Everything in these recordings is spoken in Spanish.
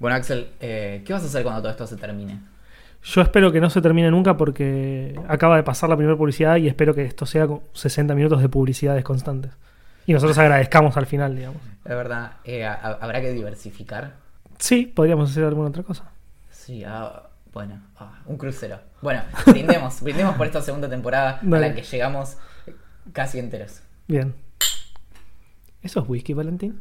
Bueno, Axel, eh, ¿qué vas a hacer cuando todo esto se termine? Yo espero que no se termine nunca porque acaba de pasar la primera publicidad y espero que esto sea con 60 minutos de publicidades constantes. Y nosotros agradezcamos al final, digamos. Es verdad, eh, ha- habrá que diversificar. Sí, podríamos hacer alguna otra cosa. Sí, ah, bueno, ah, un crucero. Bueno, brindemos, brindemos por esta segunda temporada a la que llegamos casi enteros. Bien. ¿Eso es whisky, Valentín?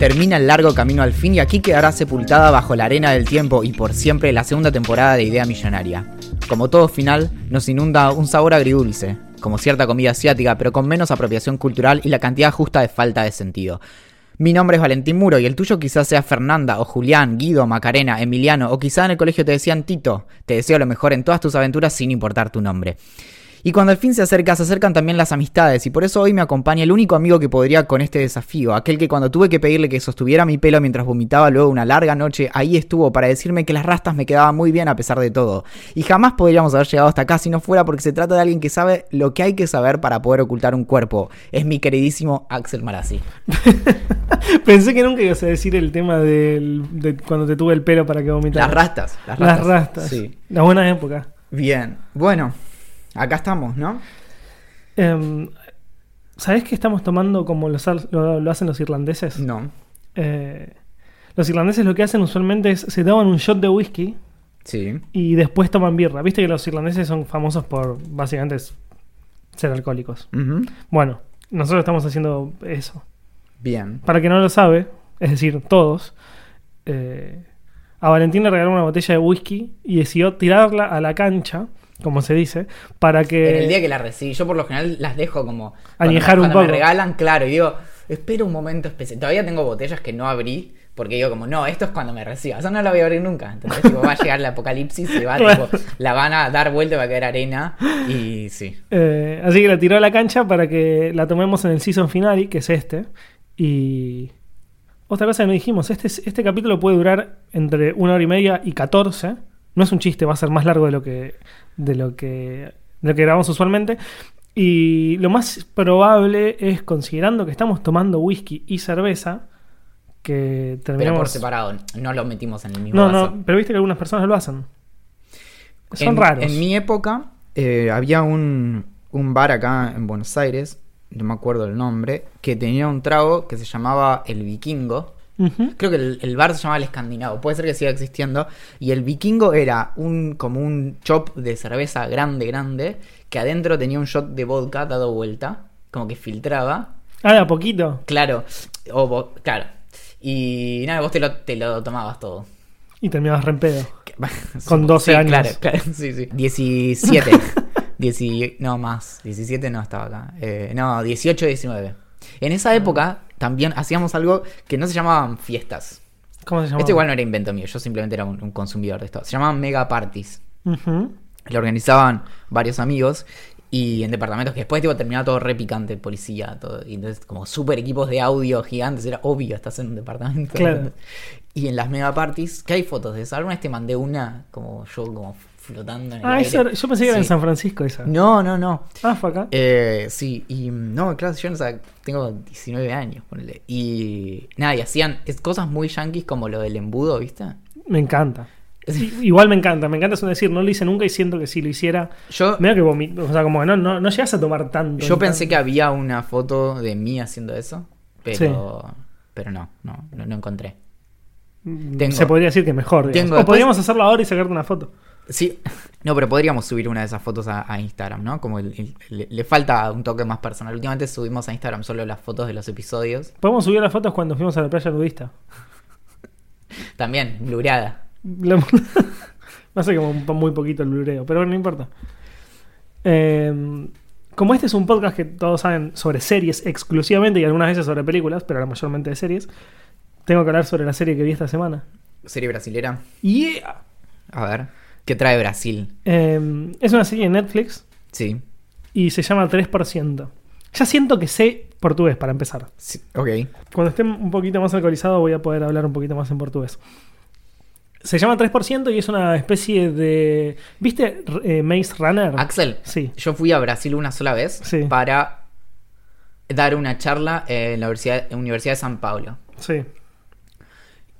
Termina el largo camino al fin y aquí quedará sepultada bajo la arena del tiempo y por siempre la segunda temporada de Idea Millonaria. Como todo final, nos inunda un sabor agridulce, como cierta comida asiática, pero con menos apropiación cultural y la cantidad justa de falta de sentido. Mi nombre es Valentín Muro y el tuyo quizás sea Fernanda o Julián, Guido, Macarena, Emiliano o quizá en el colegio te decían Tito. Te deseo lo mejor en todas tus aventuras sin importar tu nombre. Y cuando el fin se acerca, se acercan también las amistades, y por eso hoy me acompaña el único amigo que podría con este desafío, aquel que cuando tuve que pedirle que sostuviera mi pelo mientras vomitaba luego una larga noche, ahí estuvo para decirme que las rastas me quedaban muy bien a pesar de todo. Y jamás podríamos haber llegado hasta acá si no fuera porque se trata de alguien que sabe lo que hay que saber para poder ocultar un cuerpo. Es mi queridísimo Axel Marazzi. Pensé que nunca ibas a decir el tema del, de cuando te tuve el pelo para que vomitaras. Las rastas. Las Las rastas. rastas. Sí. La buena época. Bien. Bueno, acá estamos, ¿no? Em, ¿Sabés que estamos tomando como los lo, lo hacen los irlandeses? No. Eh, los irlandeses lo que hacen usualmente es se toman un shot de whisky Sí. y después toman birra. Viste que los irlandeses son famosos por básicamente ser alcohólicos. Bueno, nosotros estamos haciendo eso. Bien. Para que no lo sabe, es decir, todos, eh, a Valentín le regaló una botella de whisky y decidió tirarla a la cancha, como se dice, para que... En el día que la recibí, yo por lo general las dejo como. Añejar cuando, un cuando me poco. regalan, claro, y digo, espero un momento especial. Todavía tengo botellas que no abrí, porque digo, como, no, esto es cuando me reciba. Eso no la voy a abrir nunca. Entonces, tipo, va a llegar el apocalipsis y va, tipo, la van a dar vuelta y va a quedar arena. Y sí. Eh, así que la tiró a la cancha para que la tomemos en el season finale, que es este. Y otra cosa que no dijimos, este, este capítulo puede durar entre una hora y media y 14. No es un chiste, va a ser más largo de lo que, de lo que, de lo que grabamos usualmente. Y lo más probable es, considerando que estamos tomando whisky y cerveza, que Pero terminemos... por separado, no lo metimos en el mismo No, vaso. no, pero viste que algunas personas lo hacen. Son en, raros. En mi época, eh, había un, un bar acá en Buenos Aires, no me acuerdo el nombre, que tenía un trago que se llamaba El Vikingo. Creo que el, el bar se llamaba El Escandinavo, puede ser que siga existiendo. Y el vikingo era un como un chop de cerveza grande, grande, que adentro tenía un shot de vodka dado vuelta, como que filtraba. Ah, de a poquito. Claro, o claro. Y nada, vos te lo, te lo tomabas todo. Y terminabas re en pedo. Que- Con 12 Sí, años. Claro, claro, sí, sí. 17. Dieci- no, más. 17 no estaba acá. Eh, no, 18, 19. En esa época también hacíamos algo que no se llamaban fiestas. ¿Cómo se llama? Esto igual no era invento mío, yo simplemente era un, un consumidor de esto. Se llamaban mega parties. Lo organizaban varios amigos y en departamentos que después tipo, terminaba todo re picante, policía, todo. Y entonces como super equipos de audio gigantes, era obvio, estás en un departamento. Claro. Y en las mega parties, que hay fotos de eso. Alguna vez te mandé una como yo como flotando en el Ah, aire. yo pensé que era en. San Francisco esa. No, no, no. Ah, fue acá. Eh, sí, y no, claro, yo no sé, tengo 19 años, ponele. Y nada, y hacían es, cosas muy yanquis como lo del embudo, ¿viste? Me encanta. Igual me encanta, me encanta eso de decir, no lo hice nunca y siento que si lo hiciera, Yo, medio que vomito. O sea, como que no, no, no llegas a tomar tanto. yo pensé que había una foto de mí haciendo eso, pero, pero no, no, no, no encontré. Mm, tengo- Se podría decir que mejor. tengo o después- podríamos hacerlo ahora y sacarte una foto. Sí, No, pero podríamos subir una de esas fotos a, a Instagram, ¿no? Como el- el- le, le falta un toque más personal. Últimamente subimos a Instagram solo las fotos de los episodios. Podemos subir las fotos cuando fuimos a la playa nudista. También, blureada. La- Me hace como muy poquito el blureo, pero no importa. Eh, como este es un podcast que todos saben sobre series exclusivamente y algunas veces sobre películas, pero la mayormente de series, tengo que hablar sobre la serie que vi esta semana. Serie brasilera. Yeah. A ver. ¿Qué trae Brasil? Eh, es una serie de Netflix Sí. y se llama 3%. Ya siento que sé portugués para empezar. sí. Ok. Cuando esté un poquito más alcoholizado voy a poder hablar un poquito más en portugués. Se llama 3% y es una especie de... ¿Viste eh, Maze Runner? Axel, Sí. yo fui a Brasil una sola vez Sí. para dar una charla en la Universidad, de San Pablo. Sí.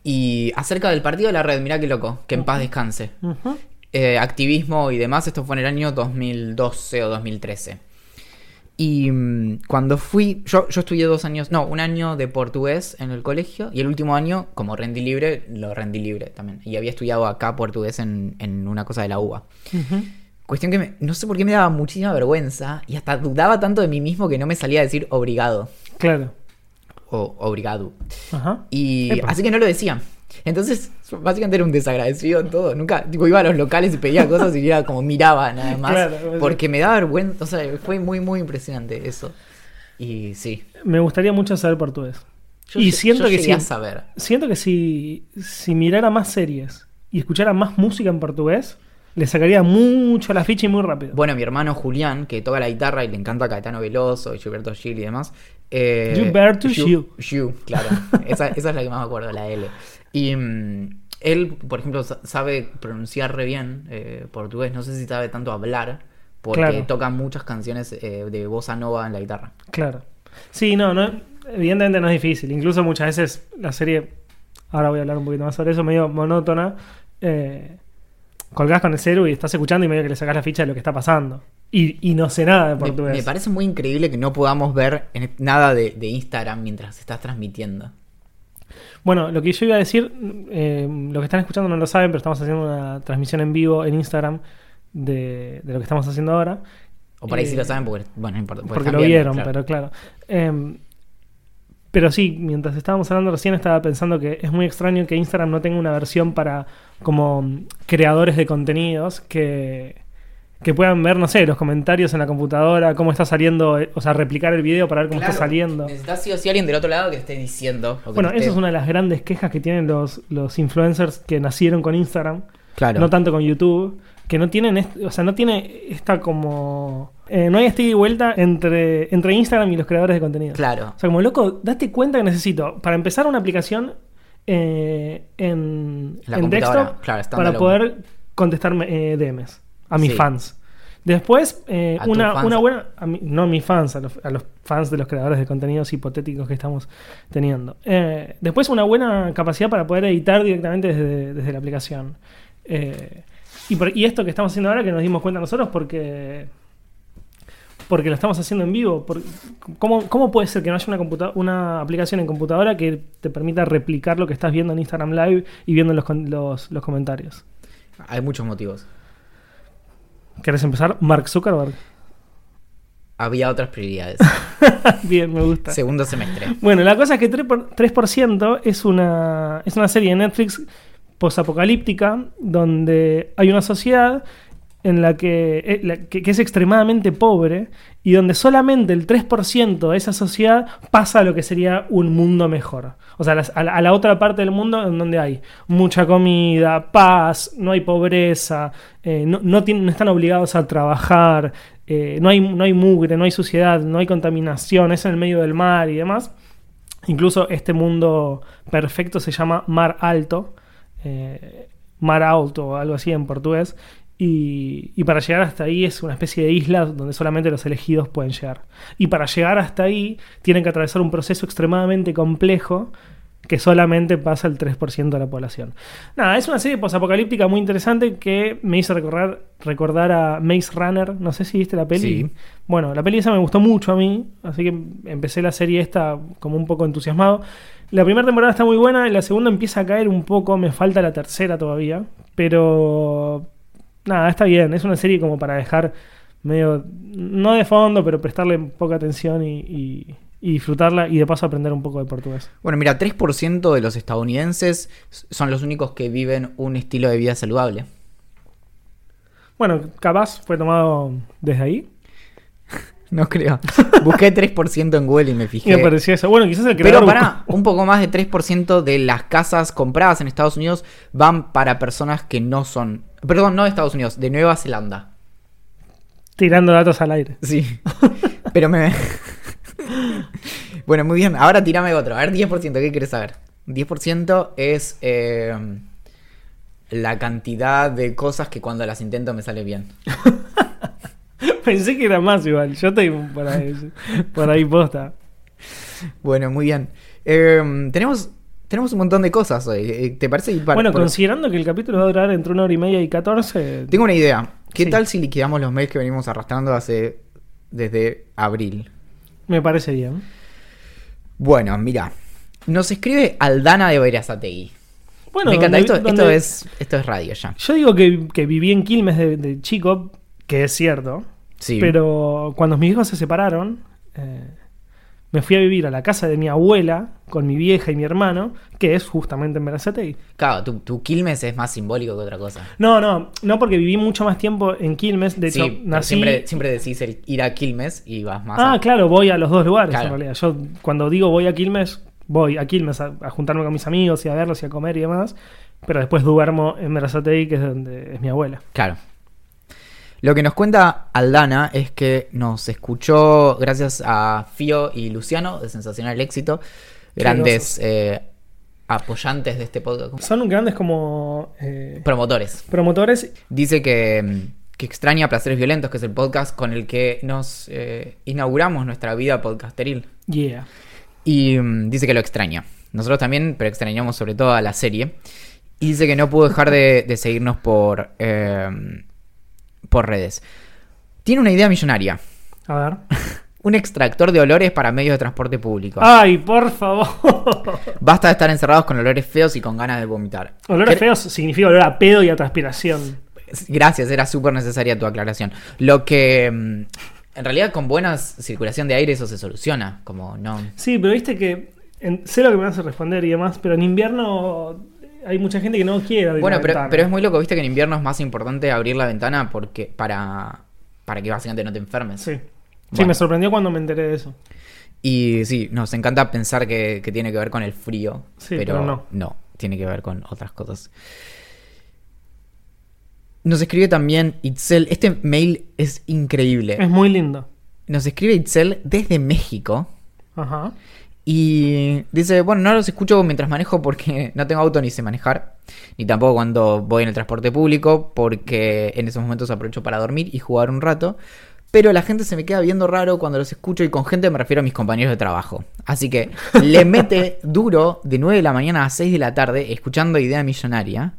Y acerca del partido de la red, mirá qué loco, que en paz descanse. Ujú. Eh, activismo y demás, esto fue en el año 2012 o 2013. Y mm, cuando fui, yo, yo estudié dos años, no, un año de portugués en el colegio y el último año, como rendí libre, lo rendí libre también. Y había estudiado acá portugués en, en una cosa de la UBA. Ujú. Cuestión que me- no sé por qué me daba muchísima vergüenza y hasta dudaba tanto de mí mismo que no me salía a decir obrigado Claro. o obrigado. Ajá. Y Epa. así que no lo decía. Entonces, básicamente era un desagradecido en todo. Nunca, tipo, iba a los locales y pedía cosas y era como miraba nada más. Claro, porque me daba vergüenza. O sea, fue muy, muy impresionante eso. Y sí. Me gustaría mucho saber portugués. Yo, y siento yo que si, a saber. siento que si, si mirara más series y escuchara más música en portugués, le sacaría mucho la ficha y muy rápido. Bueno, mi hermano Julián, que toca la guitarra y le encanta Caetano Veloso y Gilberto Gil y demás. Eh, Gilberto Gil. Gil, claro. esa, esa es la que más me acuerdo, la L. Y mm, él, por ejemplo, sa- sabe pronunciar re bien eh, portugués. No sé si sabe tanto hablar, porque Claro. toca muchas canciones eh, de bossa nova en la guitarra. Claro. Sí, no, no, evidentemente no es difícil. Incluso muchas veces la serie, ahora voy a hablar un poquito más sobre eso, medio monótona, eh, colgás con el celu y estás escuchando y medio que le sacás la ficha de lo que está pasando. Y, y no sé nada de Me, portugués. me parece muy increíble que no podamos ver en- nada de, de Instagram mientras estás transmitiendo. Bueno, lo que yo iba a decir, eh, lo que están escuchando no lo saben, pero estamos haciendo una transmisión en vivo en Instagram de, de lo que estamos haciendo ahora. O por ahí sí Eh, lo saben porque, bueno, no importa. porque lo vieron, claro. pero claro. Em, pero sí, mientras estábamos hablando recién estaba pensando que es muy extraño que Instagram no tenga una versión para como creadores de contenidos que, que puedan ver, no sé, los comentarios en la computadora, cómo está saliendo, eh, o sea, replicar el video para ver cómo Claro, está saliendo. Necesitas sí o sí alguien del otro lado que esté diciendo. o que Bueno, esté- es una de las grandes quejas que tienen los, los influencers que nacieron con Instagram, Claro. no tanto con YouTube, que no tienen, o sea, no tiene esta como... eh, no hay ida y vuelta entre, entre Instagram y los creadores de contenido. Claro. O sea, como loco, date cuenta que necesito, para empezar una aplicación eh, en, En la en computadora, desktop claro, para poder contestarme eh, DMs a mis Sí. fans. Después, eh, una, una buena. a mi- no a mis fans, a los, a los fans de los creadores de contenidos hipotéticos que estamos teniendo. Eh, después, una buena capacidad para poder editar directamente desde, desde la aplicación. Eh, y, por- y esto que estamos haciendo ahora, que nos dimos cuenta nosotros, porque porque lo estamos haciendo en vivo. Por- ¿cómo, cómo puede ser que no haya una, computa- una aplicación en computadora que te permita replicar lo que estás viendo en Instagram Live y viendo los, los, los comentarios? Hay muchos motivos. ¿Querés empezar? Mark Zuckerberg. Había otras prioridades. Bien, me gusta. Segundo semestre. Bueno, la cosa es que 3%, por- 3% es, una, es una serie de Netflix posapocalíptica donde hay una sociedad en la que, eh, la- que, que es extremadamente pobre y donde solamente el 3% de esa sociedad pasa a lo que sería un mundo mejor. O sea, a la, otra parte del mundo en donde hay mucha comida, paz, no hay pobreza, eh, no, no están obligados a trabajar, eh, no, hay, no hay mugre, no hay suciedad, no hay contaminación, es en el medio del mar y demás. Incluso este mundo perfecto se llama Mar Alto, Mar Alto o algo así en portugués. Y, y para llegar hasta ahí es una especie de isla donde solamente los elegidos pueden llegar. Y para llegar hasta ahí tienen que atravesar un proceso extremadamente complejo que solamente pasa el 3% de la población. Nada, es una serie posapocalíptica muy interesante que me hizo recordar, recordar a Maze Runner. No sé si viste la peli. Sí. Bueno, la peli esa me gustó mucho a mí, así que empecé la serie esta como un poco entusiasmado. La primera temporada está muy buena, la segunda empieza a caer un poco, me falta la tercera todavía, pero nada, está bien. Es una serie como para dejar medio, no de fondo, pero prestarle poca atención y, y- y disfrutarla y de paso aprender un poco de portugués. Bueno, mira, 3% de los estadounidenses son los únicos que viven un estilo de vida saludable. Bueno, capaz fue tomado desde ahí. No creo. Busqué 3% en Google y me Y fijé. me pareció eso. Bueno, quizás el creador Pero para un poco más de 3% de las casas compradas en Estados Unidos van para personas que no son. Perdón, no de Estados Unidos, de Nueva Zelanda. tirando datos al aire. Sí. Pero me. bueno, muy bien. Ahora tirame otro. A ver, 10%, ¿qué quieres saber? 10% es eh, la cantidad de cosas que cuando las intento me sale bien. Pensé que era más igual. Yo estoy por ahí, por ahí posta. Bueno, muy bien. Eh, tenemos, tenemos un montón de cosas hoy. Eh, ¿Te parece? para- bueno, por- considerando que el capítulo va a durar entre una hora y media y 14. Tengo una idea. ¿Qué Sí. tal si liquidamos los mails que venimos arrastrando hace desde abril? Me parece bien. Bueno, mira. Nos escribe Aldana de Verazategui. Bueno, Me encanta. donde- Esto, esto es, esto es radio ya. Yo digo que, que viví en Quilmes de, de chico, que es cierto. Sí. Pero cuando mis hijos se separaron, eh, me fui a vivir a la casa de mi abuela con mi vieja y mi hermano, que es justamente en Berazategui. Claro, tu, tu Quilmes es más simbólico que otra cosa. No, no, no porque viví mucho más tiempo en Quilmes. De hecho, sí, nací. siempre, siempre decís el ir a Quilmes y vas más Ah, a- claro, voy a los dos lugares Claro. en realidad. Yo cuando digo voy a Quilmes, voy a Quilmes a, a juntarme con mis amigos y a verlos y a comer y demás. Pero después duermo en Berazategui, que es donde es mi abuela. Claro. Lo que nos cuenta Aldana es que nos escuchó gracias a Fío y Luciano de Sensacional Éxito, grandes eh, apoyantes de este podcast, Son grandes como eh, promotores. promotores. Dice que, que extraña Placeres Violentos, que es el podcast con el que nos eh, inauguramos nuestra vida podcasteril. Yeah. Y mm, dice que lo extraña. Nosotros también, pero extrañamos sobre todo a la serie. Y dice que no pudo dejar de, de seguirnos por, por redes. Tiene una idea millonaria. A ver. Un extractor de olores para medios de transporte público. Ay, por favor. Basta de estar encerrados con olores feos y con ganas de vomitar. Olores Cre- feos significa olor a pedo y a transpiración. Gracias, era súper necesaria tu aclaración. Lo que... mm, En realidad con buena circulación de aire eso se soluciona. Como no... Sí, pero viste que. en- sé lo que me hace responder y demás, pero en invierno hay mucha gente que no quiere abrir Bueno, la pero, ventana. pero es muy loco, viste que en invierno es más importante abrir la ventana porque para, para que básicamente no te enfermes. Sí. Sí, me sorprendió cuando me enteré de eso. Y sí, nos encanta pensar que, que tiene que ver con el frío, Sí, pero, pero no. tiene que ver con otras cosas. Nos escribe también Itzel, este mail es increíble. Es muy lindo. Nos escribe Itzel desde México Ajá. Y dice, bueno, no los escucho mientras manejo porque no tengo auto ni sé manejar, ni tampoco cuando voy en el transporte público porque en esos momentos aprovecho para dormir y jugar un rato. Pero la gente se me queda viendo raro cuando los escucho y con gente me refiero a mis compañeros de trabajo. Así que le mete duro de 9 de la mañana a 6 de la tarde escuchando Idea Millonaria.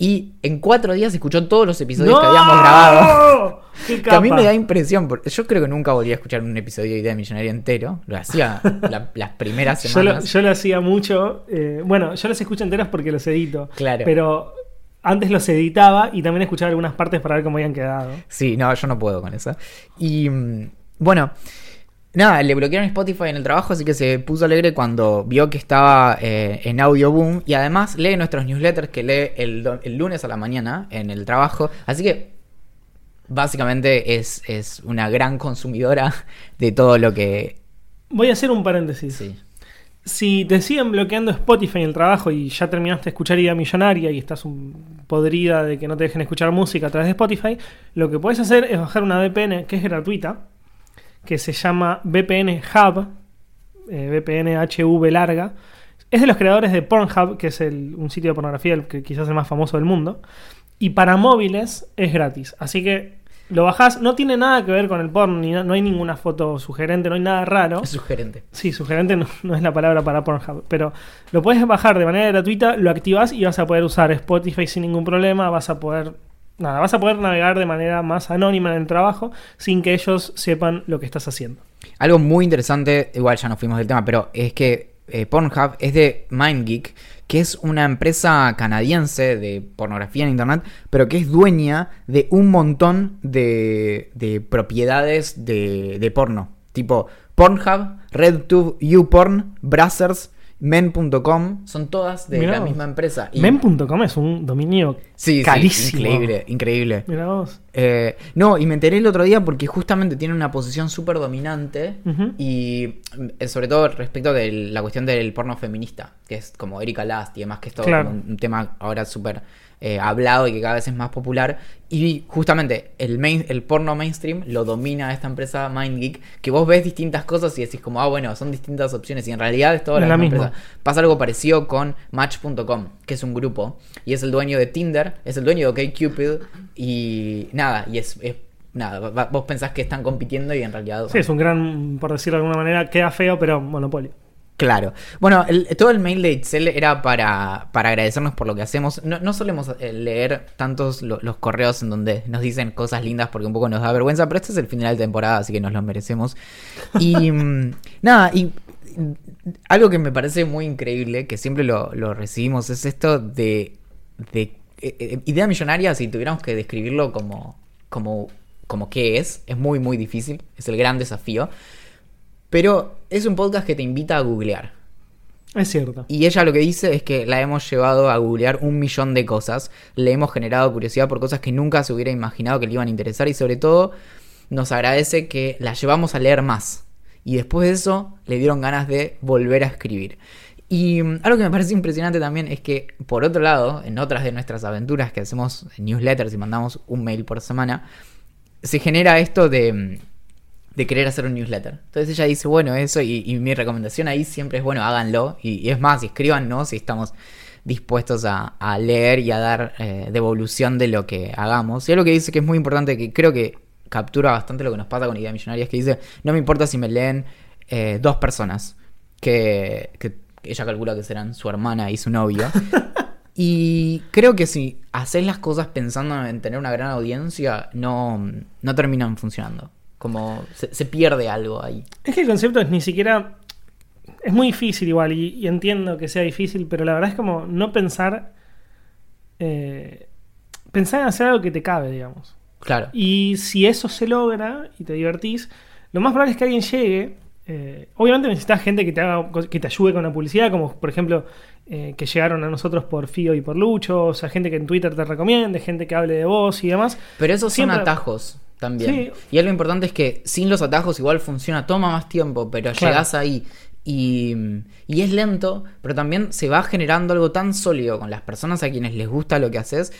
Y en cuatro días escuchó todos los episodios que habíamos grabado. ¡Qué Que a mí me da impresión, porque yo creo que nunca volví a escuchar un episodio de Idea Millonaria entero. Lo hacía la- las primeras Yo lo, semanas. yo lo hacía mucho. eh, bueno, yo los escucho enteros porque los edito. Claro. Pero antes los editaba y también escuchaba algunas partes para ver cómo habían quedado. Sí, no, yo no puedo con eso. Y mm, bueno, nada, le bloquearon Spotify en el trabajo, así que se puso alegre cuando vio que estaba eh, en Audio Boom. Y además lee nuestros newsletters que lee el, el lunes a la mañana en el trabajo. Así que básicamente es, es una gran consumidora de todo lo que... Voy a hacer un paréntesis. Sí. Si te siguen bloqueando Spotify en el trabajo y ya terminaste de escuchar Idea Millonaria y estás un podrida de que no te dejen escuchar música a través de Spotify, lo que puedes hacer es bajar una VPN que es gratuita, que se llama VPN Hub, eh, VPN HV larga. Es de los creadores de Pornhub, que es el- un sitio de pornografía el que quizás el más famoso del mundo. Y para móviles es gratis. Así que lo bajás. No tiene nada que ver con el porno, ni no hay ninguna foto sugerente, no hay nada raro. Es sugerente. Sí, sugerente no, no es la palabra para Pornhub, pero lo puedes bajar de manera gratuita, lo activas y vas a poder usar Spotify sin ningún problema, vas a poder nada, vas a poder navegar de manera más anónima en el trabajo sin que ellos sepan lo que estás haciendo. Algo muy interesante, igual ya nos fuimos del tema, pero es que eh, Pornhub es de MindGeek, que es una empresa canadiense de pornografía en internet, pero que es dueña de un montón de, de propiedades de, de porno. Tipo Pornhub, RedTube, YouPorn, Brazzers, Men.com, son todas de Mirá la vos. misma empresa. Y- Men.com es un dominio Sí, sí, carísimo. increíble, increíble. Mira vos. Eh, no, y me enteré el otro día porque justamente tiene una posición súper dominante Ujú. y eh, sobre todo respecto de la cuestión del porno feminista, que es como Erika Last y demás, que es todo Claro. como un tema ahora súper eh, hablado y que cada vez es más popular. Y justamente el, main, el porno mainstream lo domina esta empresa MindGeek, que vos ves distintas cosas y decís como, ah, bueno, son distintas opciones y en realidad es toda la, la misma misma. empresa. Pasa algo parecido con Match.com, que es un grupo, y es el dueño de Tinder, es el dueño de OkCupid, y nada, y es, es- nada, vos pensás que están compitiendo y en realidad... Sí, es un gran, por decirlo de alguna manera, queda feo, pero monopolio. Claro. Bueno, el- todo el mail de Itzel era para, para agradecernos por lo que hacemos. No, no solemos eh, leer tantos lo- los correos en donde nos dicen cosas lindas porque un poco nos da vergüenza, pero este es el final de temporada, así que nos lo merecemos. Y mm, nada, y mm, algo que me parece muy increíble, que siempre lo, lo recibimos, es esto de, de eh, eh, idea millonaria, si tuviéramos que describirlo como, como, como qué es, es muy, muy difícil, es el gran desafío. Pero es un podcast que te invita a googlear. Es cierto. Y ella lo que dice es que la hemos llevado a googlear un millón de cosas. Le hemos generado curiosidad por cosas que nunca se hubiera imaginado que le iban a interesar. Y sobre todo nos agradece que la llevamos a leer más. Y después de eso le dieron ganas de volver a escribir. Y mm, algo que me parece impresionante también es que, por otro lado, en otras de nuestras aventuras que hacemos newsletters y mandamos un mail por semana, se genera esto de, mm, de querer hacer un newsletter. Entonces ella dice, bueno, eso, y, y mi recomendación ahí siempre es, bueno, háganlo. Y, y es más, escríbanos si estamos dispuestos a, a leer y a dar eh, devolución de lo que hagamos. Y algo que dice que es muy importante, que creo que captura bastante lo que nos pasa con Idea Millonaria, es que dice, no me importa si me leen eh, dos personas, que, que ella calcula que serán su hermana y su novio. Y creo que si haces las cosas pensando en tener una gran audiencia, no, no terminan funcionando. Como se, se pierde algo ahí. Es que el concepto es ni siquiera. Es muy difícil igual, y, y entiendo que sea difícil, pero la verdad es como no pensar. eh, pensar en hacer algo que te cabe, digamos. Claro. Y si eso se logra y te divertís, lo más probable es que alguien llegue. eh, obviamente necesitas gente que te haga, que te ayude con la publicidad, como por ejemplo eh, que llegaron a nosotros por Fío y por Lucho, o sea, gente que en Twitter te recomiende, gente que hable de vos y demás. Pero esos Siempre- son atajos también. Sí. Y algo importante es que sin los atajos igual funciona, toma más tiempo, pero Claro. llegás ahí. Y, y es lento, pero también se va generando algo tan sólido con las personas a quienes les gusta lo que haces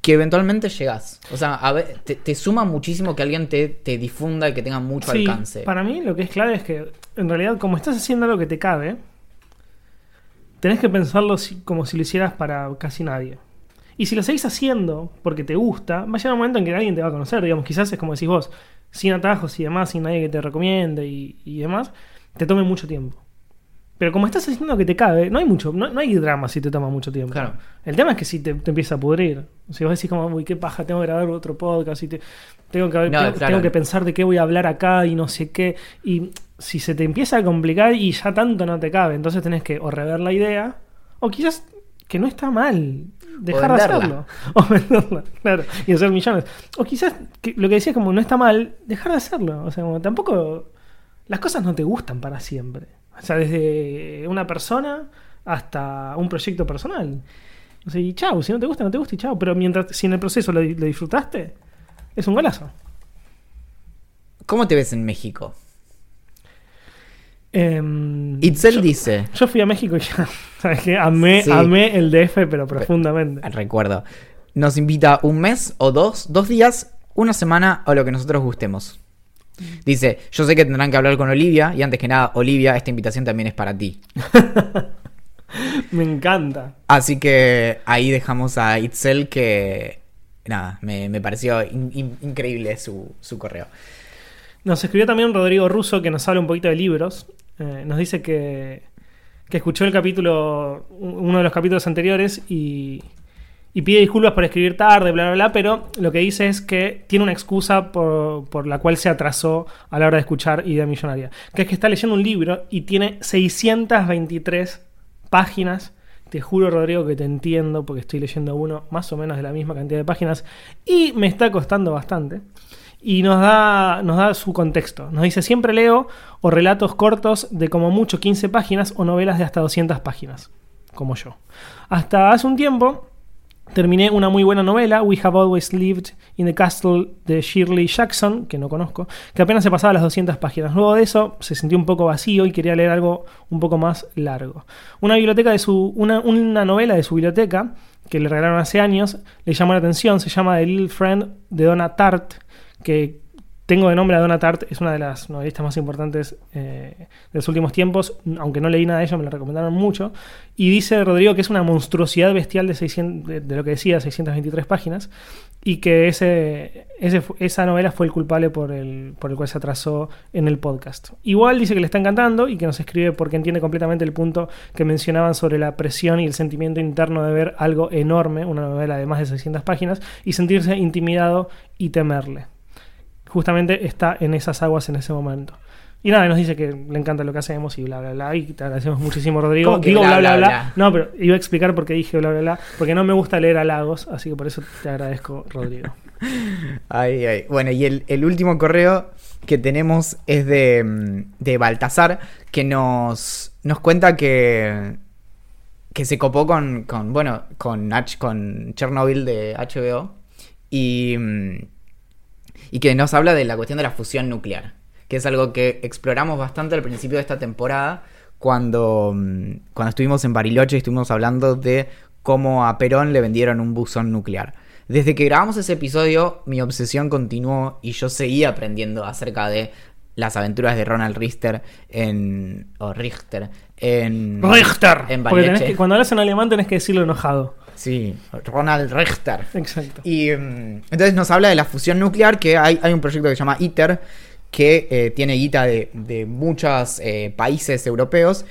que eventualmente llegás. O sea, a ver, te, te suma muchísimo que alguien te, te difunda y que tenga mucho Sí, alcance. Para mí lo que es clave es que, en realidad, como estás haciendo algo que te cabe, tenés que pensarlo como si lo hicieras para casi nadie. Y si lo seguís haciendo porque te gusta, va a llegar un momento en que alguien te va a conocer, digamos, quizás es como decís vos, sin atajos y demás, sin nadie que te recomiende y, y demás, te tome mucho tiempo. Pero como estás haciendo lo que te cabe, no hay mucho, no, no hay drama si te toma mucho tiempo. Claro. El tema es que si te, te empieza a pudrir. Si vos decís como, uy, qué paja, tengo que grabar otro podcast y te- tengo, que, No, tengo, claro. tengo que pensar de qué voy a hablar acá y no sé qué. Y si se te empieza a complicar y ya tanto no te cabe, entonces tenés que o rever la idea, o quizás que no está mal dejar de hacerlo. O venderla, claro, y hacer millones. O quizás que lo que decías como no está mal, dejar de hacerlo. O sea, como tampoco las cosas no te gustan para siempre. O sea, desde una persona hasta un proyecto personal. O sea, y chau, si no te gusta, no te gusta y chau. Pero mientras, si en el proceso lo, lo disfrutaste, es un golazo. ¿Cómo te ves en México? Em, Itzel yo, dice, yo fui a México y ya, ¿sabes qué? Amé, Sí. amé el DF, pero profundamente. recuerdo, nos invita un mes o dos, dos días, una semana o lo que nosotros gustemos. Dice, yo sé que tendrán que hablar con Olivia y antes que nada, Olivia, esta invitación también es para ti. Me encanta. Así que ahí dejamos a Itzel que, nada, me, me pareció in- in- increíble su, su correo. Nos escribió también Rodrigo Russo que nos habla un poquito de libros. Eh, nos dice que, que escuchó el capítulo, uno de los capítulos anteriores y, y pide disculpas por escribir tarde, bla, bla, bla, pero lo que dice es que tiene una excusa por, por la cual se atrasó a la hora de escuchar Idea Millonaria, que es que está leyendo un libro y tiene 623 páginas. Te juro, Rodrigo, que te entiendo porque estoy leyendo uno más o menos de la misma cantidad de páginas y me está costando bastante. Y nos da, nos da su contexto. Nos dice, siempre leo o relatos cortos de como mucho 15 páginas o novelas de hasta 200 páginas, como yo. Hasta hace un tiempo terminé una muy buena novela, We Have Always Lived in the Castle de Shirley Jackson, que no conozco, que apenas se pasaba las 200 páginas. Luego de eso se sintió un poco vacío y quería leer algo un poco más largo. Una biblioteca de su una, una novela de su biblioteca que le regalaron hace años le llamó la atención, se llama The Little Friend de Donna Tartt, que tengo de nombre a Donna Tartt, es una de las novelistas más importantes eh, de los últimos tiempos, aunque no leí nada de ella, me la recomendaron mucho. Y dice Rodrigo que es una monstruosidad bestial de, 600, de, lo que decía, 623 páginas, y que ese, esa novela fue el culpable por el, por el cual se atrasó en el podcast. Igual dice que le está encantando y que nos escribe porque entiende completamente el punto que mencionaban sobre la presión y el sentimiento interno de ver algo enorme, una novela de más de 600 páginas, y sentirse intimidado y temerle justamente está en esas aguas en ese momento. Y nada, nos dice que le encanta lo que hacemos y bla, bla, bla. Y te agradecemos muchísimo, Rodrigo. ¿Cómo que Digo bla, bla, bla, bla, bla, No, pero iba a explicar por qué dije bla, bla, bla. Porque no me gusta leer halagos, así que por eso te agradezco, Rodrigo. Ay, ay. Bueno, y el, el último correo que tenemos es de, mm, de Baltasar, que nos, nos cuenta que, que se copó con, con bueno, con, H, con Chernobyl de HBO y, mm, y que nos habla de la cuestión de la fusión nuclear, que es algo que exploramos bastante al principio de esta temporada cuando, mm, cuando estuvimos en Bariloche y estuvimos hablando de cómo a Perón le vendieron un buzón nuclear. Desde que grabamos ese episodio, mi obsesión continuó y yo seguía aprendiendo acerca de las aventuras de Ronald Richter en. o Richter en. Richter. En Porque tenés Bariloche. que- cuando hablas en alemán tenés que decirlo enojado. Sí, Ronald Richter. Exacto. Y mm, entonces nos habla de la fusión nuclear, que hay, hay un proyecto que se llama ITER, que eh, tiene guita de, de muchos eh, países europeos,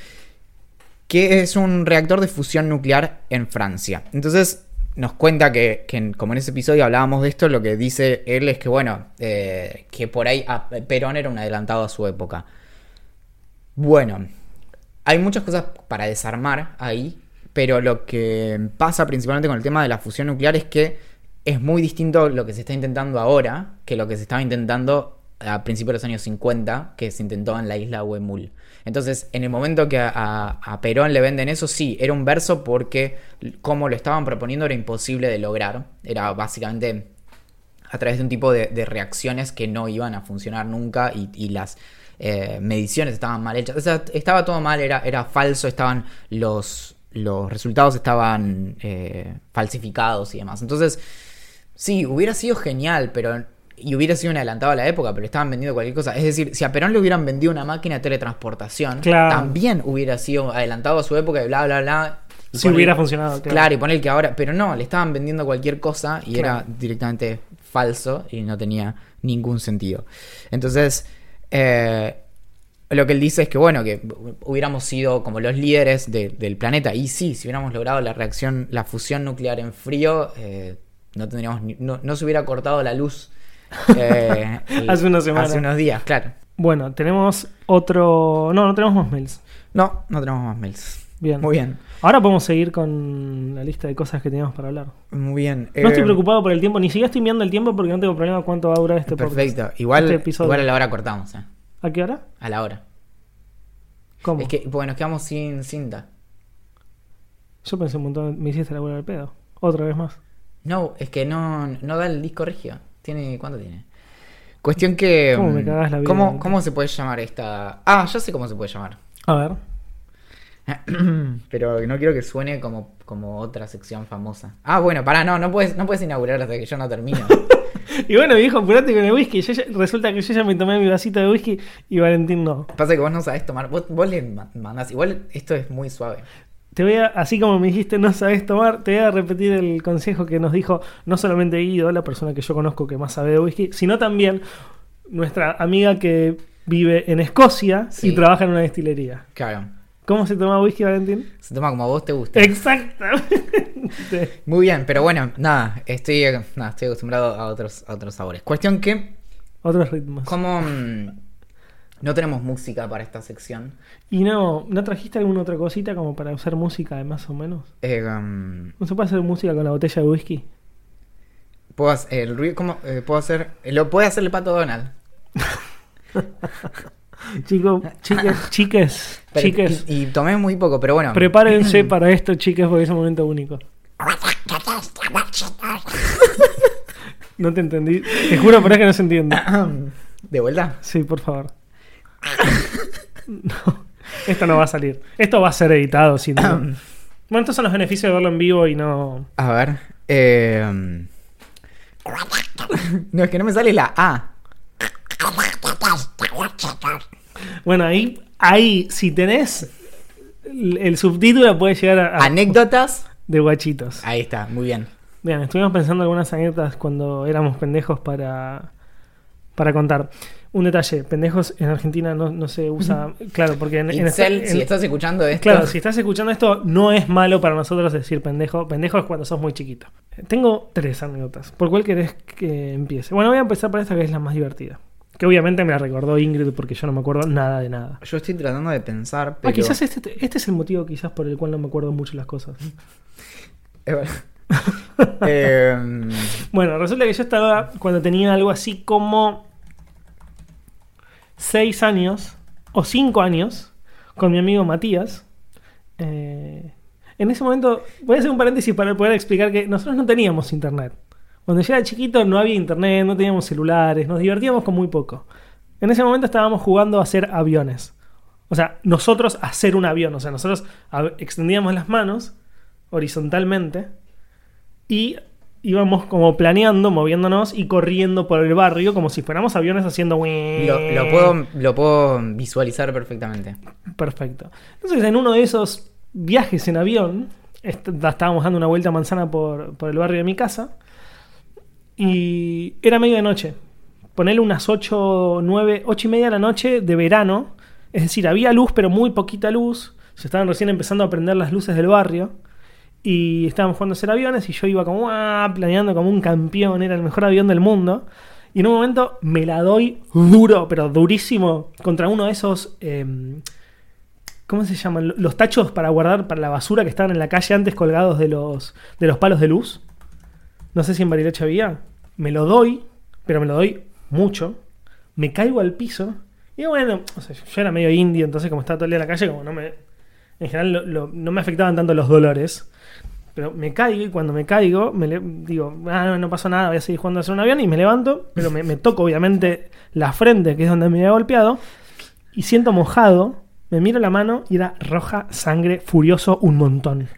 que es un reactor de fusión nuclear en Francia. Entonces nos cuenta que, que como en ese episodio hablábamos de esto, lo que dice él es que, bueno, eh, que por ahí ah, Perón era un adelantado a su época. Bueno, hay muchas cosas para desarmar ahí, pero lo que pasa principalmente con el tema de la fusión nuclear es que es muy distinto lo que se está intentando ahora que lo que se estaba intentando a principios de los años 50, que se intentó en la isla Huemul. Entonces, en el momento que a, a- Perón le venden eso, sí, era un verso porque como lo estaban proponiendo era imposible de lograr. Era básicamente a través de un tipo de, reacciones que no iban a funcionar nunca y, y las eh, mediciones estaban mal hechas. O sea, estaba todo mal, era, era falso, estaban los, los resultados estaban eh, falsificados y demás. Entonces, sí, hubiera sido genial, pero y hubiera sido un adelantado a la época, pero estaban vendiendo cualquier cosa. Es decir, si a Perón le hubieran vendido una máquina de teletransportación, Claro. también hubiera sido adelantado a su época y bla, bla, bla. Si ponele- hubiera funcionado, claro. Claro, y poner que ahora. Pero no, le estaban vendiendo cualquier cosa y Claro. era directamente falso y no tenía ningún sentido. Entonces, eh, lo que él dice es que, bueno, que hubiéramos sido como los líderes de- del planeta. Y sí, si hubiéramos logrado la reacción, la fusión nuclear en frío, eh, no tendríamos ni- no, no se hubiera cortado la luz. eh, Hace una semana. Hace unos días, claro. Bueno, tenemos otro. No, no tenemos más mails. No, no tenemos más mails. Bien. Muy bien, Ahora podemos seguir con la lista de cosas que teníamos para hablar. muy bien. No estoy Eh, preocupado por el tiempo, ni siquiera estoy mirando el tiempo porque no tengo problema cuánto va a durar este podcast. Perfecto. Igual, Este episodio. igual a la hora cortamos, eh. ¿A qué hora? A la hora. ¿Cómo? Es que, porque nos quedamos sin cinta. Yo pensé un montón, me hiciste la bola del pedo. Otra vez más. No, es que no, no da el disco rígido. Tiene, ¿Cuánto tiene? Cuestión que. ¿Cómo me mm, cagás la vida? ¿cómo, cómo se puede llamar esta.? Ah, ya sé cómo se puede llamar. A ver. Pero no quiero que suene como, como otra sección famosa. Ah, bueno, pará, no, no puedes, no puedes inaugurar hasta que yo no termine. Y bueno, viejo, apurate con el whisky. Yo ya- resulta que yo ya me tomé mi vasito de whisky y Valentín no. Pasa que vos no sabés tomar. Vos, vos le ma- mandás. Igual esto es muy suave. Te voy a, así como me dijiste no sabes tomar, te voy a repetir el consejo que nos dijo no solamente Guido, la persona que yo conozco que más sabe de whisky, sino también nuestra amiga que vive en Escocia Sí. y trabaja en una destilería. Claro. ¿Cómo se toma whisky, Valentín? Se toma como a vos te gusta. Exactamente. Muy bien, pero bueno, nada, estoy, nada, estoy acostumbrado a otros, a otros sabores. Cuestión que, Otros ritmos. como mm, no tenemos música para esta sección, ¿Y no, no trajiste alguna otra cosita como para usar música de más o menos? eh, ¿No se puede hacer música con la botella de whisky? puedo hacer, el ruido, ¿cómo? Eh, puedo hacer, lo puede hacer el pato Donald. Chicos, chiques, chiques, Pero- chiques. Y, y tomé muy poco, pero bueno. Prepárense para esto, chiques, porque es un momento único. No te entendí. Te juro, pero es que no se entiende. ¿De vuelta? Sí, por favor. No, esto no va a salir. Esto va a ser editado, sin duda. Bueno, estos son los beneficios de verlo en vivo y no. A ver. Eh... No, es que no me sale la A. Bueno, ahí, ahí, si tenés el, subtítulo, puede llegar a, a- Anécdotas. de guachitos. Ahí está, muy bien. Bien, estuvimos pensando algunas anécdotas cuando éramos pendejos para, para contar. Un detalle, pendejos en Argentina no, no se usa, claro, porque en, en Itzel, en- si estás escuchando esto. Claro, si estás escuchando esto, no es malo para nosotros decir pendejo. Pendejo es cuando sos muy chiquito. Tengo tres anécdotas. ¿Por cuál querés que empiece? Bueno, voy a empezar por esta que es la más divertida. Que obviamente me la recordó Ingrid porque yo no me acuerdo nada de nada. Yo estoy tratando de pensar, pero. Ah, quizás este, este es el motivo quizás por el cual no me acuerdo mucho las cosas. Es verdad. Eh, Bueno, resulta que yo estaba cuando tenía algo así como 6 años o 5 años con mi amigo Matías. Eh, en ese momento, voy a hacer un paréntesis para poder explicar que nosotros no teníamos internet. Cuando yo era chiquito no había internet, no teníamos celulares, nos divertíamos con muy poco. En ese momento estábamos jugando a hacer aviones. O sea, nosotros hacer un avión. O sea, nosotros extendíamos las manos horizontalmente y íbamos como planeando, moviéndonos y corriendo por el barrio como si fuéramos aviones haciendo... lo, lo puedo, lo puedo visualizar perfectamente. Perfecto. Entonces, en uno de esos viajes en avión, est- estábamos dando una vuelta a manzana por, por el barrio de mi casa y era medio de noche. Ponerle unas 8, 9, 8 y media de la noche de verano. Es decir, había luz, pero muy poquita luz. Se estaban recién empezando a prender las luces del barrio. Y estábamos jugando a hacer aviones y yo iba como "Ah", planeando como un campeón, era el mejor avión del mundo. Y en un momento me la doy duro, pero durísimo, contra uno de esos... em, ¿Cómo se llaman? Los tachos para guardar para la basura que estaban en la calle antes colgados de los, de los palos de luz. No sé si en Bariloche había. Me lo doy, pero me lo doy mucho. Me caigo al piso. Y bueno, o sea, yo era medio indio, entonces como estaba todo el día en la calle, como no me... En general lo- lo- no me afectaban tanto los dolores. Pero me caigo y cuando me caigo, me le- digo, ah, no, no pasó nada, voy a seguir jugando a hacer un avión y me levanto, pero me, me toco obviamente la frente, que es donde me había golpeado, y siento mojado, me miro la mano y era roja, sangre, furioso, un montón.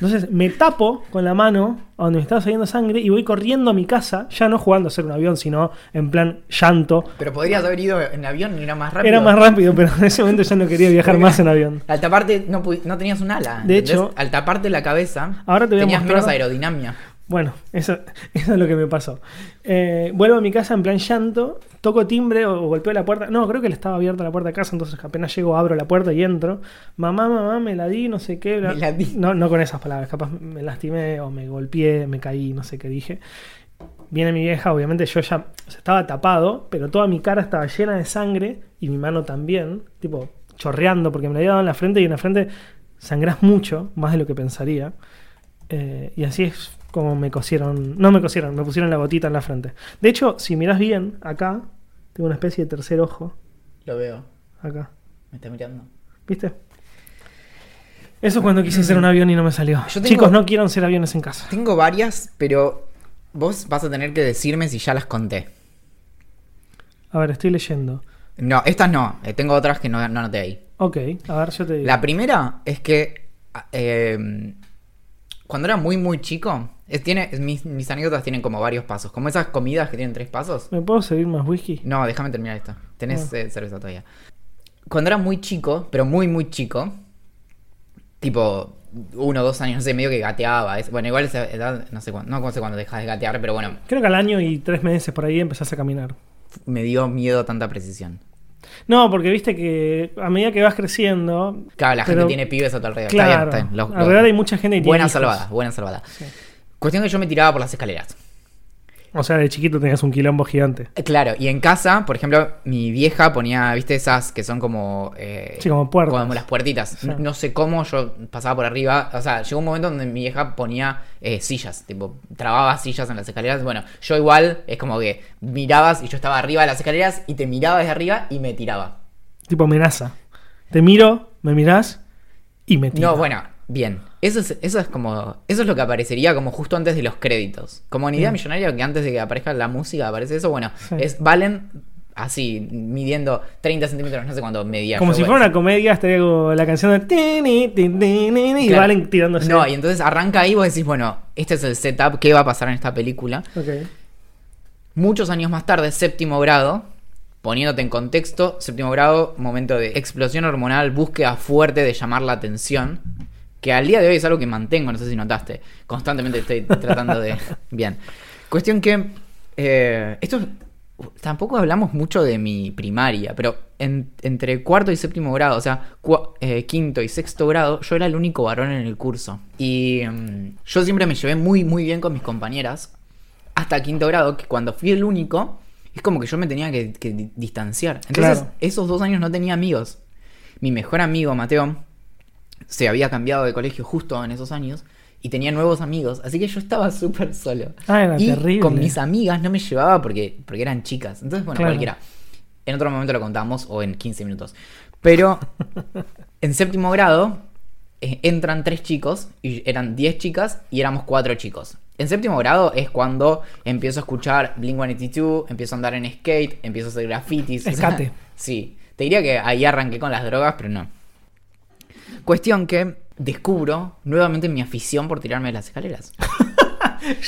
Entonces me tapo con la mano a donde me estaba saliendo sangre y voy corriendo a mi casa, ya no jugando a hacer un avión, sino en plan llanto. Pero podrías haber ido en avión y era más rápido. Era más rápido, pero en ese momento ya no quería viajar más en avión. Al taparte no, no tenías un ala. De hecho- al taparte la cabeza, Ahora te voy a tenías mostrar- menos aerodinámica. Bueno, eso, eso es lo que me pasó. Eh, vuelvo a mi casa en plan llanto, toco timbre o, golpeo la puerta. No, creo que le estaba abierta la puerta de casa, entonces apenas llego, abro la puerta y entro. Mamá, mamá, me la di, no sé qué. bla- Me la di. No, no con esas palabras, capaz me lastimé o me golpeé, me caí, no sé qué dije. Viene mi vieja, obviamente yo ya o sea, estaba tapado, pero toda mi cara estaba llena de sangre y mi mano también, tipo chorreando, porque me la había dado en la frente y en la frente sangrás mucho, más de lo que pensaría. Eh, y así es como me cosieron, no me cosieron, me pusieron la gotita en la frente. De hecho, si miras bien, acá tengo una especie de tercer ojo, Lo veo. acá, Me está mirando. ¿viste? Eso es cuando quise hacer un avión y no me salió. Yo tengo- Chicos, no quiero hacer aviones en casa. Tengo varias, pero vos vas a tener que decirme si ya las conté. A ver, estoy leyendo. No, estas no. eh, tengo otras que no, no anoté ahí. Ok, a ver, yo te digo. La primera es que eh, cuando era muy, muy chico, es- tiene, es- mis, mis anécdotas tienen como varios pasos. Como esas comidas que tienen tres pasos. ¿Me puedo servir más whisky? No, déjame terminar esto. Tenés Ah. eh, cerveza todavía. Cuando era muy chico, pero muy, muy chico, tipo uno o dos años, no sé, medio que gateaba. es- bueno, igual esa edad, no sé cuándo, no sé cuándo dejas de gatear, pero bueno, Creo que al año y tres meses por ahí empezás a caminar. me dio miedo tanta precisión. No, porque viste que a medida que vas creciendo. Claro, la pero- gente tiene pibes a tu alrededor. Claro, Está bien, está bien. Los- los- alrededor hay mucha gente que tiene Buena hijos. salvada, buena salvada. Sí. Cuestión que yo me tiraba por las escaleras. O sea, de chiquito tenías un quilombo gigante. Eh, Claro, y en casa, por ejemplo, mi vieja ponía, viste, esas que son como. eh, Sí, como puertas. Como las puertitas. Sí. No, no sé cómo yo pasaba por arriba. O sea, llegó un momento donde mi vieja ponía eh, sillas, tipo, trababa sillas en las escaleras. Bueno, yo igual es como que mirabas y yo estaba arriba de las escaleras y te miraba desde arriba y me tiraba. Tipo amenaza. Te miro, me mirás y me tiro. No, bueno, bien. Eso es, eso es como. Eso es lo que aparecería como justo antes de los créditos. Como en idea Bien. millonaria, que antes de que aparezca la música aparece eso. Bueno, Sí. es Valen así, midiendo 30 centímetros, no sé cuánto medía. Como si fuera una comedia, estaría como la canción de. tini, Y Claro. valen tirándose. No, y entonces arranca ahí y vos decís, bueno, este es el setup, ¿qué va a pasar en esta película? Muchos años más tarde, séptimo grado, poniéndote en contexto, séptimo grado, momento de explosión hormonal, búsqueda fuerte de llamar la atención, que al día de hoy es algo que mantengo, no sé si notaste, constantemente estoy tratando de... Bien. Cuestión que... eh, esto tampoco hablamos mucho de mi primaria, pero en- entre cuarto y séptimo grado, o sea, cua- eh, quinto y sexto grado, yo era el único varón en el curso. Y mm, yo siempre me llevé muy, muy bien con mis compañeras, hasta quinto grado, que cuando fui el único, es como que yo me tenía que, que di- distanciar. Entonces, Claro. esos dos años no tenía amigos. Mi mejor amigo, Mateo, se había cambiado de colegio justo en esos años y tenía nuevos amigos, así que yo estaba súper solo. Ah, era y terrible. con mis amigas no me llevaba porque, porque eran chicas. Entonces, bueno, Claro. cualquiera. En otro momento lo contamos o en 15 minutos. Pero en séptimo grado eh, entran tres chicos y eran 10 chicas y éramos cuatro chicos. En séptimo grado es cuando empiezo a escuchar Blink-182, empiezo a andar en skate, empiezo a hacer grafitis. o sea, Escate. sí, te diría que ahí arranqué con las drogas, pero no. Cuestión que descubro nuevamente mi afición por tirarme de las escaleras.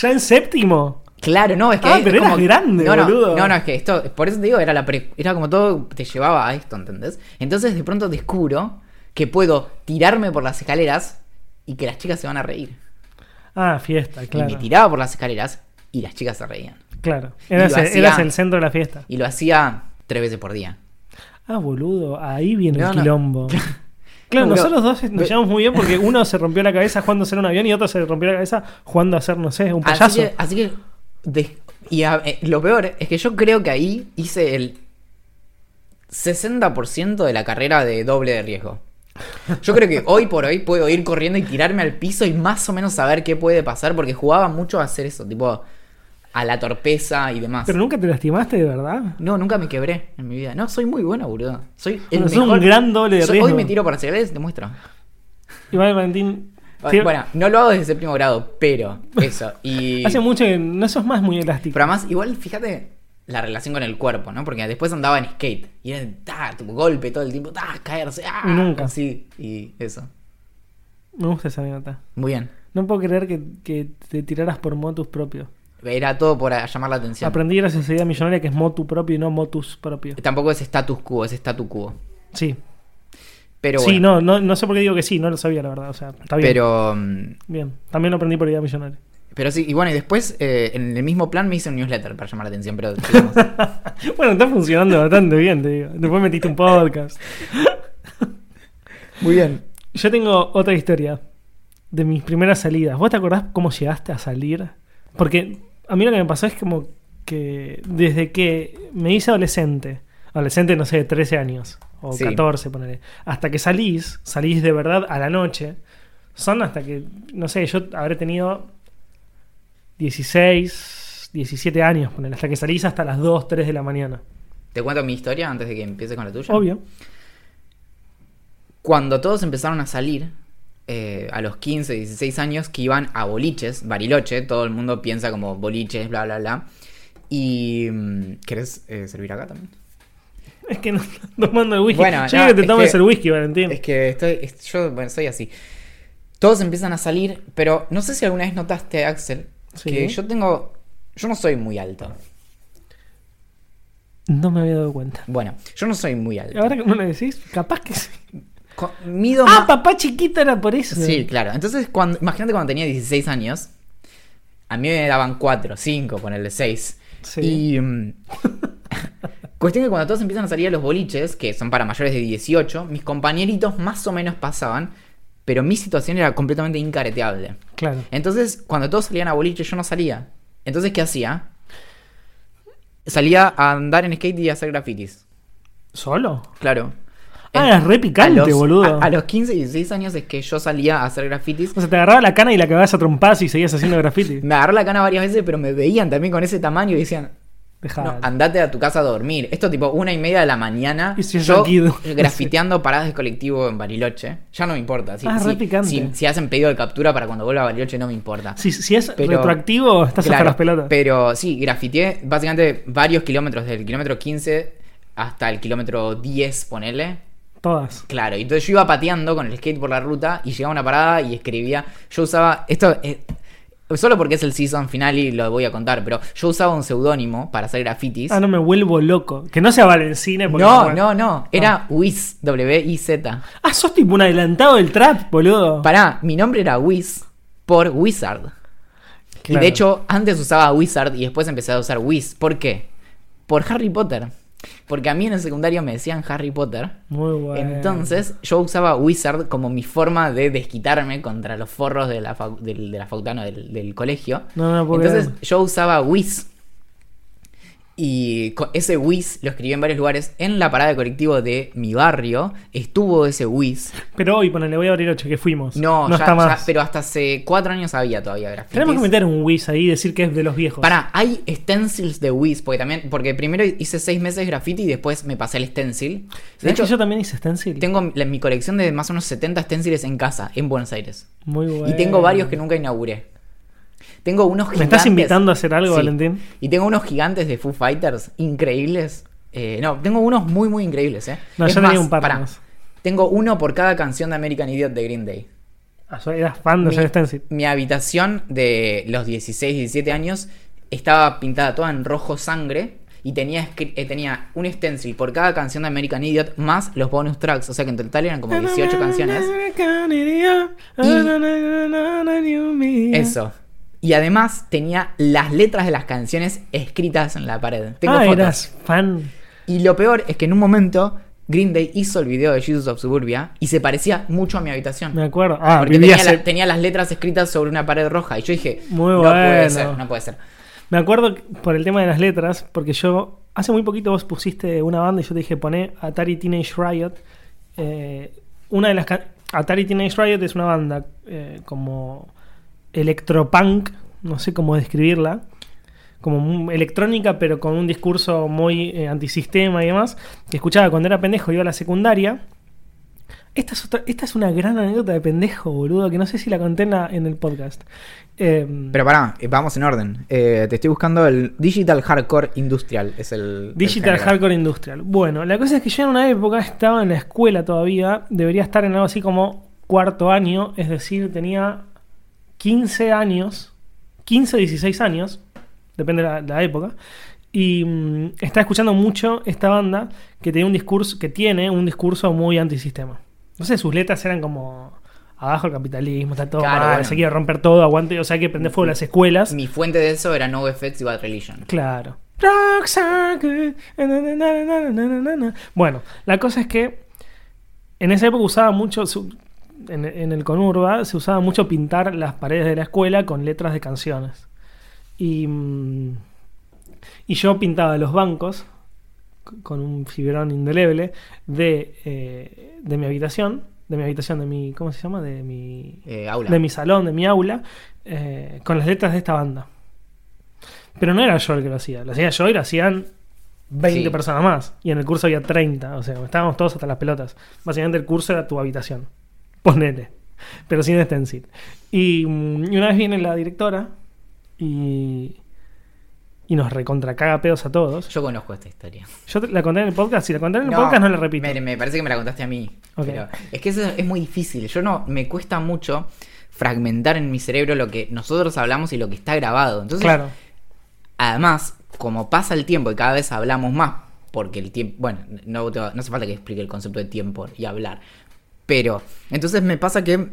Ya en séptimo. Claro, no, es que. Ah, es pero eras como- grande, no, no, boludo. No, no, es que esto. Por eso te digo, era, la pre- era como todo te llevaba a esto, ¿entendés? Entonces de pronto descubro que puedo tirarme por las escaleras y que las chicas se van a reír. Ah, fiesta, Y claro. me tiraba por las escaleras y las chicas se reían. Claro. Y Eras, el- hacía- eras el centro de la fiesta. Y lo hacía tres veces por día. Ah, boludo, ahí viene No, el no. Claro, No, nosotros dos nos llevamos muy bien porque uno se rompió la cabeza jugando a ser un avión y otro se rompió la cabeza jugando a ser, no sé, un payaso. Así que, así que de- y a- eh, lo peor es que yo creo que ahí hice el 60% de la carrera de doble de riesgo. Yo creo que hoy por hoy puedo ir corriendo y tirarme al piso y más o menos saber qué puede pasar porque jugaba mucho a hacer eso, tipo a la torpeza y demás. Pero nunca te lastimaste de verdad. No, nunca me quebré en mi vida. No, soy muy buena, boludo. Soy el Bueno, mejor. un gran doble de riesgo. Hoy me tiro y te muestro. Iván Valentín. Bueno, te- Bueno, no lo hago desde séptimo grado, pero eso. Y... Hace mucho que no sos más muy elástico. Pero además, igual, fíjate la relación con el cuerpo, ¿no? Porque después andaba en skate. Y era ta, tu golpe todo el tiempo, ta, caerse, ah, Y nunca. Sí, y eso. Me gusta esa anécdota. Muy bien. No puedo creer que, que te tiraras por motus propio. Era todo por llamar la atención. Aprendí gracias a esa idea millonaria que es motu propio y no motus propio. Tampoco es status quo, es statu quo. Sí. Pero sí, no, no, no sé por qué digo que sí, no lo sabía la verdad. O sea, está bien. Pero, mm, Bien. También lo aprendí por idea millonaria. pero sí, y bueno, y después eh, en el mismo plan me hice un newsletter para llamar la atención, pero bueno, está funcionando bastante bien, te digo. Después metiste un podcast. Muy bien. Yo tengo otra historia de mis primeras salidas. ¿Vos te acordás cómo llegaste a salir? Porque a mí lo que me pasó es como que desde que me hice adolescente, adolescente no sé, de 13 años o Sí. 14, ponele, hasta que salís, salís de verdad a la noche, son hasta que, no sé, yo habré tenido 16, 17 años, ponele, hasta que salís hasta las 2, 3 de la mañana. ¿Te cuento mi historia antes de que empieces con la tuya? Obvio. Cuando todos empezaron a salir, eh, a los 15, 16 años, que iban a boliches, Bariloche, todo el mundo piensa como boliches, bla, bla, bla. Y... mm, ¿Querés eh, servir acá también? Es que no tomando el whisky. Bueno, yo no, que te es tomes que- el whisky, Valentín. Es que estoy, es- yo, bueno, soy así. Todos empiezan a salir, pero no sé si alguna vez notaste, Axel, Sí. que yo tengo... Yo no soy muy alto. No me había dado cuenta. Bueno, yo no soy muy alto. Ahora que me lo decís, capaz que sí. Mido Ah, papá chiquito era por eso. Sí, claro. Entonces, cuando, imagínate cuando tenía 16 años, a mí me daban 4, 5, ponerle 6. Sí. Y, mm, Cuestión que cuando todos empiezan a salir a los boliches, que son para mayores de 18, mis compañeritos más o menos pasaban, pero mi situación era completamente incareteable. Claro. Entonces, cuando todos salían a boliche, yo no salía. Entonces, ¿qué hacía? Salía a andar en skate y a hacer grafitis. ¿Solo? Claro. Ah, es re picante, a los, boludo. A, a los 15 y 16 años es que yo salía a hacer grafitis. O sea, te agarraba la cana y la cagabas a trompadas y seguías haciendo graffiti. Me agarró la cana varias veces, pero me veían también con ese tamaño y decían, no, andate a tu casa a dormir. Esto tipo una y media de la mañana. Y si yo grafiteando paradas de colectivo en Bariloche. Ya no me importa. Si, Ah, si- re picante. si- si hacen pedido de captura para cuando vuelva a Bariloche no me importa. Si, si es Pero- retroactivo, estás hasta Claro, las pelotas. Pero sí, grafiteé básicamente varios kilómetros, desde el kilómetro 15 hasta el kilómetro 10, ponele. Todas. Claro, y entonces yo iba pateando con el skate por la ruta y llegaba a una parada y escribía. Yo usaba. Esto. eh, solo porque es el season final y lo voy a contar, pero yo usaba un seudónimo para hacer grafitis. Ah, no me vuelvo loco. Que no sea Valencine. porque- no, no, no. Era Wiz, W-I-Z. Ah, sos tipo un adelantado del trap, boludo. Pará, mi nombre era Wiz por Wizard. Y de hecho, antes usaba Wizard y después empecé a usar Wiz. ¿Por qué? Por Harry Potter. Porque a mí en el secundario me decían Harry Potter. Muy bueno. Entonces yo usaba Wizard como mi forma de desquitarme contra los forros de la, fac- del, de la facultad, no, del, del colegio. No, no puedo Entonces yo usaba Wiz. Y ese Wiz lo escribí en varios lugares. En la parada de colectivo de mi barrio estuvo ese Wiz. Pero hoy, ponele, voy a abrir 8, que fuimos. No, no ya- está ya- más. pero hasta hace cuatro años había todavía grafitis. Tenemos que meter un Wiz ahí y decir que es de los viejos. Pará, hay stencils de Wiz, porque también, porque primero hice seis meses de graffiti y después me pasé el stencil. De ¿Sabés hecho, yo también hice stencil? tengo la- mi colección de más o menos 70 stencils en casa, en Buenos Aires. Muy bueno. Y tengo varios que nunca inauguré. Tengo unos ¿Me gigantes. estás invitando a hacer algo, Sí. Valentín? Y tengo unos gigantes de Foo Fighters increíbles. Eh, no, tengo unos muy, muy increíbles, ¿eh? No, Es yo tenía más, un par pará, más. Tengo uno por cada canción de American Idiot de Green Day. Ah, yo era fan de Mi, mi habitación de los 16, 17 años estaba pintada toda en rojo sangre y tenía, eh, tenía un stencil por cada canción de American Idiot más los bonus tracks. O sea que en total eran como 18 canciones. Y... Eso. Y además tenía las letras de las canciones escritas en la pared. Tengo ah, fotos. eras fan. Y lo peor es que en un momento Green Day hizo el video de Jesus of Suburbia y se parecía mucho a mi habitación. Me acuerdo. Ah, porque tenía, hace- la- tenía las letras escritas sobre una pared roja. Y yo dije, Muy no puede ser, no puede ser. Me acuerdo por el tema de las letras, porque yo hace muy poquito vos pusiste una banda y yo te dije poné Atari Teenage Riot. Eh, una de las Atari Teenage Riot es una banda eh, como electropunk, no sé cómo describirla, como electrónica pero con un discurso muy eh, antisistema y demás, que escuchaba cuando era pendejo, iba a la secundaria. Esta es, otra- esta es una gran anécdota de pendejo, boludo, que no sé si la conté en, la- en el podcast. Eh, Pero pará, eh, vamos en orden. Eh, te estoy buscando el Digital Hardcore Industrial. Es el. Digital el. Hardcore Industrial. Bueno, la cosa es que yo en una época estaba en la escuela todavía, debería estar en algo así como cuarto año, es decir, tenía 15 años, 15, 16 años, depende de la, época, y um, está escuchando mucho esta banda que tiene un discurso, que tiene un discurso muy antisistema. No sé, sus letras eran como abajo el capitalismo, está todo claro, mal, se quiere romper todo, aguante, o sea, hay que prender fuego mi, las escuelas. Mi fuente de eso era No Effects y Bad Religion. Claro. Bueno, la cosa es que en esa época usaba mucho, en, en el Conurba, se usaba mucho pintar las paredes de la escuela con letras de canciones. Y, mm, y yo pintaba los bancos con un fibrón indeleble de, eh, de mi habitación, de mi habitación, de mi, ¿cómo se llama? De mi, Eh, aula. de mi salón, de mi aula, eh, con las letras de esta banda. Pero no era yo el que lo hacía, lo hacía yo y lo hacían 20 Sí. personas más. Y en el curso había 30, o sea, estábamos todos hasta las pelotas. Básicamente el curso era tu habitación. Ponele. Pero sin stencil. Y, mm, y una vez viene la directora y, y nos recontracaga pedos a todos. Yo conozco esta historia. Yo te- la conté en el podcast, si la conté en el podcast no la repito. Me, me parece que me la contaste a mí. Ok. Pero es que eso es muy difícil. Yo no. Me cuesta mucho fragmentar en mi cerebro lo que nosotros hablamos y lo que está grabado. Entonces, Claro. Además, como pasa el tiempo y cada vez hablamos más, porque el tiempo, bueno, no, te va- no hace falta que explique el concepto de tiempo y hablar, pero entonces me pasa que,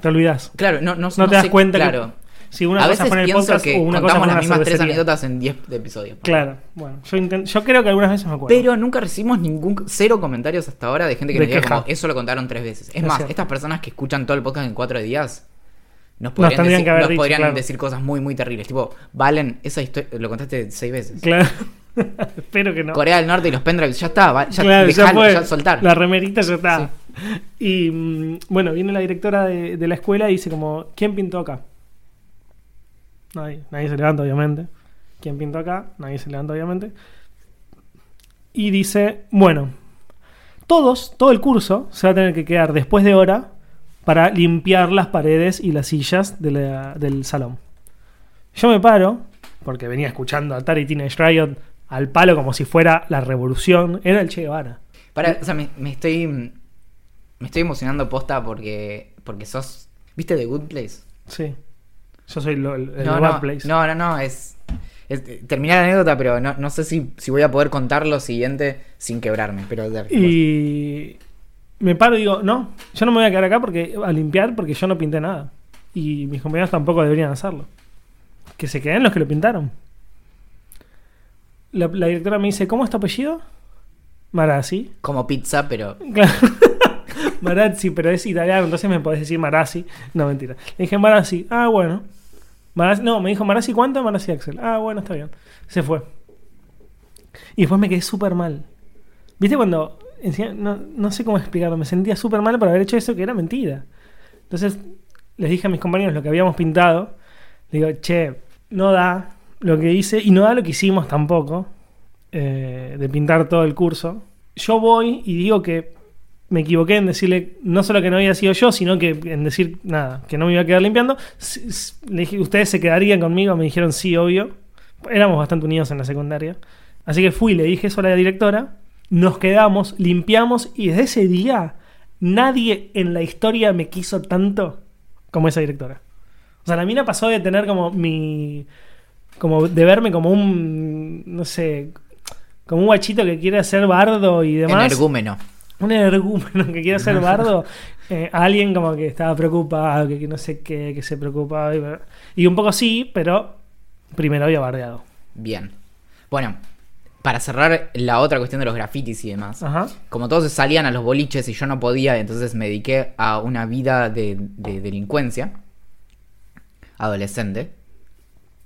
Te olvidas. claro, no, no, No te das sé- cuenta que- claro, Si una a cosa veces fue en el podcast que o una cosa contamos las mismas tres anécdotas en 10 episodios. Claro, bueno, yo, intent- yo creo que algunas veces me acuerdo. Pero nunca recibimos ningún cero comentarios hasta ahora de gente que De nos diga como eso lo contaron tres veces. Es, Es más, cierto. estas personas que escuchan todo el podcast en cuatro días nos podrían, decir, que haber nos dicho, podrían claro. decir cosas muy muy terribles. Tipo, Valen, esa historia lo contaste seis veces. Claro. Espero que no. Corea del Norte y los pendrives, ya está, ya, Claro, ya dejalo, fue. ya soltar. La remerita ya está. Y mm, bueno, viene la directora de, de la escuela y dice como, ¿quién pintó acá? Nadie, nadie se levanta, obviamente. ¿Quién pintó acá? Nadie se levanta, obviamente. Y dice, bueno, todos, todo el curso se va a tener que quedar después de hora para limpiar las paredes y las sillas de la- del salón. Yo me paro, porque venía escuchando a Atari Teenage Riot al palo como si fuera la revolución. Era el Che Guevara. Para, o sea, me, me estoy me estoy emocionando posta porque porque sos ¿Viste The Good Place? Sí. Yo soy lo- el, el no, no, Place. no, no, no, es, es- terminé la anécdota, pero no, no sé si, si voy a poder contar lo siguiente sin quebrarme, pero Y me paro y digo, no, yo no me voy a quedar acá porque a limpiar porque yo no pinté nada. Y mis compañeros tampoco deberían hacerlo. Que se queden los que lo pintaron. La, la directora me dice, ¿cómo es tu apellido? Marazzi. como pizza, pero Claro. Marazzi, pero es italiano, entonces me podés decir Marazzi. No, mentira. Le dije Marazzi. Ah, bueno. Marazzi- no, me dijo Marazzi, ¿cuánto? Marazzi Axel. Ah, bueno, está bien. Se fue. Y después me quedé súper mal. ¿Viste cuando... no, no sé cómo explicarlo. Me sentía súper mal por haber hecho eso que era mentira. Entonces les dije a mis compañeros lo que habíamos pintado. Le digo, che, no da lo que hice y no da lo que hicimos tampoco. eh, de pintar todo el curso. Yo voy y digo que me equivoqué en decirle no solo que no había sido yo, sino que en decir nada, que no me iba a quedar limpiando. Le dije, ¿ustedes se quedarían conmigo? Me dijeron sí, obvio. Éramos bastante unidos en la secundaria. Así que fui, le dije eso a la directora. Nos quedamos, limpiamos y desde ese día nadie en la historia me quiso tanto como esa directora. O sea, la mina pasó de tener como mi. Como de verme como un. no sé. como un guachito que quiere ser bardo y demás. energúmeno. Un energúmeno que quiere ser bardo. eh, alguien como que estaba preocupado, que, que no sé qué, que se preocupaba. Y, y un poco sí, pero primero había bardeado. Bien. Bueno, para cerrar la otra cuestión de los grafitis y demás. Ajá. Como todos salían a los boliches y yo no podía, entonces me dediqué a una vida de, de delincuencia. Adolescente.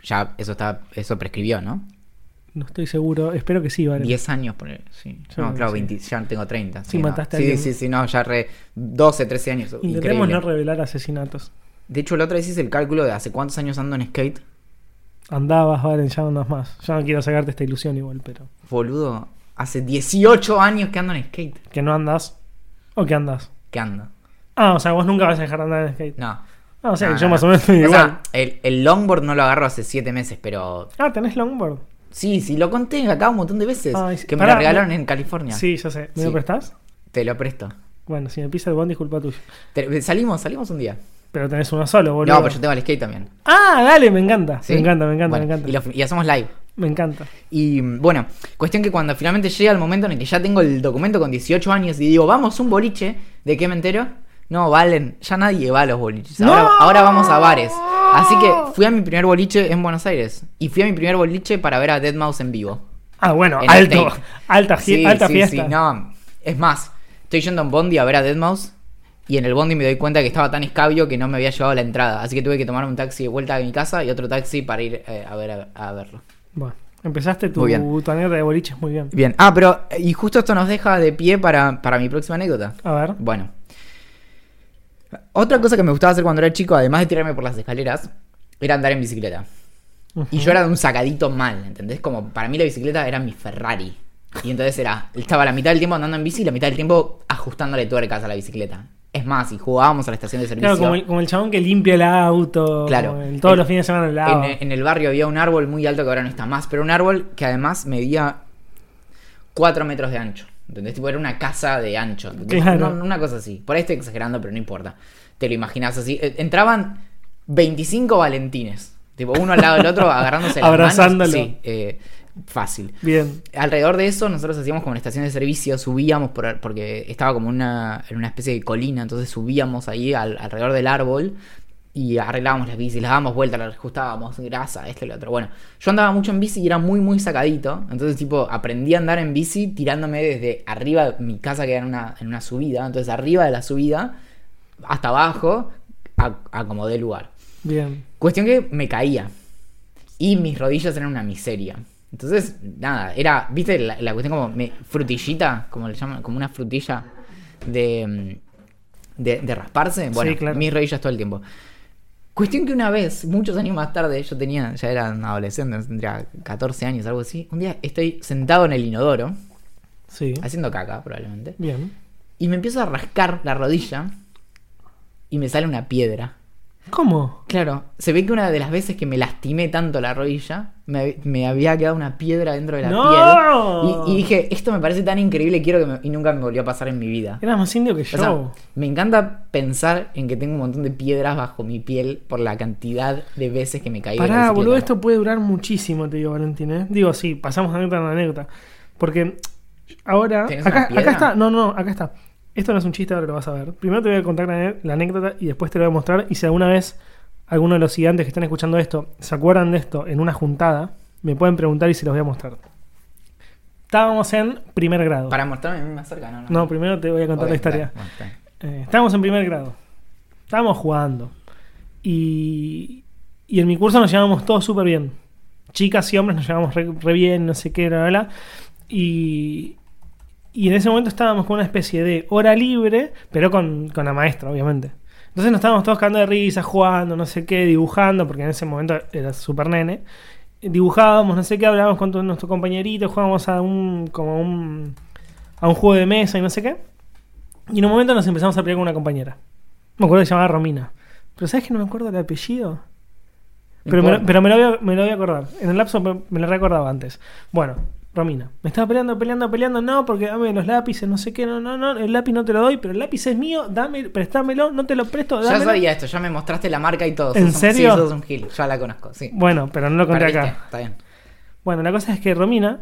Ya eso está, eso prescribió, ¿no? No estoy seguro. Espero que sí, vale. 10 años, por sí. Yo No, claro, que sí. 20 ya tengo 30. Sí, no. mataste a sí, alguien. sí, sí, no, ya re 12, 13 años. Intentemos Increíble. no revelar asesinatos. De hecho, la otra vez hice el cálculo de hace cuántos años ando en skate. Andabas, Valen, ya andas más. Ya no quiero sacarte esta ilusión igual, pero. Boludo, hace 18 años que ando en skate. Que no andas. ¿O que andas? ¿Qué ando? Ah, o sea, vos nunca vas a dejar de andar en skate. No. Ah, o sea, No, yo no, más no. o menos O igual. sea, el, el longboard no lo agarro hace 7 meses, pero ah, ¿tenés longboard? Sí, sí, lo conté acá un montón de veces. Ay. Que me lo regalaron no- en California. Sí, ya sé. ¿Me Sí. lo prestás? Te lo presto. Bueno, si me pisa el bond, disculpa tuyo. Te- salimos, salimos un día. Pero tenés uno solo, boludo. No, pero yo tengo el skate también. Ah, dale, me encanta. ¿Sí? Me encanta, me encanta, Bueno, me encanta. Y, lo- y hacemos live. Me encanta. Y bueno, cuestión que cuando finalmente llega el momento en el que ya tengo el documento con 18 años y digo, vamos, un boliche, ¿de qué me entero? No, Valen, ya nadie va a los boliches. Ahora, ¡No! ahora vamos a bares. Así que fui a mi primer boliche en Buenos Aires. Y fui a mi primer boliche para ver a Dead Mouse en vivo. Ah, bueno, En alto. Alta, Sí, alta sí, fiesta. sí, no. Es más, estoy yendo en Bondi a ver a Dead Mouse. Y en el Bondi me doy cuenta que estaba tan escabio que no me había llevado la entrada. Así que tuve que tomar un taxi de vuelta a mi casa y otro taxi para ir eh, a, ver, a, a verlo. Bueno, empezaste tu, tu anécdota de boliches muy bien. Bien. Ah, pero. Y justo esto nos deja de pie para, para mi próxima anécdota. A ver. Bueno. Otra cosa que me gustaba hacer cuando era chico, además de tirarme por las escaleras, era andar en bicicleta. Y yo era de un sacadito mal, ¿entendés? Como para mí la bicicleta era mi Ferrari. Y entonces era, estaba la mitad del tiempo andando en bici y la mitad del tiempo ajustándole tuercas a la bicicleta. Es más, y jugábamos a la estación de servicio. Claro, como el, como el chabón que limpia el auto. Claro. el- todos En- los fines de semana el lado. En, en el barrio había un árbol muy alto que ahora no está más, pero un árbol que además medía 4 metros de ancho. ¿Entendés? Tipo, era una casa de ancho. No, una cosa así. Por ahí estoy exagerando, pero no importa. Te lo imaginas así. Eh, Entraban 25 valentines. Tipo, uno al lado del otro, agarrándose las Abrazándolo. manos. Sí, eh, fácil. Bien. Alrededor de eso, nosotros hacíamos como una estación de servicio, subíamos por, porque estaba como una, en una especie de colina, entonces subíamos ahí al- alrededor del árbol y arreglábamos las bicis, las dábamos vueltas, las ajustábamos, grasa, esto y lo otro. Bueno, yo andaba mucho en bici y era muy, muy sacadito. Entonces, tipo, aprendí a andar en bici tirándome desde arriba de mi casa, que era en una, en una subida. Entonces, arriba de la subida, hasta abajo, acomodé lugar. Bien. Cuestión que me caía. Y mis rodillas eran una miseria. Entonces, nada, era, ¿viste la, la cuestión como me- frutillita? Como le llaman, como una frutilla de, mm, de, de rasparse. Bueno, claro. mis rodillas todo el tiempo. Cuestión que una vez, muchos años más tarde, yo tenía, ya era un adolescente, tendría 14 años, algo así. Un día estoy sentado en el inodoro, Sí. haciendo caca probablemente, Bien. y me empiezo a rascar la rodilla y me sale una piedra. ¿Cómo? Claro, se ve que una de las veces que me lastimé tanto la rodilla, me, me había quedado una piedra dentro de la ¡No! piel. Y, y dije, esto me parece tan increíble, quiero que me- y nunca me volvió a pasar en mi vida. Eras más indio que O yo. sea, me encanta pensar en que tengo un montón de piedras bajo mi piel por la cantidad de veces que me caí. Pará, boludo, esto puede durar muchísimo, te digo, Valentín. ¿eh? Digo, sí, pasamos anécdota en anécdota. Porque ahora. Acá está, no, no, acá está. Esto no es un chiste, ahora lo vas a ver. Primero te voy a contar la, anécdota y después te lo voy a mostrar. Y si alguna vez alguno de los gigantes que están escuchando esto se acuerdan de esto en una juntada, me pueden preguntar y se los voy a mostrar. Estábamos en primer grado. Para mostrarme más cerca, ¿no? No, primero te voy a contar la historia. Eh, estábamos en primer grado. Estábamos jugando. Y, y en mi curso nos llevábamos todos súper bien. Chicas y hombres nos llevábamos re, re bien, no sé qué, bla, bla, bla. Y, y en ese momento estábamos con una especie de hora libre, pero con, con la maestra, obviamente. Entonces nos estábamos todos cagando de risa, jugando, no sé qué, dibujando, porque en ese momento era súper nene. Dibujábamos, no sé qué, hablábamos con todos nuestros compañeritos, jugábamos a un, como un, a un juego de mesa y no sé qué. Y en un momento nos empezamos a pelear con una compañera. Me acuerdo que se llamaba Romina. Pero ¿sabes que no me acuerdo el apellido? Pero, me, lo- pero me, lo voy a, me lo voy a acordar. En el lapso me, me lo recordaba antes. Bueno, Romina. Me estaba peleando, peleando, peleando. No, porque dame los lápices, no sé qué. No, no, no. El lápiz no te lo doy, pero el lápiz es mío. Dame, préstamelo. No te lo presto. Ya Dámelo. sabía esto, ya me mostraste la marca y todo. ¿En Sos serio? Sí, sos un gil, ya la conozco, sí. Bueno, pero no lo conté Perdiste, acá. Está bien. Bueno, la cosa es que Romina,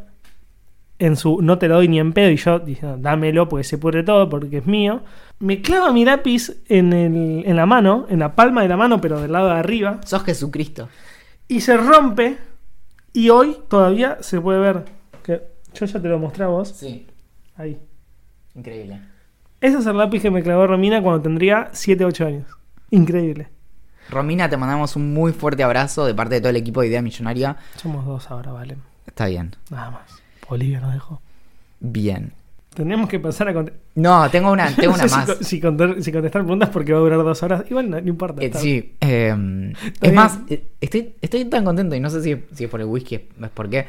en su no te lo doy ni en pedo, y yo diciendo, dámelo porque se pudre todo, porque es mío, me clava mi lápiz en, el, en la mano, en la palma de la mano, pero del lado de arriba, Sos Jesucristo. y se rompe. Y hoy todavía se puede ver que yo ya te lo mostré a vos. Sí, Ahí. increíble. Ese es el lápiz que me clavó Romina cuando tendría 7, 8 años. Increíble. Romina, te mandamos un muy fuerte abrazo de parte de todo el equipo de Idea Millonaria. Somos dos ahora, vale. Está bien. Nada más. Bolivia nos dejó. Bien. Tendríamos que pasar a contestar. No, tengo una, tengo una más. Si, si, contar- si contestar preguntas porque va a durar dos horas. Igual no, no importa. Eh, sí, eh, es bien. más, eh, estoy, estoy tan contento y no sé si, si es por el whisky, es por qué,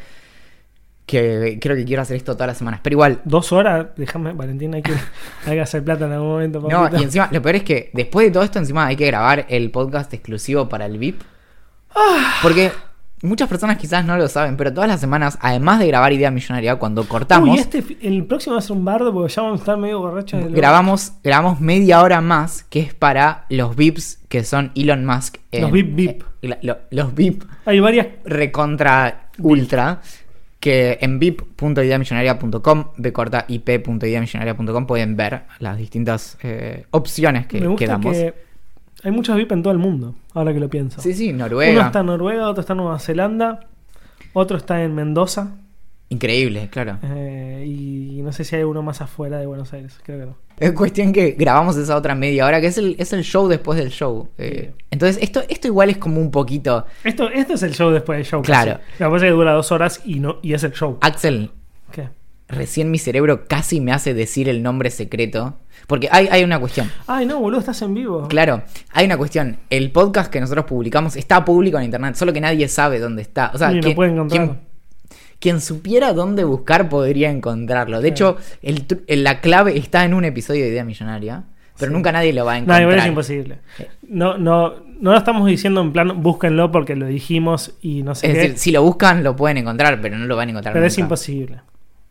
que creo que quiero hacer esto todas las semanas. Pero igual, Dos horas, déjame, Valentín, hay que, hay que hacer plata en algún momento. no, papito. y encima, lo peor es que después de todo esto, encima hay que grabar el podcast exclusivo para el VIP. Porque muchas personas quizás no lo saben, pero todas las semanas, además de grabar Idea Millonaria, cuando cortamos, Uy, este, el próximo va a ser un bardo porque ya vamos a estar medio borrachos. de grabamos, grabamos media hora más, que es para los VIPs que son Elon Musk. Los VIP VIP. eh, lo- los VIP Hay varias. recontra ultra que en vip.ideamillonaria.com b corta ip.ideamillonaria.com pueden ver las distintas eh, opciones que, me gusta que damos. que hay muchos VIP en todo el mundo, ahora que lo pienso. Sí, sí, Uno Noruega. está en Noruega, otro está en Nueva Zelanda, otro está en Mendoza. Increíble, claro. eh, y no sé si hay uno más afuera de Buenos Aires, creo que no. Es cuestión que grabamos esa otra media hora, que es el, es el show después del show. Eh, Sí. Entonces, esto, esto igual es como un poquito. Esto, esto es el show después del show. Claro. casi. Lo que pasa es que dura dos horas y, no, y es el show. Axel, ¿Qué? recién mi cerebro casi me hace decir el nombre secreto. Porque hay, hay una cuestión. Ay, no, boludo, estás en vivo. Claro, hay una cuestión. El podcast que nosotros publicamos está público en internet, solo que nadie sabe dónde está. O sea, pueden encontrar. quien- quien supiera dónde buscar podría encontrarlo. De Sí. hecho, el tru- el- la clave está en un episodio de Idea Millonaria, pero Sí. nunca nadie lo va a No, encontrar. igual es imposible. No, no, no lo estamos diciendo en plan, búsquenlo porque lo dijimos y no sé Es qué. decir, si lo buscan lo pueden encontrar, pero no lo van a encontrar pero es imposible.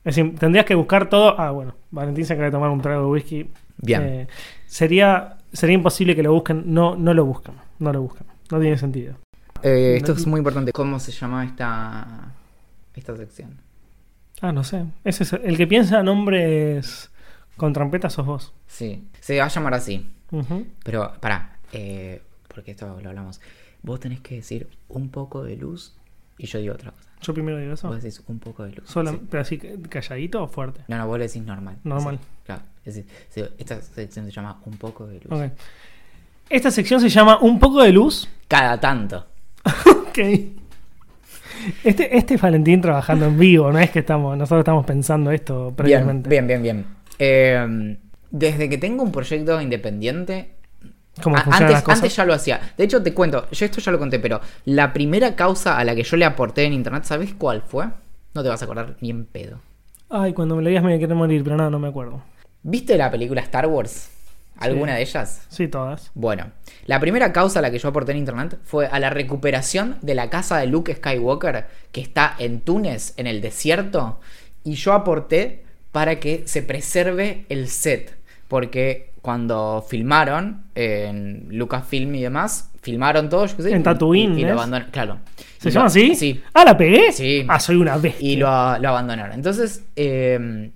Es im- tendrías que buscar todo. Ah, bueno, Valentín se acaba de tomar un trago de whisky. Bien. Eh, sería, sería imposible que lo busquen. No, no lo buscan. No lo buscan. No tiene sentido. Eh, esto es muy importante. ¿Cómo se llama esta, esta sección? Ah, no sé. Ese es el que piensa nombres con trompetas sos vos. Sí, se va a llamar así. Pero, pará, eh, porque esto lo hablamos. Vos tenés que decir un poco de luz y yo digo otra cosa. Yo primero digo eso. Vos decís un poco de luz. Sola- Sí. Pero así, calladito o fuerte. No, no, vos le decís normal. Normal. Sí, claro. Es decir, esta sección se llama un poco de luz. Ok. Esta sección se llama Un poco de luz. Cada tanto. Ok. Este, este es Valentín trabajando en vivo, no es que estamos, nosotros estamos pensando esto previamente. bien, bien, bien. Eh, desde que tengo un proyecto independiente, ¿Cómo antes, las cosas? antes ya lo hacía. De hecho, te cuento, yo esto ya lo conté, pero la primera causa a la que yo le aporté en internet, ¿sabes cuál fue? No te vas a acordar ni en pedo. Ay, cuando me lo digas me voy a querer morir, pero no, no me acuerdo. ¿Viste la película Star Wars? ¿Alguna Sí. de ellas? Sí, todas. Bueno, la primera causa a la que yo aporté en internet fue a la recuperación de la casa de Luke Skywalker, que está en Túnez, en el desierto, y yo aporté para que se preserve el set, porque cuando filmaron en Lucasfilm y demás, filmaron todo, yo qué sé, En Tatooine, y, y lo abandonaron, claro. ¿Se llama así? Sí. Ah, ¿la pegué? Sí. Ah, soy una bestia. Y lo, lo abandonaron. Entonces, eh,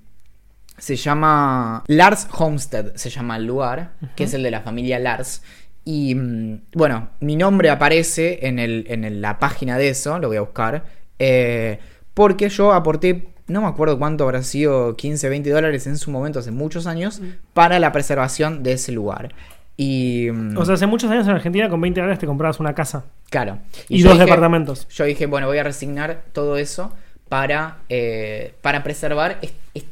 se llama Lars Homestead, se llama el lugar, que es el de la familia Lars. Y mm, bueno, mi nombre aparece en, el, en el- la página de eso, lo voy a buscar, eh, porque yo aporté, no me acuerdo cuánto habrá sido, 15, 20 dólares en su momento, hace muchos años, para la preservación de ese lugar. Y, mm, O sea, hace muchos años en Argentina con 20 dólares te comprabas una casa claro. y, dos dije- departamentos. yo dije, bueno, voy a resignar todo eso para, eh, para preservar es- es-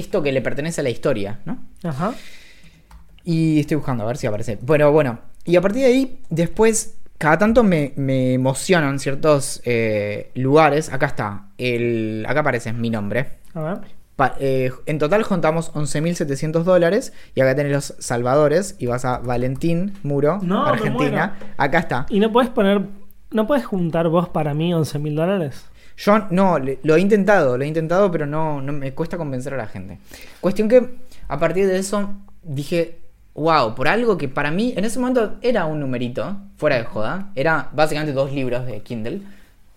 esto que le pertenece a la historia, ¿no? Ajá. Y estoy buscando a ver si aparece. Pero bueno, y a partir de ahí, después, cada tanto me, me emocionan ciertos eh, lugares. Acá está, el, acá aparece mi nombre. A ver. Pa- eh, en total juntamos 11.700 dólares y acá tenés los salvadores y vas a Valentín Muro, No, Argentina. Acá está. ¿Y no puedes poner, no puedes juntar vos para mí 11 mil dólares? Yo no, lo he intentado, lo he intentado, pero no, no me cuesta convencer a la gente. Cuestión que a partir de eso dije, wow, por algo que para mí en ese momento era un numerito, fuera de joda, era básicamente dos libros de Kindle,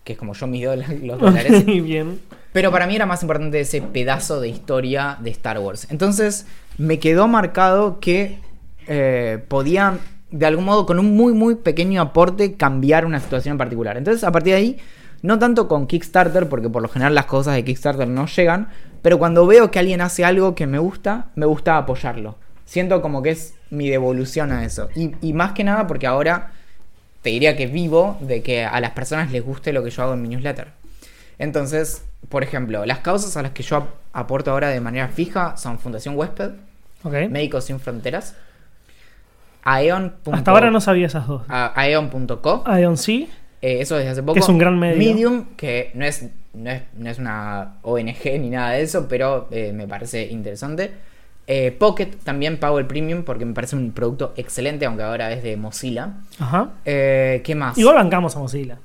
que es como yo mido los dólares. Bien. Pero para mí era más importante ese pedazo de historia de Star Wars. Entonces me quedó marcado que eh, podía, de algún modo, con un muy, muy pequeño aporte, cambiar una situación en particular. Entonces, a partir de ahí, no tanto con Kickstarter, porque por lo general las cosas de Kickstarter no llegan, pero cuando veo que alguien hace algo que me gusta, me gusta apoyarlo. Siento como que es mi devolución a eso. Y, y más que nada porque ahora te diría que vivo de que a las personas les guste lo que yo hago en mi newsletter. Entonces, por ejemplo, las causas a las que yo ap- aporto ahora de manera fija son Fundación Huésped. Médicos Sin Fronteras, Aeon. Hasta ahora no sabía esas dos. Aeon.co, Ion C. eh, eso desde hace poco. Que es un gran medio. Medium, que no es, no es, no es una ONG ni nada de eso, pero eh, me parece interesante. Eh, Pocket también pago el premium porque me parece un producto excelente, aunque ahora es de Mozilla. Ajá. ¿Qué más? Igual bancamos a Mozilla.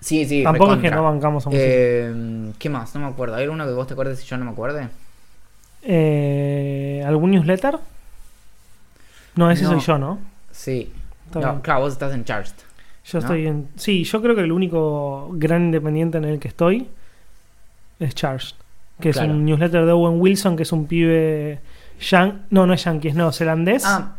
Sí, sí, Tampoco es que no bancamos a Mozilla. ¿Qué más? No me acuerdo. ¿Hay alguno que vos te acuerdes y yo no me acuerde? ¿Algún newsletter? No, ese No. soy yo, ¿no? Sí. No, claro, vos estás en Charged. Yo ¿no? estoy en. Sí, yo creo que el único gran independiente en el que estoy es Charged. Que Claro. es un newsletter de Owen Wilson, que es un pibe. yan- No, no es yankee, es neozelandés. Ah,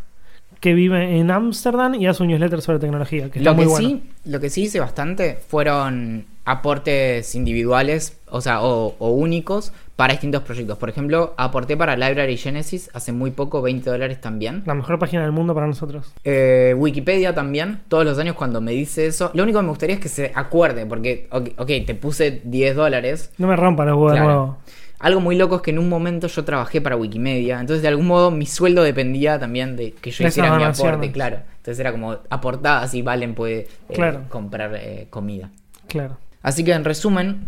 Que vive en Ámsterdam y hace un newsletter sobre tecnología. Que está lo muy que, bueno. sí, lo que sí hice bastante fueron aportes individuales, o sea, o, o únicos para distintos proyectos. Por ejemplo, aporté para Library Genesis hace muy poco, 20 dólares también. La mejor página del mundo para nosotros. Eh, Wikipedia también, todos los años cuando me dice eso. Lo único que me gustaría es que se acuerde, porque, ok, ok, te puse 10 dólares, No me rompan los huevos de nuevo. Algo muy loco es que en un momento yo trabajé para Wikimedia, entonces de algún modo mi sueldo dependía también de que yo hiciera mi aporte, claro. Entonces era como aportadas y Valen puede eh, Claro. comprar eh, comida. Claro. Así que en resumen,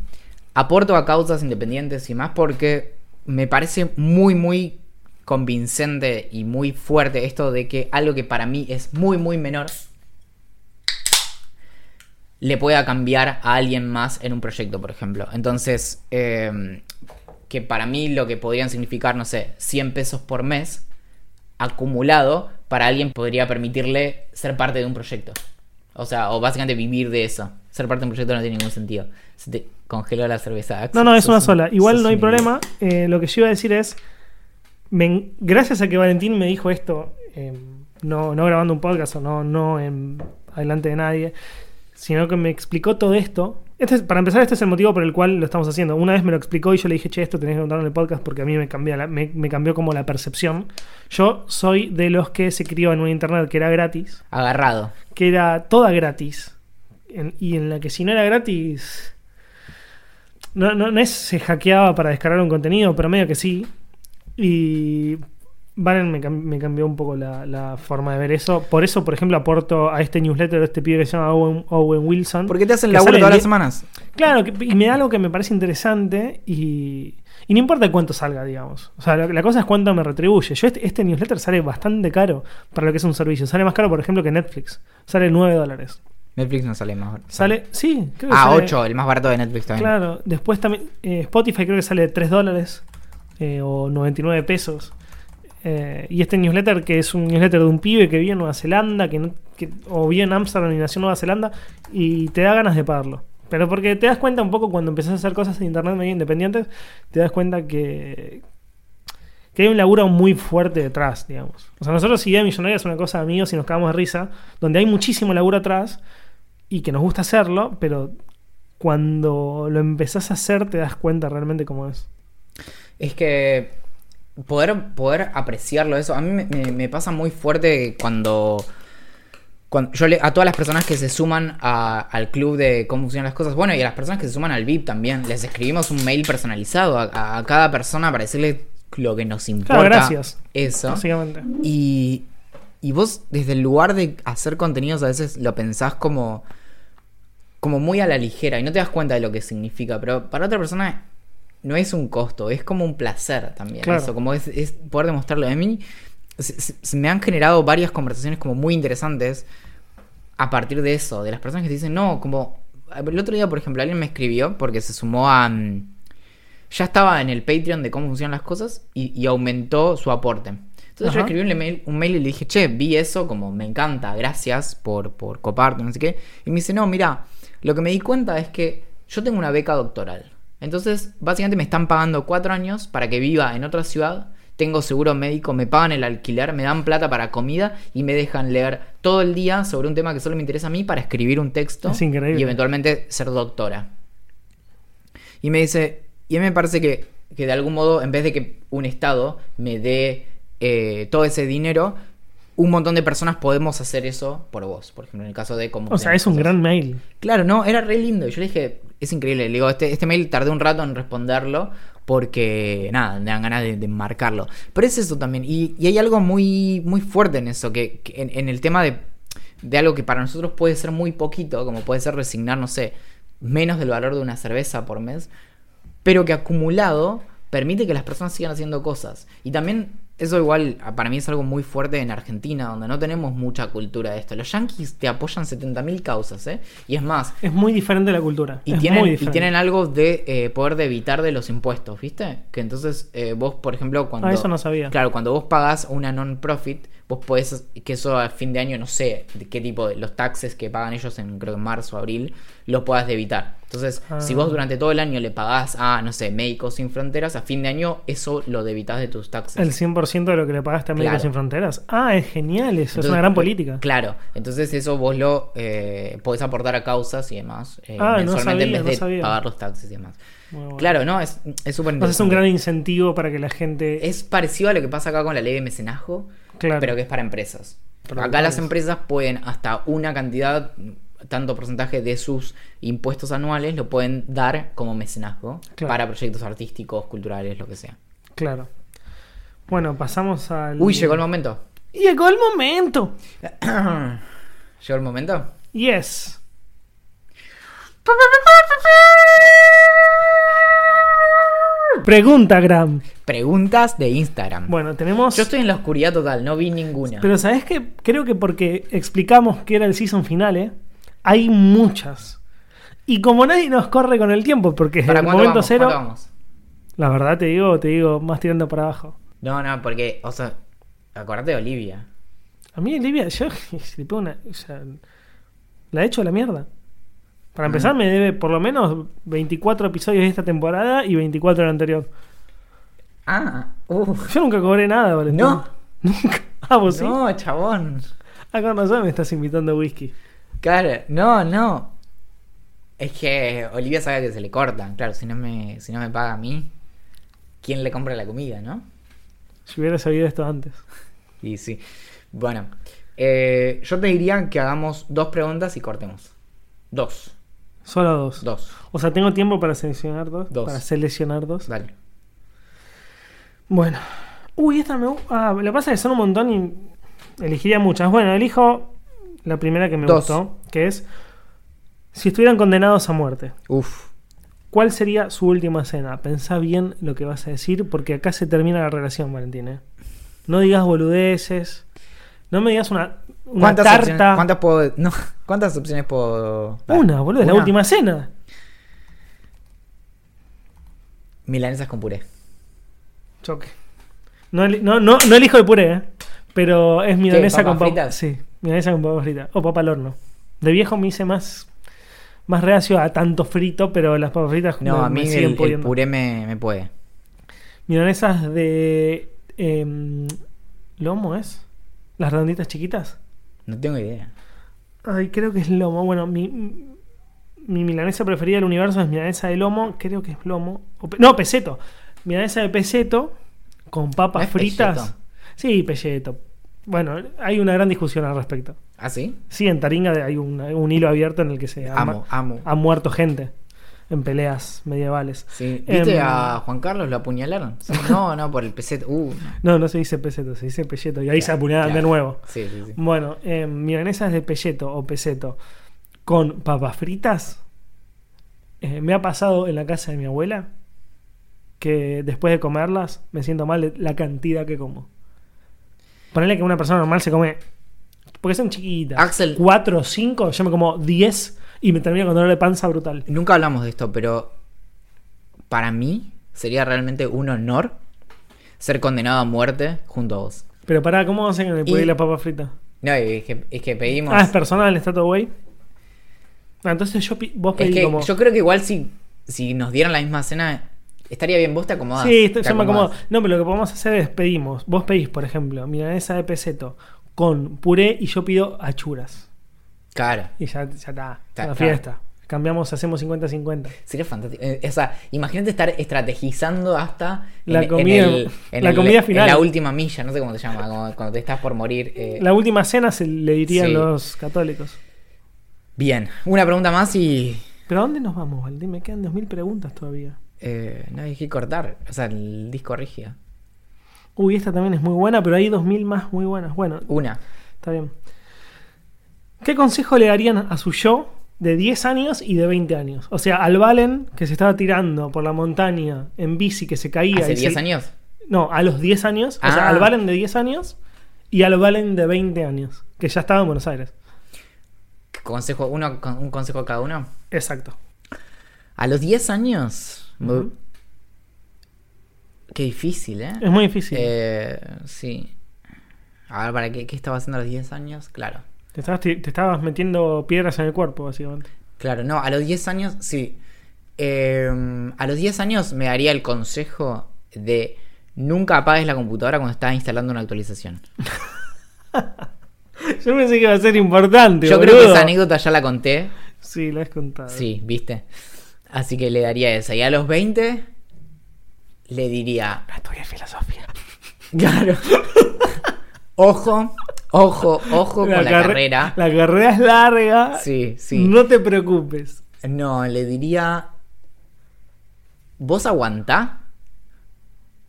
aporto a causas independientes y más porque me parece muy, muy convincente y muy fuerte esto de que algo que para mí es muy, muy menor le pueda cambiar a alguien más en un proyecto, por ejemplo. Entonces, eh, que para mí lo que podrían significar, no sé, 100 pesos por mes acumulado, para alguien podría permitirle ser parte de un proyecto. O sea, o básicamente vivir de eso. Ser parte de un proyecto no tiene ningún sentido. Se te congeló la cerveza. Axel. No, no, es una un- sola. Igual no hay problema. Eh, lo que yo iba a decir es. me gracias a que Valentín me dijo esto, eh, no, no grabando un podcast o no, no en- adelante de nadie, sino que me explicó todo esto. Este es- para empezar, este es el motivo por el cual lo estamos haciendo. Una vez me lo explicó y yo le dije, che, esto tenés que contarlo en el podcast porque a mí me, la- me, me cambió como la percepción. Yo soy de los que se crió en un internet que era gratis, Agarrado. que era toda gratis, en- y en la que si no era gratis... No, no, no es se hackeaba para descargar un contenido, pero medio que sí. Y Valen me, cam- me cambió un poco la, la forma de ver eso. Por eso, por ejemplo, aporto a este newsletter de este pibe que se llama Owen, Owen Wilson. Porque te hacen laburo todas las semanas. Claro, que- y me da algo que me parece interesante y, y no importa cuánto salga, digamos. O sea, la, la cosa es cuánto me retribuye. Yo este, este newsletter sale bastante caro para lo que es un servicio. Sale más caro, por ejemplo, que Netflix. Sale 9 dólares. Netflix no sale más. Sale, sí, creo que Ah, sale- 8, el más barato de Netflix también. Claro, después también eh, Spotify creo que sale 3 dólares eh, o 99 pesos. Eh, y este newsletter, que es un newsletter de un pibe que vive en Nueva Zelanda, que, no- que- o vive en Amsterdam y nació en Nueva Zelanda, y te da ganas de pagarlo. Pero porque te das cuenta un poco cuando empezás a hacer cosas en internet medio independientes, te das cuenta que, que hay un laburo muy fuerte detrás, digamos. O sea, nosotros Idea Millonaria es una cosa amigos y nos cagamos de risa, donde hay muchísimo laburo atrás y que nos gusta hacerlo, pero cuando lo empezás a hacer te das cuenta realmente cómo es. Es que poder, poder apreciarlo eso, a mí me, me- me pasa muy fuerte cuando, cuando yo le, a todas las personas que se suman a- al club de cómo funcionan las cosas, bueno, y a las personas que se suman al VIP también, les escribimos un mail personalizado a, a cada persona para decirle lo que nos importa. Claro, gracias. Eso. Básicamente. Y, y vos, desde el lugar de hacer contenidos, a veces lo pensás como, como muy a la ligera y no te das cuenta de lo que significa. Pero para otra persona no es un costo, es como un placer también. Claro. Eso, como es, es poder demostrarlo. A mí se, se- se me han generado varias conversaciones como muy interesantes a partir de eso, de las personas que te dicen, no, como. El otro día, por ejemplo, alguien me escribió porque se sumó a. mm, Ya estaba en el Patreon de cómo funcionan las cosas y, y aumentó su aporte. Entonces yo Ajá. escribí un mail, un mail y le dije, che, vi eso, como me encanta, gracias por, por coparte, no sé qué. Y me dice, no, mira, lo que me di cuenta es que yo tengo una beca doctoral. Entonces, básicamente me están pagando cuatro años para que viva en otra ciudad. Tengo seguro médico, me pagan el alquiler, me dan plata para comida y me dejan leer todo el día sobre un tema que solo me interesa a mí para escribir un texto Es increíble. y eventualmente ser doctora. Y me dice, y a mí me parece que, que de algún modo, en vez de que un Estado me dé eh, todo ese dinero, un montón de personas podemos hacer eso por vos. Por ejemplo, en el caso de cómo... O sea, es un gran mail. Claro, no, era re lindo. Yo le dije, es increíble. Le digo, este, este mail tardé un rato en responderlo porque, nada, me dan ganas de, de marcarlo. Pero es eso también. Y, y hay algo muy, muy fuerte en eso, que, que en, en el tema de, de algo que para nosotros puede ser muy poquito, como puede ser resignar, no sé, menos del valor de una cerveza por mes, pero que acumulado permite que las personas sigan haciendo cosas. Y también eso igual para mí es algo muy fuerte en Argentina, donde no tenemos mucha cultura de esto. Los yankees te apoyan 70.000 causas, ¿eh? Y es más, Es muy diferente la cultura. y es tienen, muy y tienen algo de eh, poder de evitar de los impuestos, ¿viste? Que entonces eh, vos, por ejemplo, cuando... Ah, eso no sabía. Claro, cuando vos pagás una non-profit, vos podés, que eso a fin de año, no sé de qué tipo de los taxes que pagan ellos en, creo que marzo o abril, los puedas evitar. Entonces, Ah. si vos durante todo el año le pagás a, no sé, Médicos Sin Fronteras, a fin de año eso lo debitas de tus taxes. El 100% de lo que le pagaste a Médicos Claro. Sin Fronteras. Ah, es genial eso. es una gran política. Claro, entonces eso vos lo eh, podés aportar a causas y demás. eh, Ah, no sabía, en no vez de sabía. pagar los taxes y demás. Bueno. Claro, no, es es súper Entonces es un gran incentivo para que la gente. Es parecido a lo que pasa acá con la ley de mecenazgo, Claro. pero que es para empresas. Acá las empresas pueden hasta una cantidad, tanto porcentaje de sus impuestos anuales, lo pueden dar como mecenazgo Claro. para proyectos artísticos, culturales, lo que sea. Claro. Bueno, pasamos al. Uy, llegó el momento. Llegó el momento. ¿Llegó el momento? Yes. Pregunta, Gram. Preguntas de Instagram. Bueno, tenemos. Yo estoy en la oscuridad total, no vi ninguna. Pero ¿sabes qué? Creo que porque explicamos que era el season finale, hay muchas. Y como nadie nos corre con el tiempo, porque es ¿Para el momento vamos? cero, la verdad te digo, te digo, más tirando para abajo. No, no, porque, o sea, acordate de Olivia. A mí Olivia, yo si le pego una. o sea, la he hecho a la mierda. Para empezar, Mm. me debe por lo menos 24 episodios de esta temporada y 24 de la anterior. Ah, uff. Yo nunca cobré nada, Valentín. No. Nunca. Ah, vos sí. No, chabón. Ah, con razón me estás invitando a whisky. Claro, no, no. Es que Olivia sabe que se le cortan. Claro, si no me, si no me paga a mí, ¿quién le compra la comida, no? Si hubiera sabido esto antes. Y sí. Bueno, eh, yo te diría que hagamos dos preguntas y cortemos. Dos. Solo dos. Dos. O sea, tengo tiempo para seleccionar dos. Dos. Para seleccionar dos. Dale. Bueno. Uy, esta me gu- Ah, lo que pasa es que son un montón y elegiría muchas. Bueno, elijo la primera que me Dos. gustó, que es si estuvieran condenados a muerte. Uf. ¿Cuál sería su última cena? Pensá bien lo que vas a decir, porque acá se termina la relación, Valentín. ¿eh? No digas boludeces. No me digas una, una ¿Cuántas tarta. opciones, ¿Cuántas puedo.? No, ¿Cuántas opciones puedo.? dar? Una, boludo, es la última cena. Milanesas con puré. Choque. No, no, no, no elijo el puré, ¿eh? pero es milanesa ¿Papas con papas fritas? Sí, milanesa con papas fritas. O papa al horno. De viejo me hice más, más reacio a tanto frito, pero las papas fritas No, me- a me mí siguen el, puré me, me puede. Milanesas de. em, ¿Lomo es? ¿Las redonditas chiquitas? No tengo idea. Ay, creo que es lomo. Bueno, mi, mi milanesa preferida del universo es milanesa de lomo. Creo que es lomo. Pe- no, peseto. Milanesa de peseto con papas ¿No es fritas. pelleto? Sí, pelleto. Bueno, hay una gran discusión al respecto. ¿Ah, sí? Sí, en Taringa hay un, un hilo abierto en el que se ha, Amo, amo. ha muerto gente en peleas medievales. Sí. ¿Viste Em, a Juan Carlos? ¿Lo apuñalaron? Sí, No, no, por el peseto. Uh, No, no se dice peseto, se dice pelleto. Y ahí se Claro, apuñalan de nuevo. Sí, sí, sí. Bueno, eh, milanesas de pelleto o peseto con papas fritas. eh, me ha pasado en la casa de mi abuela que después de comerlas me siento mal de la cantidad que como. Ponele que una persona normal se come. Porque son chiquitas. Axel. 4 o 5, yo me como 10 y me termino con dolor de panza brutal. Nunca hablamos de esto, pero para mí sería realmente un honor ser condenado a muerte junto a vos. Pero pará, ¿cómo hacen el puré y, Y- la papa frita? No, es que, es que pedimos. Ah, es personal, está todo güey. Ah, entonces yo vos Es pedís que como. yo creo que igual si, si nos dieran la misma cena, estaría bien. Vos te acomodás. Sí, te yo me acomodo. No, pero lo que podemos hacer es pedimos. Vos pedís, por ejemplo, milanesa de peseto con puré y yo pido achuras. Claro. Y ya, ya está. Ta- La ta. fiesta. Cambiamos, hacemos 50-50. Sería fantástico. Eh, o sea, imagínate estar estrategizando hasta La en, comida- en el- en la el- comida en final. la última milla, no sé cómo se llama, como cuando te estás por morir. eh. La última cena se le dirían Sí. los católicos. Bien, una pregunta más y ¿Pero a dónde nos vamos, Valdí? Me quedan 2.000 preguntas todavía. eh, no hay que cortar. O sea, el disco rígido. Uy, esta también es muy buena, pero hay 2.000 más muy buenas. Bueno, Una. está bien. ¿Qué consejo le darían a su yo de 10 años y de 20 años? O sea, al Valen que se estaba tirando por la montaña en bici, que se caía. ¿Hace y se- 10 años? No, a los 10 años. O sea, Ah. al Valen de 10 años y al Valen de 20 años, que ya estaba en Buenos Aires. Consejo, uno, un consejo cada uno. Exacto. A los 10 años. Ujú. Qué difícil, ¿eh? Es muy difícil. Eh, sí. A ver, ¿para qué, qué estaba haciendo a los 10 años? Claro. Te, estabas, te estabas metiendo piedras en el cuerpo, básicamente. Claro, no, a los 10 años, sí. Eh, a los 10 años me daría el consejo de nunca apagues la computadora cuando estás instalando una actualización. Yo pensé que iba a ser importante. Yo creo que esa anécdota ya la conté. Sí, la has contado. Sí, ¿viste? Así que le daría esa. Y a los 20 le diría... La tuya es filosofía. Claro. ojo, ojo, ojo con la carre- carrera. La carrera es larga. Sí, sí. No te preocupes. No, le diría. Vos aguantá,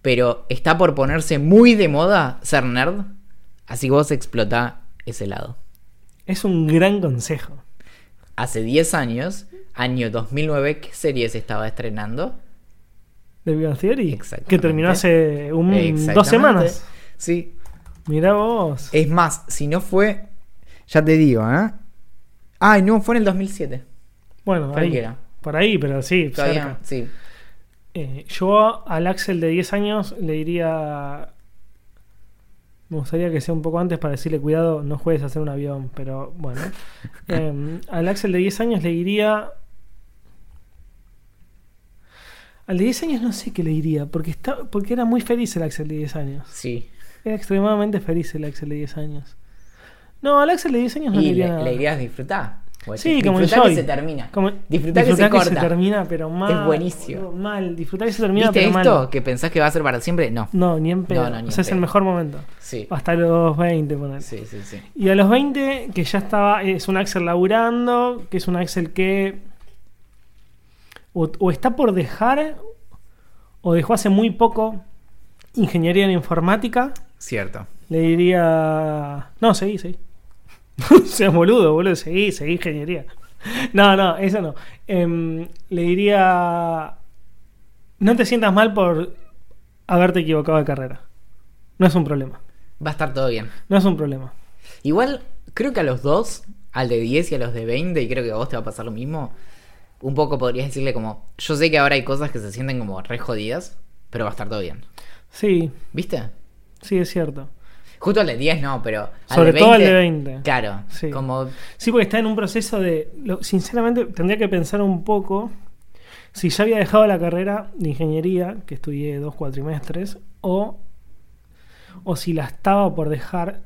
pero está por ponerse muy de moda ser nerd. Así vos explotá ese lado. Es un gran consejo. Hace 10 años, año 2009, ¿qué serie se estaba estrenando? De Big Theory. Que terminó hace un, dos semanas. Sí. Mirá vos. Es más, si no fue. Ya te digo, ¿eh? Ay, no, fue en el 2007. bueno, ahí, por ahí, pero sí, Todavía, cerca. sí. Eh, yo al Axel de 10 años le diría. Me gustaría que sea un poco antes para decirle cuidado, no juegues a hacer un avión, pero bueno. Eh, al Axel de 10 años le diría. Al de 10 años no sé qué le diría, porque, está, porque era muy feliz el Axel de 10 años. Sí. Era extremadamente feliz el Axel de 10 años. No, al Axel de 10 años no le Y diría le, nada. le dirías disfrutar. O Sí, como disfrutar que se termina. Como- disfrutar que se disfrutar corta. termina, pero mal. Es buenísimo. Mal, disfrutar que se termina, ¿Viste pero esto? mal. Que pensás que va a ser para siempre. No. No, ni en pedo. No, no, ni o sea, es el mejor momento. Sí. Hasta los 20, ponele. Sí, sí, sí. Y a los 20, que ya estaba, es un Axel laburando, que es un Axel que o, o está por dejar, o dejó hace muy poco ingeniería en informática, Cierto. le diría, no, seguí, seguí. Seas boludo, boludo, seguí, seguí ingeniería. No, no, eso no. Em, le diría, no te sientas mal por haberte equivocado de carrera. No es un problema. Va a estar todo bien. No es un problema. Igual, creo que a los dos, al de 10 y a los de 20, y creo que a vos te va a pasar lo mismo, un poco podrías decirle como, yo sé que ahora hay cosas que se sienten como re jodidas, pero va a estar todo bien. Sí, ¿Viste? Sí, es cierto. Justo al de 10 no, pero... Al Sobre de todo al de 20. Claro, Sí. como... Sí, porque está en un proceso de. lo- sinceramente, tendría que pensar un poco si ya había dejado la carrera de ingeniería, que estudié dos cuatrimestres, o, o si la estaba por dejar.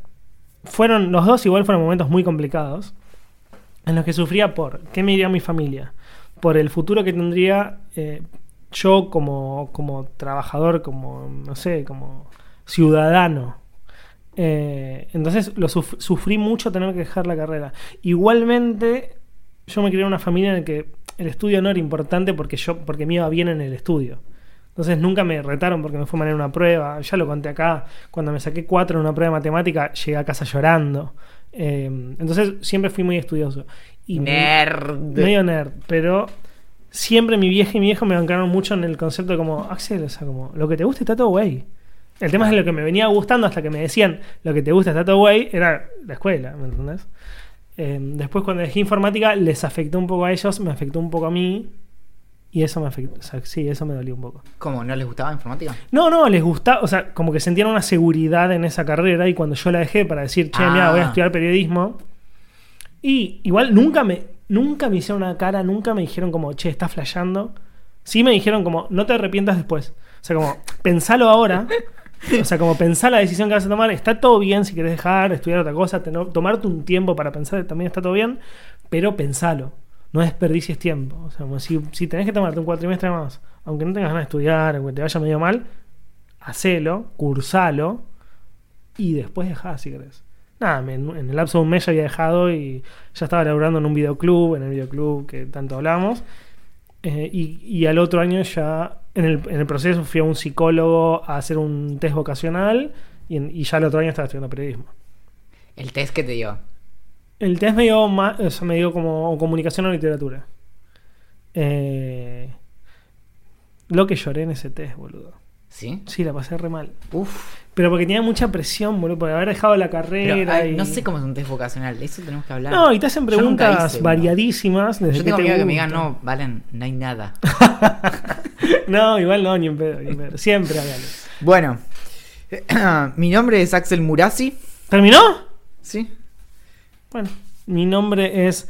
Fueron, los dos igual fueron momentos muy complicados, en los que sufría por qué me diría mi familia, por el futuro que tendría eh, yo como, como trabajador, como, no sé, como ciudadano. Eh, entonces lo suf- sufrí mucho tener que dejar la carrera. Igualmente, yo me crié en una familia en la que el estudio no era importante porque yo, porque me iba bien en el estudio. Entonces nunca me retaron porque me fue mal en una prueba. Ya lo conté acá. Cuando me saqué cuatro en una prueba de matemática, llegué a casa llorando. Eh, entonces siempre fui muy estudioso. Y me- Nerd. medio nerd, pero siempre mi vieja y mi viejo me bancaron mucho en el concepto de como, Axel, o sea, como, lo que te guste está todo güey. El tema es lo que me venía gustando hasta que me decían, lo que te gusta está todo güey, era la escuela, ¿me entendés? Eh, después cuando dejé informática les afectó un poco a ellos, me afectó un poco a mí, y eso me afectó, o sea, sí, eso me dolió un poco. ¿Cómo? ¿No les gustaba informática? No, no, les gustaba, o sea, como que sentían una seguridad en esa carrera y cuando yo la dejé para decir, che, mira, voy a Ah. estudiar periodismo. Y igual nunca me, nunca me hicieron una cara, nunca me dijeron como, che, estás flasheando. Sí me dijeron como, no te arrepientas después. O sea, como, pensalo ahora. O sea, como pensar la decisión que vas a tomar, está todo bien si querés dejar, estudiar otra cosa, tomarte un tiempo para pensar, también está todo bien, pero pensalo, no desperdicies tiempo. O sea, como si, si tenés que tomarte un cuatrimestre más, aunque no tengas ganas de estudiar, aunque te vaya medio mal, hacelo, cursalo y después dejá si querés. Nada, me- en el lapso de un mes ya había dejado y ya estaba laburando en un videoclub, en el videoclub que tanto hablamos. Eh, y, y al otro año ya, en el, en el proceso, fui a un psicólogo a hacer un test vocacional y, en- y ya el otro año estaba estudiando periodismo. El test que te dio. El test me dio, o sea, me dio como comunicación o literatura. Eh, lo que lloré en ese test, boludo. ¿Sí? Sí, la pasé re mal. Uf. Pero porque tenía mucha presión, boludo, por haber dejado la Pero, carrera. ay, y... no sé cómo es un test vocacional. Eso tenemos que hablar. No, y te hacen preguntas hice variadísimas. Desde Yo tengo te miedo que me digan, no, Valen, no hay nada. No, igual no, ni en pedo, ni en pedo. Siempre hágalo. bueno, mi nombre es Axel Murasi. ¿Terminó? ¿Sí? Bueno, mi nombre es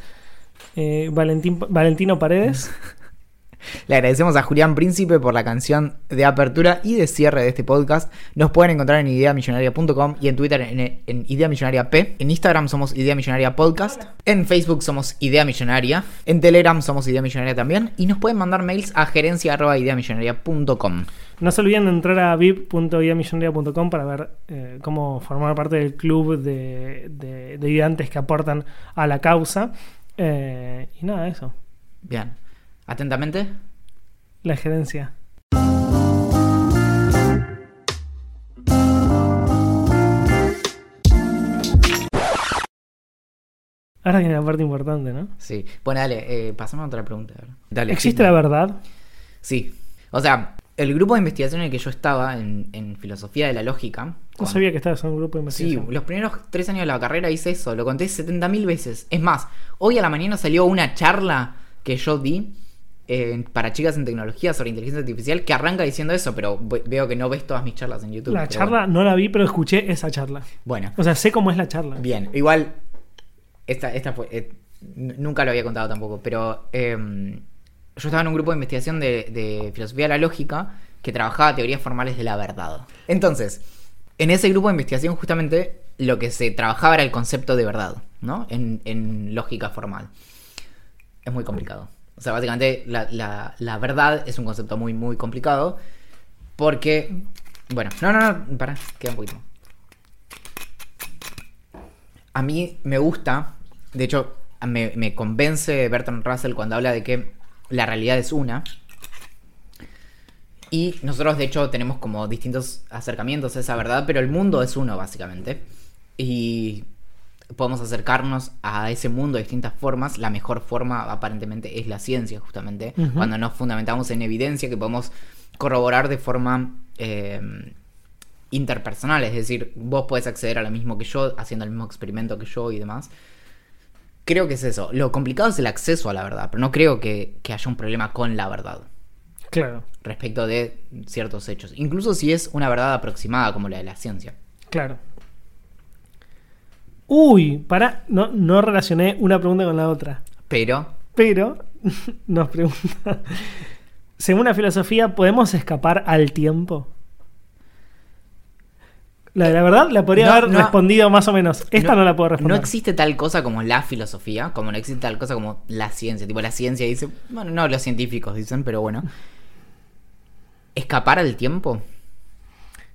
eh, Valentín, Valentino Paredes. Le agradecemos a Julián Príncipe por la canción de apertura y de cierre de este podcast. Nos pueden encontrar en ideamillonaria.com y en Twitter en, en Idea Millonaria P. En Instagram somos Idea Millonaria Podcast. En Facebook somos Idea Millonaria. En Telegram somos Idea Millonaria también. Y nos pueden mandar mails a gerencia.ideamillonaria.com. No se olviden de entrar a vip.ideamillonaria.com para ver eh, cómo formar parte del club de, de, de ideantes que aportan a la causa. Eh, y nada, eso. Bien. Atentamente. La gerencia. Ahora viene la parte importante, ¿no? Sí. Bueno, dale, eh, pasame a otra pregunta. Dale, ¿Existe sí. la verdad? Sí. O sea, el grupo de investigación en el que yo estaba, en, en filosofía de la lógica. No con- sabía que estabas en un grupo de Sí, investigación. los primeros tres años de la carrera hice eso, lo conté 70.000 veces. Es más, hoy a la mañana salió una charla que yo di eh, para chicas en tecnología sobre inteligencia artificial que arranca diciendo eso, pero ve- veo que no ves todas mis charlas en YouTube. La charla Bueno. no la vi, pero escuché esa charla. Bueno, O sea, sé cómo es la charla. bien, igual, esta, esta fue, eh, nunca lo había contado tampoco, pero eh, yo estaba en un grupo de investigación de, de filosofía de la lógica que trabajaba teorías formales de la verdad. Entonces, en ese grupo de investigación justamente lo que se trabajaba era el concepto de verdad, ¿no? En, en lógica formal. Es muy complicado. O sea, básicamente la, la- verdad es un concepto muy, muy complicado. Porque. Bueno, no, no, no, para, queda un poquito. A mí me gusta, de hecho, me, me convence Bertrand Russell cuando habla de que la realidad es una. Y nosotros, de hecho, tenemos como distintos acercamientos a esa verdad, pero el mundo es uno, básicamente. Y podemos acercarnos a ese mundo de distintas formas. La mejor forma, aparentemente, es la ciencia, justamente. Cuando nos fundamentamos en evidencia que podemos corroborar de forma eh, interpersonal. Es decir, vos podés acceder a lo mismo que yo, haciendo el mismo experimento que yo y demás. Creo que es eso. Lo complicado es el acceso a la verdad, pero no creo que, que haya un problema con la verdad Claro, respecto de ciertos hechos. Incluso si es una verdad aproximada como la de la ciencia. claro. Uy, para, no, no relacioné una pregunta con la otra. Pero Pero nos pregunta, según la filosofía, ¿podemos escapar al tiempo? La de la verdad la podría No, haber no. respondido más o menos. Esta no, la puedo responder. No existe tal cosa como la filosofía, como no existe tal cosa como la ciencia. Tipo, la ciencia dice, bueno, no, los científicos dicen, pero bueno. ¿Escapar al tiempo?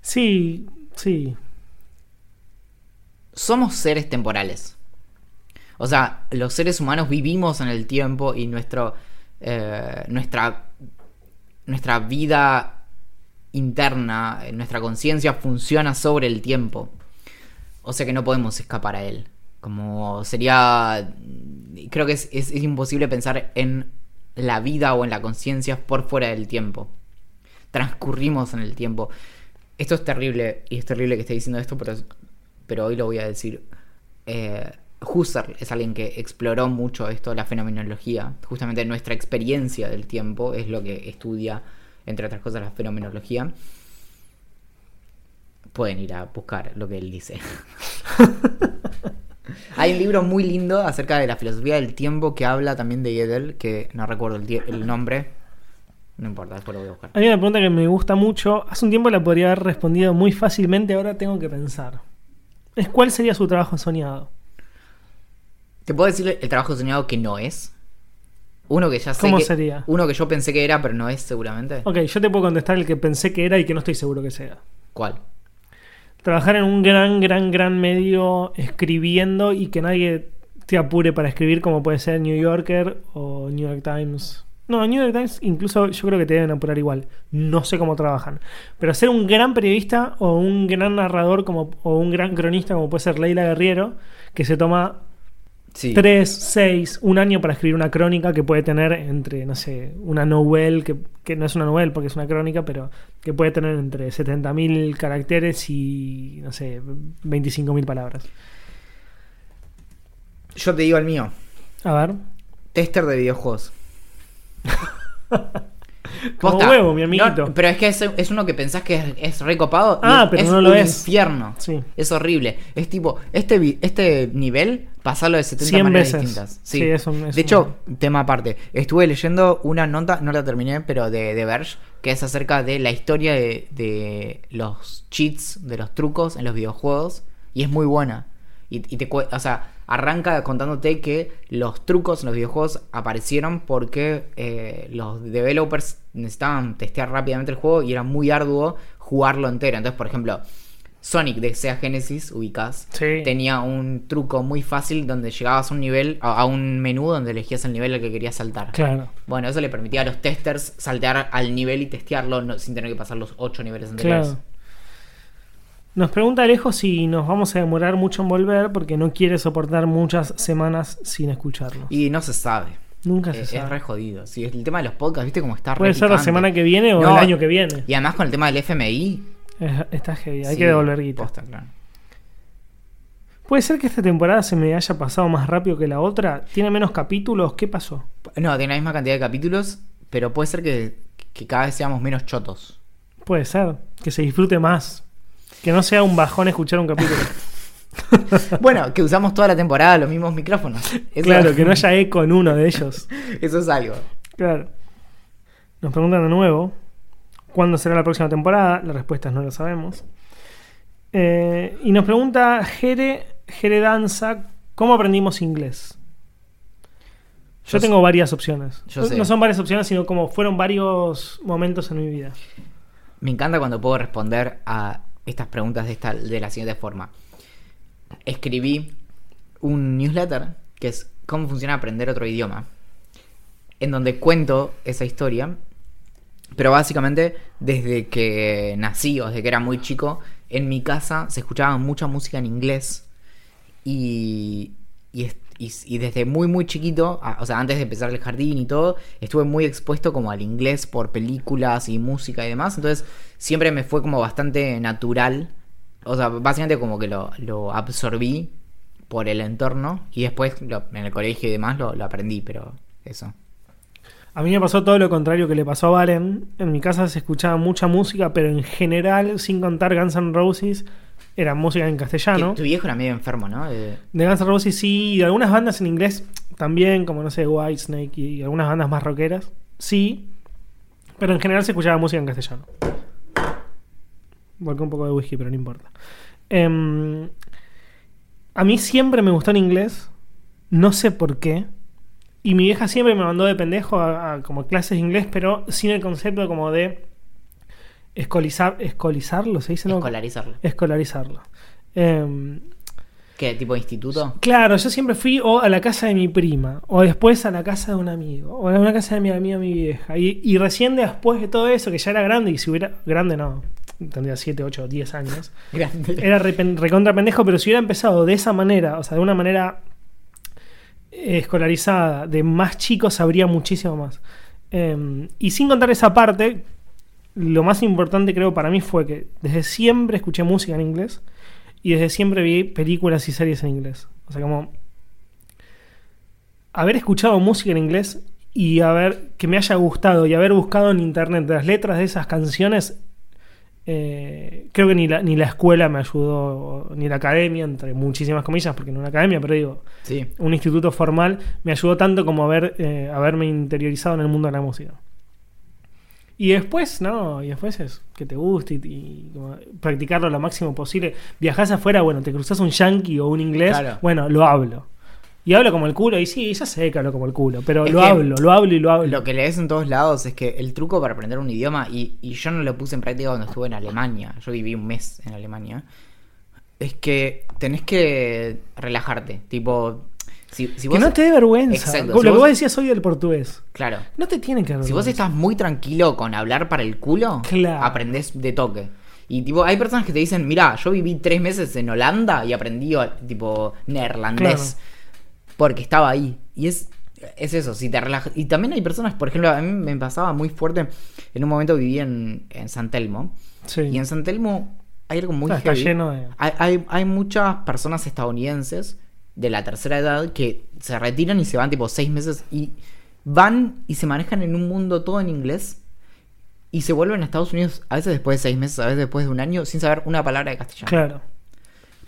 Sí, sí. Somos seres temporales. O sea, los seres humanos vivimos en el tiempo y nuestro, eh, nuestra, nuestra vida interna, eh, nuestra conciencia funciona sobre el tiempo. O sea que no podemos escapar a él. Como sería... Creo que es, es- es imposible pensar en la vida o en la conciencia por fuera del tiempo. Transcurrimos en el tiempo. Esto es terrible y es terrible que esté diciendo esto, pero, pero hoy lo voy a decir. Eh, Husserl es alguien que exploró mucho esto, la fenomenología. Justamente nuestra experiencia del tiempo es lo que estudia, entre otras cosas, la fenomenología. Pueden ir a buscar lo que él dice. Hay un libro muy lindo acerca de la filosofía del tiempo que habla también de Gödel, que no recuerdo el, el nombre. No importa, después lo voy a buscar. Hay una pregunta que me gusta mucho. Hace un tiempo la podría haber respondido muy fácilmente, ahora tengo que pensar. Es cuál sería su trabajo soñado. ¿Te puedo decir el trabajo soñado que no es? Uno que ya sé ¿Cómo que- sería? Uno que yo pensé que era, pero no es seguramente. Ok, yo te puedo contestar el que pensé que era y que no estoy seguro que sea. ¿Cuál? Trabajar en un gran, gran, gran medio escribiendo y que nadie te apure para escribir como puede ser New Yorker o New York Times. No, New York Times incluso yo creo que te deben apurar igual. No sé cómo trabajan. Pero ser un gran periodista o un gran narrador como, o un gran cronista como puede ser Leila Guerriero, que se toma Sí. 3, 6, un año para escribir una crónica que puede tener entre, no sé, una novel, que, que no es una novel porque es una crónica, pero que puede tener entre 70.000 caracteres y, no sé, 25.000 palabras. Yo te digo el mío. A ver. Tester de videojuegos. Como Posta. huevo, mi amiguito. No, pero es que es, es uno que pensás que es, es recopado. Ah, es- pero es no lo un es. infierno. Sí. Es horrible. Es tipo, este, este nivel, pasarlo de 70 100 maneras veces. distintas. Sí. Sí, es un- es de un- hecho, tema aparte. Estuve leyendo una nota, no la terminé, pero de, de Verge, que es acerca de la historia de, de los cheats, de los trucos en los videojuegos. Y es muy buena. Y, y te o sea, arranca contándote que los trucos en los videojuegos aparecieron porque eh, los developers necesitaban testear rápidamente el juego y era muy arduo jugarlo entero. Entonces, por ejemplo, Sonic de Sega Genesis, ubicás, Sí. tenía un truco muy fácil donde llegabas a un nivel, a, a un menú donde elegías el nivel al que querías saltar. Claro. Bueno, eso le permitía a los testers saltear al nivel y testearlo no- sin tener que pasar los 8 niveles anteriores. Claro. Nos pregunta Alejo si nos vamos a demorar mucho en volver porque no quiere soportar muchas semanas sin escucharnos. Y no se sabe. Nunca Eh, se es sabe. re jodido. Sí, el tema de los podcasts, ¿viste cómo está Puede ser la semana que viene o No, el año que viene. Y además con el tema del FMI. Es- Está heavy, hay sí, que devolver guita. posta, claro. Puede ser que esta temporada se me haya pasado más rápido que la otra. ¿Tiene menos capítulos? ¿Qué pasó? No, tiene la misma cantidad de capítulos, pero puede ser que, que cada vez seamos menos chotos. Puede ser. Que se disfrute más. Que no sea un bajón escuchar un capítulo. bueno, que usamos toda la temporada los mismos micrófonos. Eso- claro, que no haya eco en uno de ellos. Eso es algo. Claro. Nos preguntan de nuevo. ¿Cuándo será la próxima temporada? La respuesta es no lo sabemos. Eh, y nos pregunta Jere, Jere Danza, ¿cómo aprendimos inglés? Yo, Yo tengo varias opciones. Yo no, sé. no son varias opciones, sino como fueron varios momentos en mi vida. Me encanta cuando puedo responder a estas preguntas de, esta, de la siguiente forma. Escribí un newsletter que es cómo funciona aprender otro idioma, en donde cuento esa historia, pero básicamente desde que nací o desde que era muy chico, en mi casa se escuchaba mucha música en inglés y, y, y- desde muy muy chiquito, o sea, antes de empezar el jardín y todo, estuve muy expuesto como al inglés por películas y música y demás, entonces siempre me fue como bastante natural, o sea, básicamente como que lo, lo absorbí por el entorno y después en el colegio y demás lo, lo aprendí, pero eso. A mí me pasó todo lo contrario que le pasó a Valen. En mi casa se escuchaba mucha música, pero en general, sin contar Guns N' Roses, era música en castellano. Que tu viejo era medio enfermo, ¿no? Eh, De Guns N' Roses sí, y de algunas bandas en inglés también, como no sé, Whitesnake y algunas bandas más rockeras, sí. Pero en general se escuchaba música en castellano. Volqué un poco de whisky, pero no importa. Em, a mí siempre me gustó en inglés, no sé por qué. Y mi vieja siempre me mandó de pendejo a, a como clases de inglés, pero sin el concepto como de escolizar, escolizarlo, ¿se dice? no? escolarizarlo. Escolarizarlo. Em, ¿Qué tipo de instituto? Claro, yo siempre fui o a la casa de mi prima, o después a la casa de un amigo, o a una casa de mi amiga, mi vieja. Y, y recién después de todo eso, que ya era grande, y si hubiera. Grande no, tendría 7, 8, 10 años. Grande. Era re- recontra pendejo, pero si hubiera empezado de esa manera, o sea, de una manera escolarizada, de más chicos, sabría muchísimo más. Eh, y sin contar esa parte, lo más importante creo para mí fue que desde siempre escuché música en inglés y desde siempre vi películas y series en inglés. O sea, como haber escuchado música en inglés y haber que me haya gustado y haber buscado en internet las letras de esas canciones eh, creo que ni la, ni la escuela me ayudó, ni la academia, entre muchísimas comillas, porque no una academia, pero digo, Sí. un instituto formal me ayudó tanto como haber, eh, haberme interiorizado en el mundo de la música. Y después, no, y después es que te guste y, y como practicarlo lo máximo posible. Viajás afuera, bueno, te cruzas un yankee o un inglés, Claro. bueno, lo hablo. Y hablo como el culo, y sí, ya sé que hablo como el culo, pero Es lo hablo, lo hablo y lo hablo. Lo que lees en todos lados es que el truco para aprender un idioma, y, y yo no lo puse en práctica cuando estuve en Alemania, yo viví un mes en Alemania, es que tenés que relajarte. Tipo, si, si que no te dé vergüenza. Exacto, Lo si que vos- vos decías hoy del portugués. Claro. No te tienen que dar Si vos estás muy tranquilo con hablar para el culo, Claro. aprendés de toque. Y tipo, hay personas que te dicen, mira, yo viví tres meses en Holanda y aprendí tipo neerlandés porque estaba ahí. Y es, es eso, si te relajas. Y también hay personas, por ejemplo, a mí me pasaba muy fuerte, en un momento viví en, en San Telmo. Sí. Y en San Telmo hay algo muy Ah, está lleno de- Hay, hay, hay muchas personas estadounidenses de la tercera edad que se retiran y se van tipo seis meses y van y se manejan en un mundo todo en inglés y se vuelven a Estados Unidos a veces después de seis meses, a veces después de un año sin saber una palabra de castellano. Claro.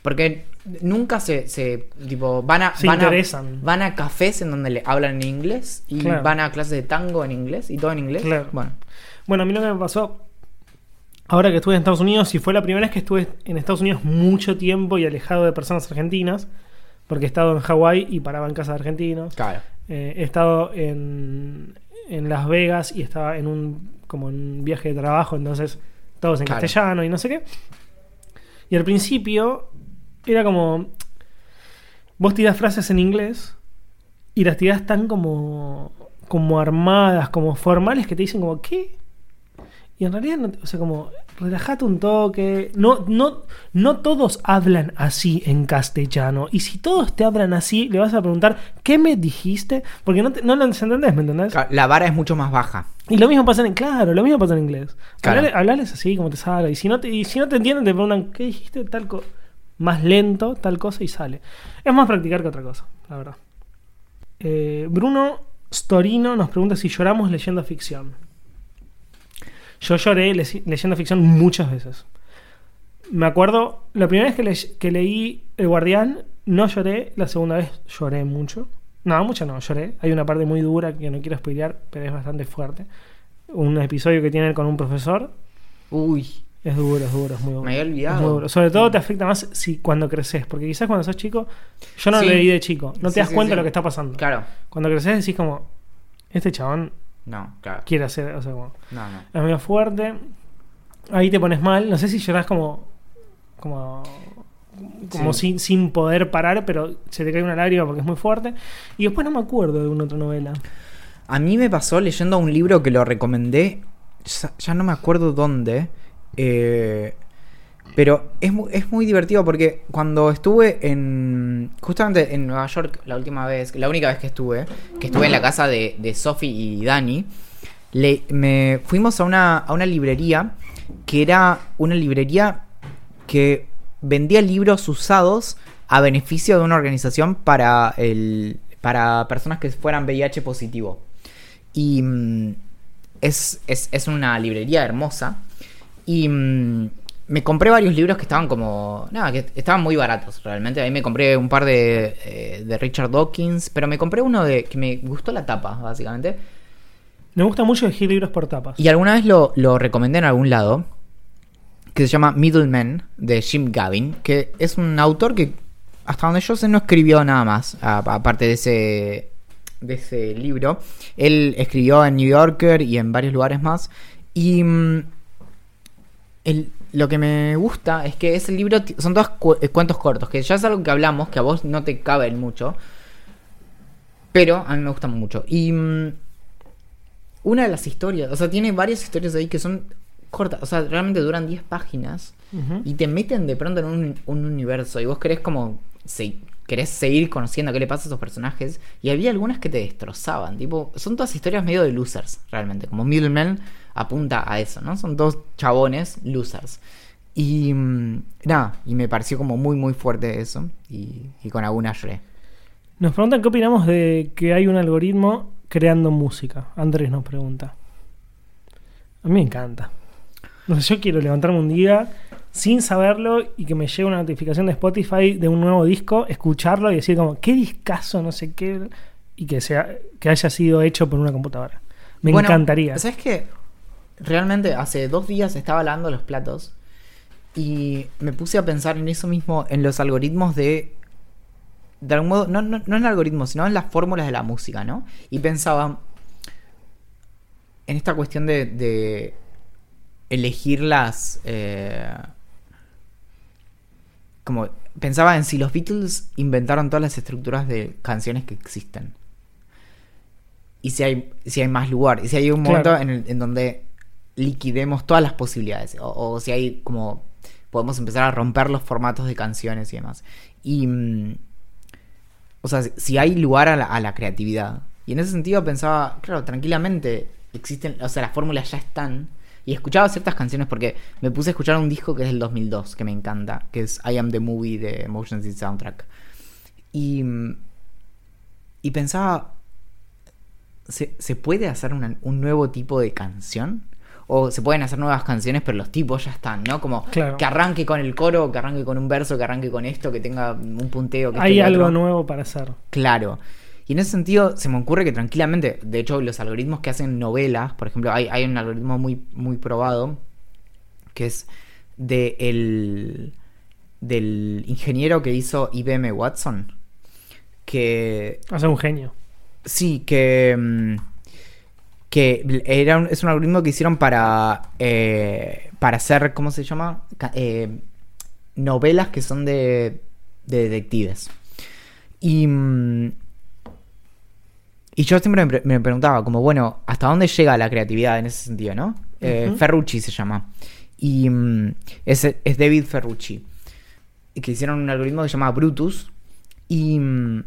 Porque nunca se, se tipo, van a, Se van, a, interesan. van a cafés en donde le hablan en inglés y Claro. van a clases de tango en inglés y todo en inglés. Claro. Bueno, Bueno, a mí lo que me pasó ahora que estuve en Estados Unidos, y fue la primera vez que estuve en Estados Unidos mucho tiempo y alejado de personas argentinas, porque he estado en Hawái y paraba en casa de argentinos. claro. Eh, he estado en, en Las Vegas y estaba en un como en un viaje de trabajo, entonces todos en Claro. castellano y no sé qué. Y al principio era como vos tirás frases en inglés y las tirás tan como como armadas, como formales que te dicen como ¿qué? Y en realidad, no, o sea, como, relajate un toque. No, no, no todos hablan así en castellano. Y si todos te hablan así, le vas a preguntar, ¿qué me dijiste? Porque no, te- no lo entendés, ¿me entendés? La vara es mucho más baja. Y lo mismo pasa en, claro, lo mismo pasa en inglés. Claro. Hablale- Hablales así como te salga. Y si no te, y si no te entienden, te preguntan, ¿qué dijiste? Tal co más lento, tal cosa, y sale. Es más practicar que otra cosa, la verdad. Eh, Bruno Storino nos pregunta si lloramos leyendo ficción. Yo lloré le- leyendo ficción muchas veces. Me acuerdo, la primera vez que, le- que leí El Guardián, no lloré. La segunda vez lloré mucho. No, mucho no, lloré. Hay una parte muy dura que no quiero spoilear, pero es bastante fuerte. Un episodio que tiene con un profesor. Uy. Es duro, es duro, es muy duro. Me había olvidado. Duro. Sobre todo te afecta más si cuando creces, porque quizás cuando sos chico, yo no Sí. lo leí de chico, no te Sí, das sí, cuenta de lo que está pasando. Claro. Cuando creces decís como, este chabón No, claro. quiere hacer, o sea, como, No, no. es medio fuerte. Ahí te pones mal, no sé si llorás como, como, como Sí. sin, sin poder parar, pero se te cae una lágrima porque es muy fuerte. Y después no me acuerdo de una otra novela. A mí me pasó leyendo un libro que lo recomendé, ya, ya no me acuerdo dónde, eh, pero es, es muy divertido porque cuando estuve en, justamente en Nueva York la última vez, la única vez que estuve, que estuve en la casa de, de Sophie y Dani, le, me fuimos a una, a una librería que era una librería que vendía libros usados a beneficio de una organización para el para personas que fueran VIH positivo. Y mm, es, es, es una librería hermosa. Y mm, me compré varios libros que estaban como. Nada, que estaban muy baratos realmente. Ahí me compré un par de, eh, de Richard Dawkins. Pero me compré uno de que me gustó la tapa, básicamente. Me gusta mucho elegir libros por tapas. Y alguna vez lo, lo recomendé en algún lado. Que se llama Middleman, de Jim Gavin. Que es un autor que, hasta donde yo sé, no escribió nada más. Aparte de ese, de ese libro. Él escribió en New Yorker y en varios lugares más. Y mm, el- lo que me gusta es que ese libro son todos cu- eh, cuentos cortos. Que ya es algo que hablamos, que a vos no te caben mucho. Pero a mí me gustan mucho. Y mm, una de las historias, o sea, tiene varias historias ahí que son cortas, o sea, realmente duran 10 páginas y te meten de pronto en un, un universo y vos querés como, querés seguir conociendo qué le pasa a esos personajes y había algunas que te destrozaban, tipo, son todas historias medio de losers, realmente, como Middleman apunta a eso, ¿no? Son dos chabones losers. Y mm, nada, y me pareció como muy, muy fuerte eso y, con alguna lloré. Nos preguntan qué opinamos de que hay un algoritmo creando música. Andrés nos pregunta. A mí me encanta. No yo quiero levantarme un día sin saberlo y que me llegue una notificación de Spotify de un nuevo disco, escucharlo y decir como, qué discazo, no sé qué, y que, sea, que haya sido hecho por una computadora. Me Bueno, encantaría. ¿Sabes qué? Realmente hace dos días estaba lavando los platos y me puse a pensar en eso mismo, en los algoritmos de. De algún modo, no, no, no en algoritmos, sino en las fórmulas de la música, ¿no? Y pensaba en esta cuestión de, de elegir las. eh, como pensaba en si los Beatles inventaron todas las estructuras de canciones que existen. Y si hay, si hay más lugar. Y si hay un momento Claro. en, el- en donde liquidemos todas las posibilidades. O, o si hay como. Podemos empezar a romper los formatos de canciones y demás. Y. mm, o sea, si- si hay lugar a la, a la creatividad. Y en ese sentido pensaba, claro, tranquilamente existen, o sea, las fórmulas ya están. Y escuchaba ciertas canciones porque me puse a escuchar un disco que es del 2002, que me encanta, que es I Am the Movie de Motion City Soundtrack. Y, y pensaba, ¿se, se puede hacer una- un nuevo tipo de canción? O se pueden hacer nuevas canciones, pero los tipos ya están, ¿no? Como Claro. que arranque con el coro, que arranque con un verso, que arranque con esto, que tenga un punteo. Que hay algo otro. nuevo para hacer. Claro. Y en ese sentido se me ocurre que tranquilamente, de hecho los algoritmos que hacen novelas, por ejemplo, hay, hay un algoritmo muy, muy probado que es de el, del ingeniero que hizo IBM Watson. Que Hacer un genio. sí, que, mm, que era un- es un algoritmo que hicieron para, eh, para hacer, ¿cómo se llama? Eh, novelas que son de, de detectives. Y, mm, y yo siempre me, me preguntaba, como, bueno, ¿hasta dónde llega la creatividad en ese sentido, no? Eh. Ferrucci se llama. Y mm, es, es David Ferrucci. Que hicieron un algoritmo que se llama Brutus. Y. mm,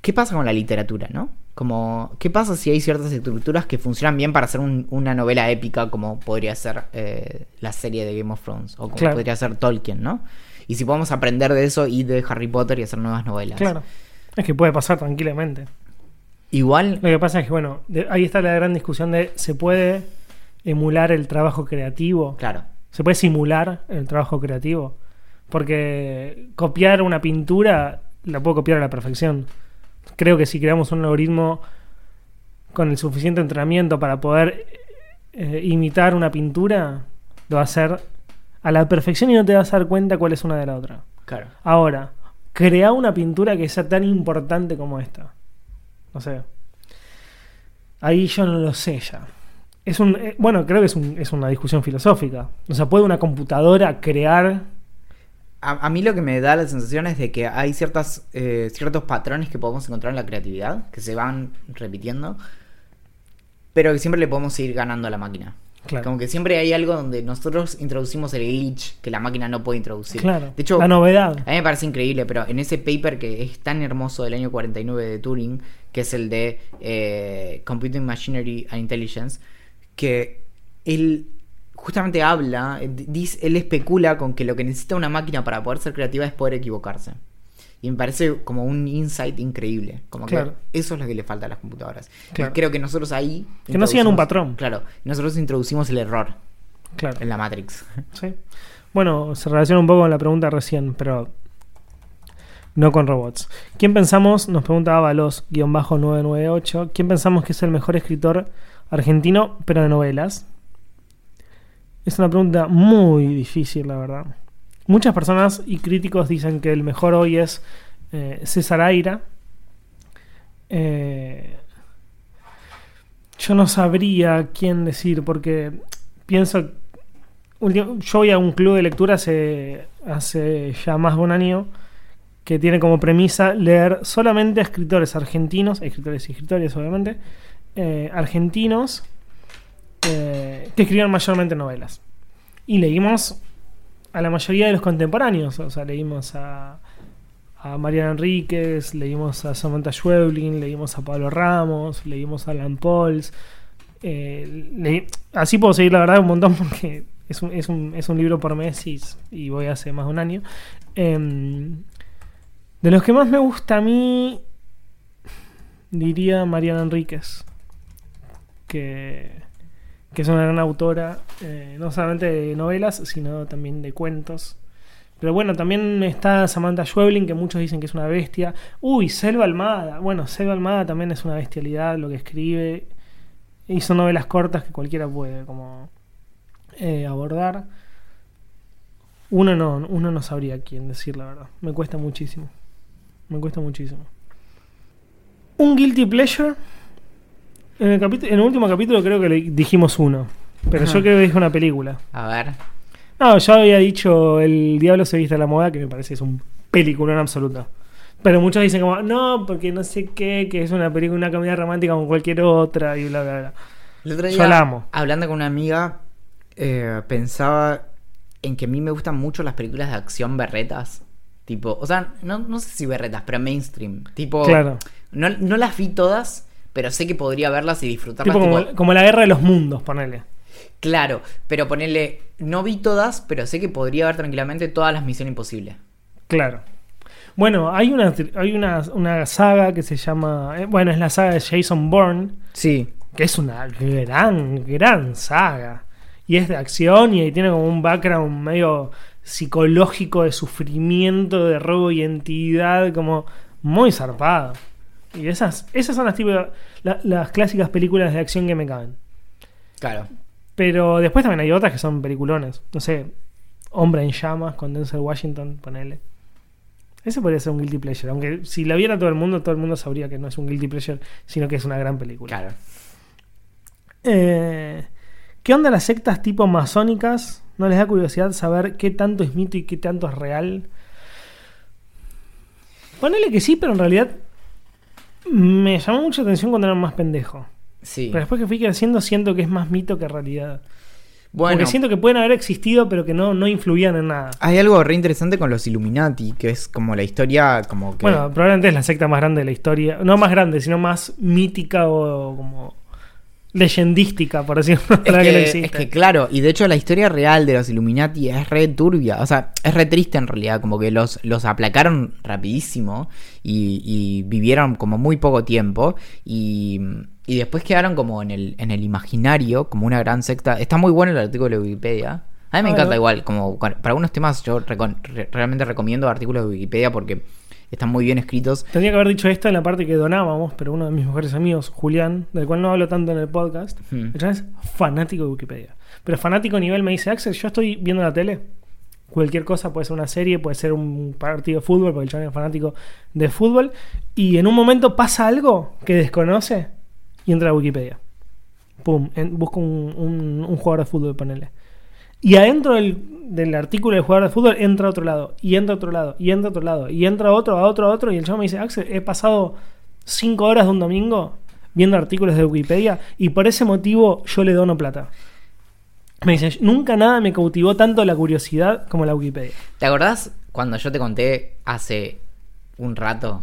¿Qué pasa con la literatura, no? Como, ¿qué pasa si hay ciertas estructuras que funcionan bien para hacer un- una novela épica como podría ser eh, la serie de Game of Thrones? O como Claro. podría ser Tolkien, ¿no? Y si podemos aprender de eso y de Harry Potter y hacer nuevas novelas. Claro. Es que puede pasar tranquilamente. Igual, Lo que pasa es que, bueno, de- ahí está la gran discusión de se puede emular el trabajo creativo. claro. Se puede simular el trabajo creativo. Porque copiar una pintura la puedo copiar a la perfección. Creo que si creamos un algoritmo con el suficiente entrenamiento para poder eh, imitar una pintura, lo va a hacer a la perfección y no te vas a dar cuenta cuál es una de la otra. Claro. Ahora, crea una pintura que sea tan importante como esta. No sé. Ahí yo no lo sé ya. Es un, eh, bueno, creo que es, un- es una discusión filosófica. O sea, ¿puede una computadora crear A, mí lo que me da la sensación es de que hay ciertas, eh, ciertos patrones que podemos encontrar en la creatividad, que se van repitiendo, pero que siempre le podemos seguir ganando a la máquina. Claro. Como que siempre hay algo donde nosotros introducimos el glitch que la máquina no puede introducir. Claro. De hecho, la novedad. a mí me parece increíble, pero en ese paper que es tan hermoso del año 49 de Turing, que es el de eh, Computing Machinery and Intelligence, que él justamente habla, eh, dice, él especula con que lo que necesita una máquina para poder ser creativa es poder equivocarse. Y me parece como un insight increíble. Como Claro. que eso es lo que le falta a las computadoras. Y Claro. creo que nosotros ahí... Que no sigan un patrón. Claro. Nosotros introducimos el error Claro. en la Matrix. Sí. Bueno, se relaciona un poco con la pregunta recién, pero no con robots. ¿Quién pensamos, nos pregunta Avalos-998, ¿quién pensamos que es el mejor escritor argentino, pero de novelas? Es una pregunta muy difícil, la verdad. Muchas personas y críticos dicen que el mejor hoy es eh, César Aira. Eh, yo no sabría quién decir, porque pienso yo voy a un club de lectura hace, hace ya más de un año que tiene como premisa leer solamente a escritores argentinos, escritores y escritoras obviamente, eh, argentinos que escribían mayormente novelas. Y leímos a la mayoría de los contemporáneos, o sea, leímos a, a Mariana Enríquez, leímos a Samantha Schweblin, leímos a Pablo Ramos, leímos a Alan Pauls. eh, así puedo seguir la verdad un montón porque es un, es un, es un libro por mes y, y voy hace más de un año. Em, de los que más me gusta a mí, diría Mariana Enríquez, que, que es una gran autora, eh, no solamente de novelas, sino también de cuentos. Pero bueno, también está Samantha Schweblin, que muchos dicen que es una bestia. Uy, Selva Almada. Bueno, Selva Almada también es una bestialidad lo que escribe. Hizo novelas cortas que cualquiera puede como eh, abordar. Uno no, uno no sabría quién decir la verdad. Me cuesta muchísimo. Me cuesta muchísimo. Un guilty pleasure. En el, capitu- en el último capítulo creo que le dijimos uno. Pero Ajá. yo creo que dije una película. A ver. No, yo había dicho El Diablo se viste a la moda, que me parece que es un peliculón absoluto. Pero muchos dicen como, no, porque no sé qué, que es una película, una comedia romántica como cualquier otra y bla, bla, bla. El otro Yo la amo. hablando con una amiga, eh, pensaba en que a mí me gustan mucho las películas de acción berretas. Tipo, o sea, no, no sé si berretas, pero mainstream. Tipo, Claro. no, no las vi todas, pero sé que podría verlas y disfrutarlas. Tipo como, tipo- como la guerra de los mundos, ponele. Claro, pero ponerle, no vi todas, pero sé que podría ver tranquilamente todas las Misión Imposible. Claro. Bueno, hay una, hay una, una saga que se llama. eh, bueno, es la saga de Jason Bourne, Sí. que es una gran, gran saga. Y es de acción y tiene como un background medio psicológico de sufrimiento, de robo de identidad, como muy zarpado. Y esas, esas son las, tipo, la- las clásicas películas de acción que me caben. Claro. Pero después también hay otras que son peliculones. No sé, Hombre en llamas con Denzel Washington, ponele. Ese podría ser un guilty pleasure. Aunque si la viera todo el mundo, todo el mundo sabría que no es un guilty pleasure, sino que es una gran película. Claro. Eh, ¿Qué onda las sectas tipo masónicas? ¿No les da curiosidad saber qué tanto es mito y qué tanto es real? Ponele que sí, pero en realidad me llamó mucha atención cuando era más pendejo. Sí. Pero después que fui creciendo siento que es más mito que realidad. Bueno, Porque siento que pueden haber existido, pero que no, no influían en nada. hay algo re interesante con los Illuminati, que es como la historia, como que... Bueno, probablemente es la secta más grande de la historia. No más grande, sino más mítica o como leyendística, por decirlo. Es que que, exista. es que claro, y de hecho la historia real de los Illuminati es re turbia, o sea, es re triste en realidad, como que los, los aplacaron rapidísimo y, y vivieron como muy poco tiempo y, y después quedaron como en el, en el imaginario, como una gran secta. Está muy bueno el artículo de Wikipedia. A mí me Ah, encanta igual, como para algunos temas yo recon- re- realmente recomiendo artículos de Wikipedia porque están muy bien escritos. Tendría que haber dicho esto en la parte que donábamos, pero uno de mis mejores amigos, Julián, del cual no hablo tanto en el podcast, Hmm. es fanático de Wikipedia. Pero fanático nivel me dice, Axel, yo estoy viendo la tele. Cualquier cosa, puede ser una serie, puede ser un partido de fútbol, porque el chabón es fanático de fútbol. Y en un momento pasa algo que desconoce y entra a Wikipedia. Pum, en- busca un, un- un jugador de fútbol, ponele. Y adentro del, del artículo del jugador de fútbol entra a otro lado, y entra a otro lado, y entra a otro lado, y entra a otro, a otro, a otro. Y el chabón me dice, Axel, he pasado cinco horas de un domingo viendo artículos de Wikipedia y por ese motivo yo le dono plata. Me dice, nunca nada me cautivó tanto la curiosidad como la Wikipedia. ¿Te acordás cuando yo te conté hace un rato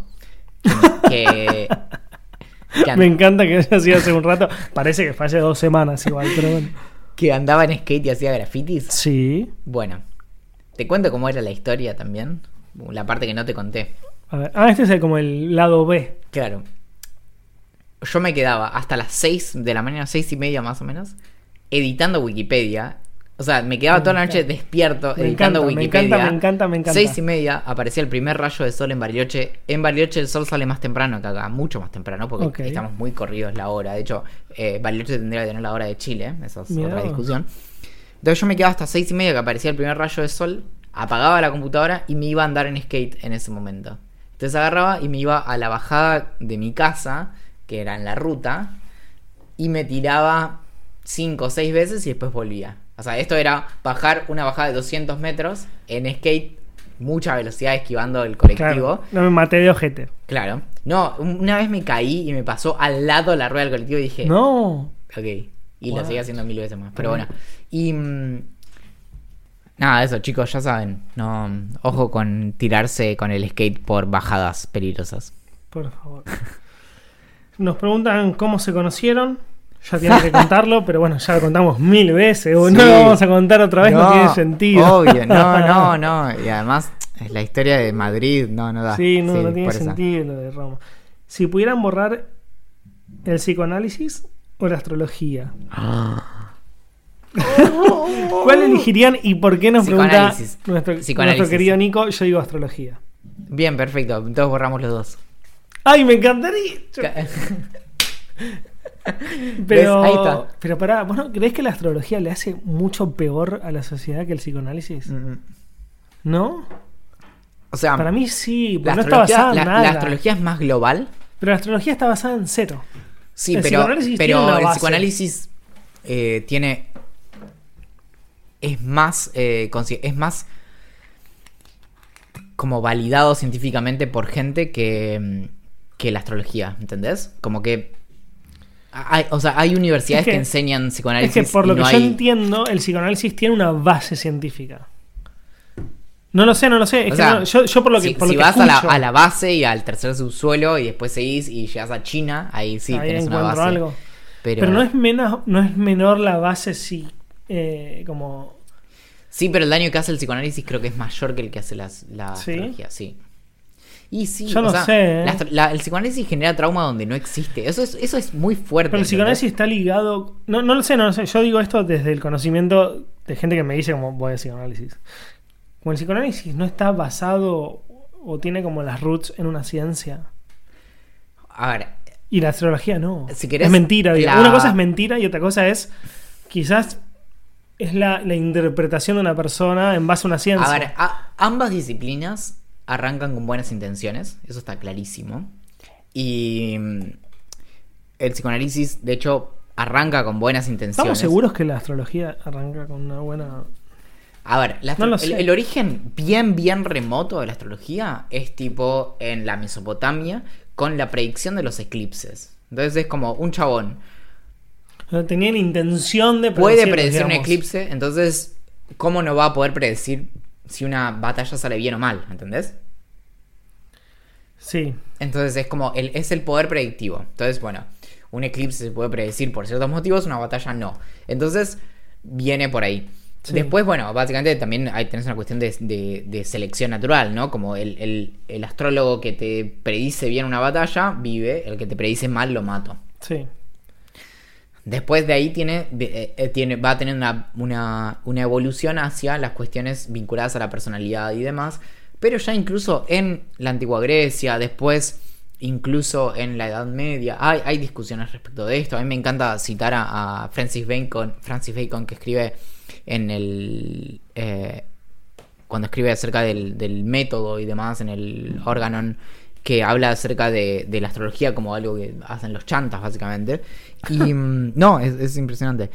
que... Me encanta que haya sido hace un rato. Parece que fue hace dos semanas igual, pero bueno. Que andaba en skate y hacía grafitis? Sí. Bueno, te cuento cómo era la historia también. La parte que no te conté. A ver. Ah, este es el- como el lado B. Claro. Yo me quedaba hasta las 6 de la mañana, 6 y media más o menos, editando Wikipedia. O sea, me quedaba Me toda la noche despierto Me editando encanta, me Wikipedia. encanta, me encanta, me encanta. 6 y media aparecía el primer rayo de sol en Bariloche. En Bariloche el sol sale más temprano que acá, mucho más temprano, porque estamos muy corridos la hora. De hecho, eh, Bariloche tendría que tener la hora de Chile, esa es Mirá otra discusión. Entonces yo me quedaba hasta 6 y media que aparecía el primer rayo de sol, apagaba la computadora y me iba a andar en skate en ese momento. Entonces agarraba y me iba a la bajada de mi casa, que era en la ruta, y me tiraba 5 o 6 veces y después volvía. O sea, esto era bajar una bajada de 200 metros en skate, mucha velocidad esquivando el colectivo. Claro. No me maté de ojete. Claro. No, una vez me caí y me pasó al lado de la rueda del colectivo y dije, No. Ok. Y lo Wow. seguí haciendo mil veces más. Pero bueno. Y. mm, nada, eso, chicos, ya saben. No, ojo con tirarse con el skate por bajadas peligrosas. Por favor. Nos preguntan cómo se conocieron. Ya tienen que contarlo, pero bueno, ya lo contamos mil veces. o Sí. No lo vamos a contar otra vez, no, tiene sentido. Obvio, no, no, no. Y además, es la historia de Madrid, no, no da. Sí, no, no tiene sentido lo de Roma. Si pudieran borrar el psicoanálisis o la astrología, ¿cuál elegirían y por qué nos pregunta nuestro, nuestro querido Nico? Yo digo astrología. Bien, perfecto. Entonces borramos los dos. ¡Ay, me encantaría! Pero. Ahí está. pero pará, ¿vos no crees que la astrología le hace mucho peor a la sociedad que el psicoanálisis? Mm, ¿No? o sea, Para mí sí, la, no está en la- nada. la astrología es más global. Pero la astrología está basada en cero. Sí, El pero, pero el psicoanálisis eh, tiene. Es más. eh, es más. Como validado científicamente por gente que. mm, que la astrología, ¿entendés? Como que. Hay, o sea, hay universidades Es que- que, enseñan Es psicoanálisis. que por lo no que yo entiendo, el psicoanálisis tiene una base científica. No lo sé, no lo sé. Es o que sea, no- yo, yo por lo que, si, por si lo que vas a la, a la base y al tercer subsuelo y después seguís y llegas a China, ahí sí ahí tenés una base. algo. Pero, Pero, no, es menos, no es menor la base si eh, como... Sí, pero el daño que hace el psicoanálisis creo que es mayor que el que hace las- la ¿Sí? astrología, sí. Y sí, Yo o no sea, sé, ¿eh? la astro- la- el psicoanálisis genera trauma donde no existe. Eso es, eso es muy fuerte. Pero el psicoanálisis está ligado... No, no lo sé, no lo sé. Yo digo esto desde el conocimiento de gente que me dice como voy a psicoanálisis. Como el psicoanálisis no está basado o tiene como las roots en una ciencia. A ver, Y la astrología no. Si querés, es mentira. la- Una cosa es mentira y otra cosa es quizás es la, la interpretación de una persona en base a una ciencia. a ver, a- ambas disciplinas arrancan con buenas intenciones, eso está clarísimo. Y mm, el psicoanálisis, de hecho, arranca con buenas intenciones. ¿Estamos seguros que la astrología arranca con una buena... A ver, la No el, origen bien, bien remoto de la astrología es tipo en la Mesopotamia con la predicción de los eclipses. Entonces es como un chabón no Tenían intención de puede predecirlo, predecir un eclipse, entonces ¿cómo no va a poder predecir si una batalla sale bien o mal? ¿Entendés? Sí. Entonces es como, el, es el poder predictivo. Entonces, bueno, un eclipse se puede predecir por ciertos motivos, una batalla no. Entonces, viene por ahí. Sí. Después, bueno, básicamente también hay, tenés una cuestión de, de- de selección natural, ¿no? Como el, el- el astrólogo que te predice bien una batalla, vive, el que te predice mal lo mato. Sí. Después de ahí tiene, de- eh, tiene va a tener una, una, una evolución hacia las cuestiones vinculadas a la personalidad y demás. Pero ya incluso en la antigua Grecia, después incluso en la Edad Media. Hay, hay discusiones respecto de esto. A mí me encanta citar a, a Francis Bacon, Francis Bacon que escribe en el eh, cuando escribe acerca del, del método y demás en el Organon que habla acerca de, de la astrología como algo que hacen los chantas básicamente y mm, no es, es impresionante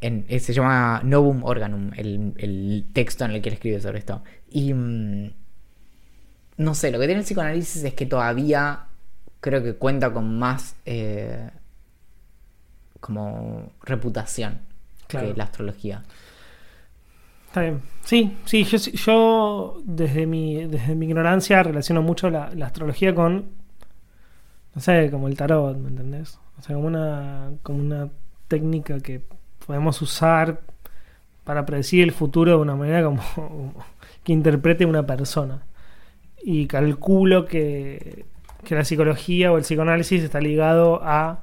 en- eh, se llama Novum Organum el, el texto en el que él escribe sobre esto y mm, no sé lo que tiene el psicoanálisis es que todavía creo que cuenta con más eh, como reputación Claro. que la astrología Está bien. Sí, sí, yo, yo desde mi, desde mi ignorancia relaciono mucho la, la astrología con, no sé, como el tarot, ¿me entendés? O sea, como una, como una técnica que podemos usar para predecir el futuro de una manera como, como que interprete una persona. Y calculo que, que la psicología o el psicoanálisis está ligado a,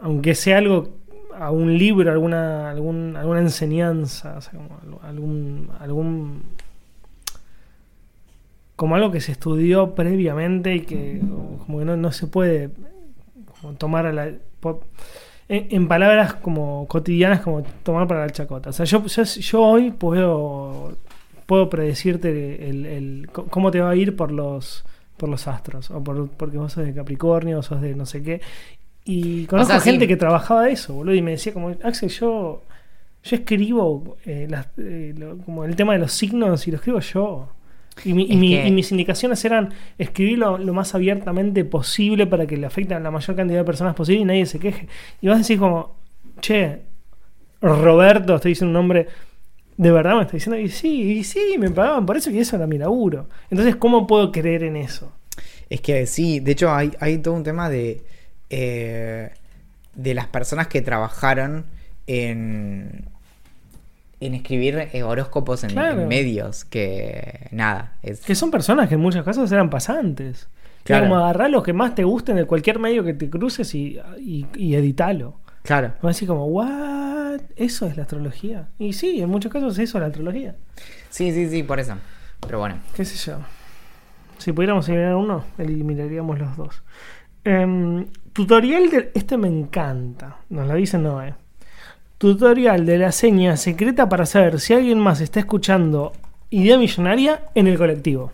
aunque sea algo a un libro, alguna, algún, alguna enseñanza, como algún, algún como algo que se estudió previamente y que como que no, no se puede tomar a la en, palabras como cotidianas como tomar para la chacota. O sea, yo, yo hoy puedo puedo predecirte el, el- cómo te va a ir por los por los astros o por, porque vos sos de Capricornio o sos de no sé qué y conozco sea, sí. gente que trabajaba eso, boludo, y me decía como, Axel, yo, yo escribo eh, las- eh, lo- como el tema de los signos y lo escribo yo. Y, mi- y Es mi- que- y mis indicaciones eran escribirlo lo más abiertamente posible para que le afecte a la mayor cantidad de personas posible y nadie se queje. Y vas a decir como, che, Roberto, estoy diciendo un nombre, de verdad me está diciendo, y sí, y sí, me pagaban por eso y eso era mi laburo. Entonces, ¿cómo puedo creer en eso? Es que sí, de hecho hay, hay todo un tema de, eh, de las personas que trabajaron en, en escribir horóscopos en, Claro. en medios, que nada, es... Que son personas que en muchos casos eran pasantes. Claro. Como agarrar lo que más te gusten de cualquier medio que te cruces y, y, y editalo. Claro. Vas a decir como, ¿Eso es la astrología? Y sí, en muchos casos eso es la astrología. Sí, sí, sí, por eso. Pero bueno. ¿Qué sé yo? Si pudiéramos eliminar uno, eliminaríamos los dos. Em, tutorial de... Este me encanta. Nos lo dice Noé. Tutorial de la seña secreta para saber si alguien más está escuchando Idea Millonaria en el colectivo.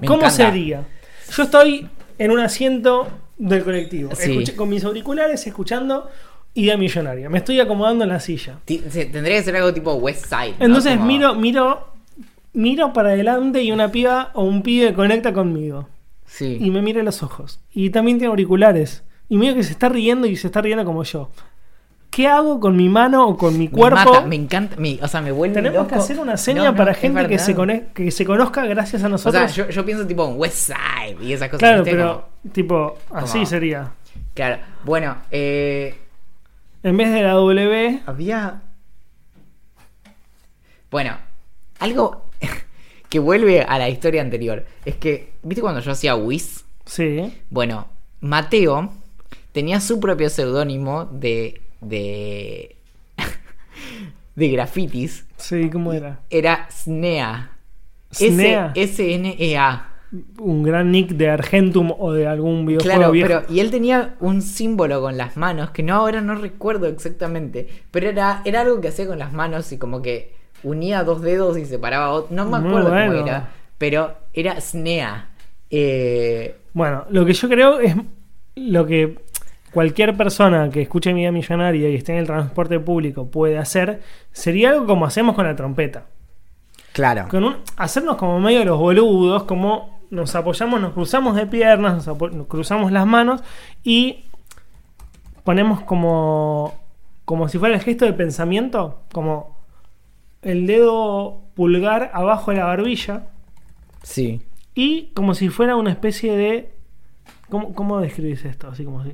Me ¿Cómo encanta. sería? Yo estoy en un asiento del colectivo, Sí. escuché- con mis auriculares escuchando Idea Millonaria. Me estoy acomodando en la silla. Ti- se- Tendría que ser algo tipo West Side. ¿no? Entonces Como- miro, miro, miro para adelante y una piba o un pibe conecta conmigo. Sí. Y me mira a los ojos. Y también tiene auriculares. Y miro que se está riendo y se está riendo como yo. ¿Qué hago con mi mano o con mi Me cuerpo? mata, me encanta, me- o sea, me vuelve Tenemos loco. que hacer una seña No, no, para es gente que verdad. se, que se conozca gracias a O nosotros. sea, yo, yo pienso tipo en West Side y esas cosas. claro, ¿viste? pero Como- tipo, así como- sería. claro. Bueno, eh, En vez de la W, Había. Bueno, algo que vuelve a la historia anterior. Es que, ¿viste cuando yo hacía Wiz? sí. Bueno, Mateo tenía su propio seudónimo de. de. de grafitis. Sí, ¿cómo era? Era Snea. Snea. Un gran nick de Argentum o de algún videojuego Claro, viejo. pero y él tenía un símbolo con las manos que no ahora no recuerdo exactamente, pero era era algo que hacía con las manos y como que unía dos dedos y separaba otro, no me acuerdo bueno. cómo era, pero era Snea. Eh, Bueno, lo que yo creo es lo que cualquier persona que escuche mi vida millonaria y esté en el transporte público puede hacer, sería algo como hacemos con la trompeta. claro. Con un- hacernos como medio los boludos, como nos apoyamos, nos cruzamos de piernas, nos, cruzamos las manos y ponemos como, como si fuera el gesto de pensamiento, como el dedo pulgar abajo de la barbilla Sí. y como si fuera una especie de... ¿Cómo, cómo describís esto? Así como así.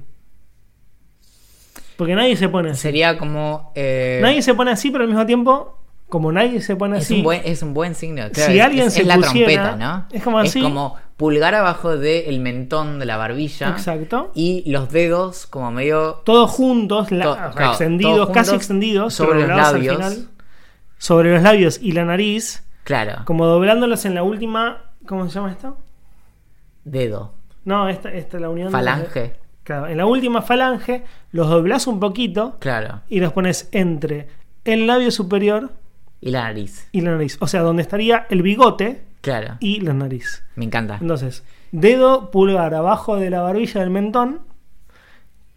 Porque nadie se pone así. Sería como eh, Nadie se pone así, pero al mismo tiempo, como nadie se pone es así... un buen es un buen signo. Si es- alguien es, se es la pusiera- trompeta, ¿no? es como así. como pulgar abajo del mentón de la barbilla Exacto. y los dedos como medio Todos juntos, la- To- o sea, claro, extendidos, todos casi extendidos, sobre los labios. final, sobre los labios y la nariz, claro, como doblándolos en la última. ¿Cómo se llama esto? dedo. No, esta, esta es la unión. de- Falange. Claro, en la última falange los doblás un poquito Claro. y los pones entre el labio superior Y la nariz. y la nariz. O sea, donde estaría el bigote Claro. y la nariz. Me encanta. Entonces, dedo, pulgar abajo de la barbilla del mentón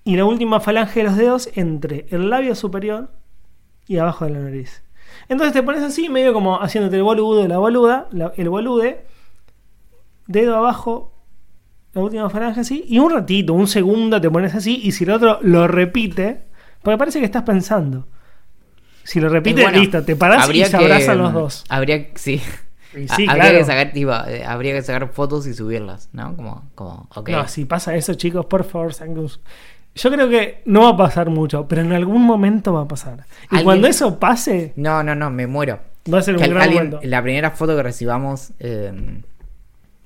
y la última falange de los dedos entre el labio superior y abajo de la nariz. Entonces te pones así, medio como haciéndote el boludo, la boluda, la- el bolude, dedo abajo, la última falange así, y un ratito, un segundo te pones así, y si el otro lo repite, porque parece que estás pensando. Si lo repite, Es bueno, listo, te parás y se que- abrazan los dos. Habría sí. Sí, Ha- habría claro. que sacar, tipo, eh, habría que sacar fotos y subirlas, ¿no? Como, como, ok. No, si pasa eso, chicos, por favor, Sangus. Yo creo que no va a pasar mucho, pero en algún momento va a pasar. Y ¿Alguien- cuando eso pase, No, no, no, me muero. va a ser un gran alguien- momento. la primera foto que recibamos eh,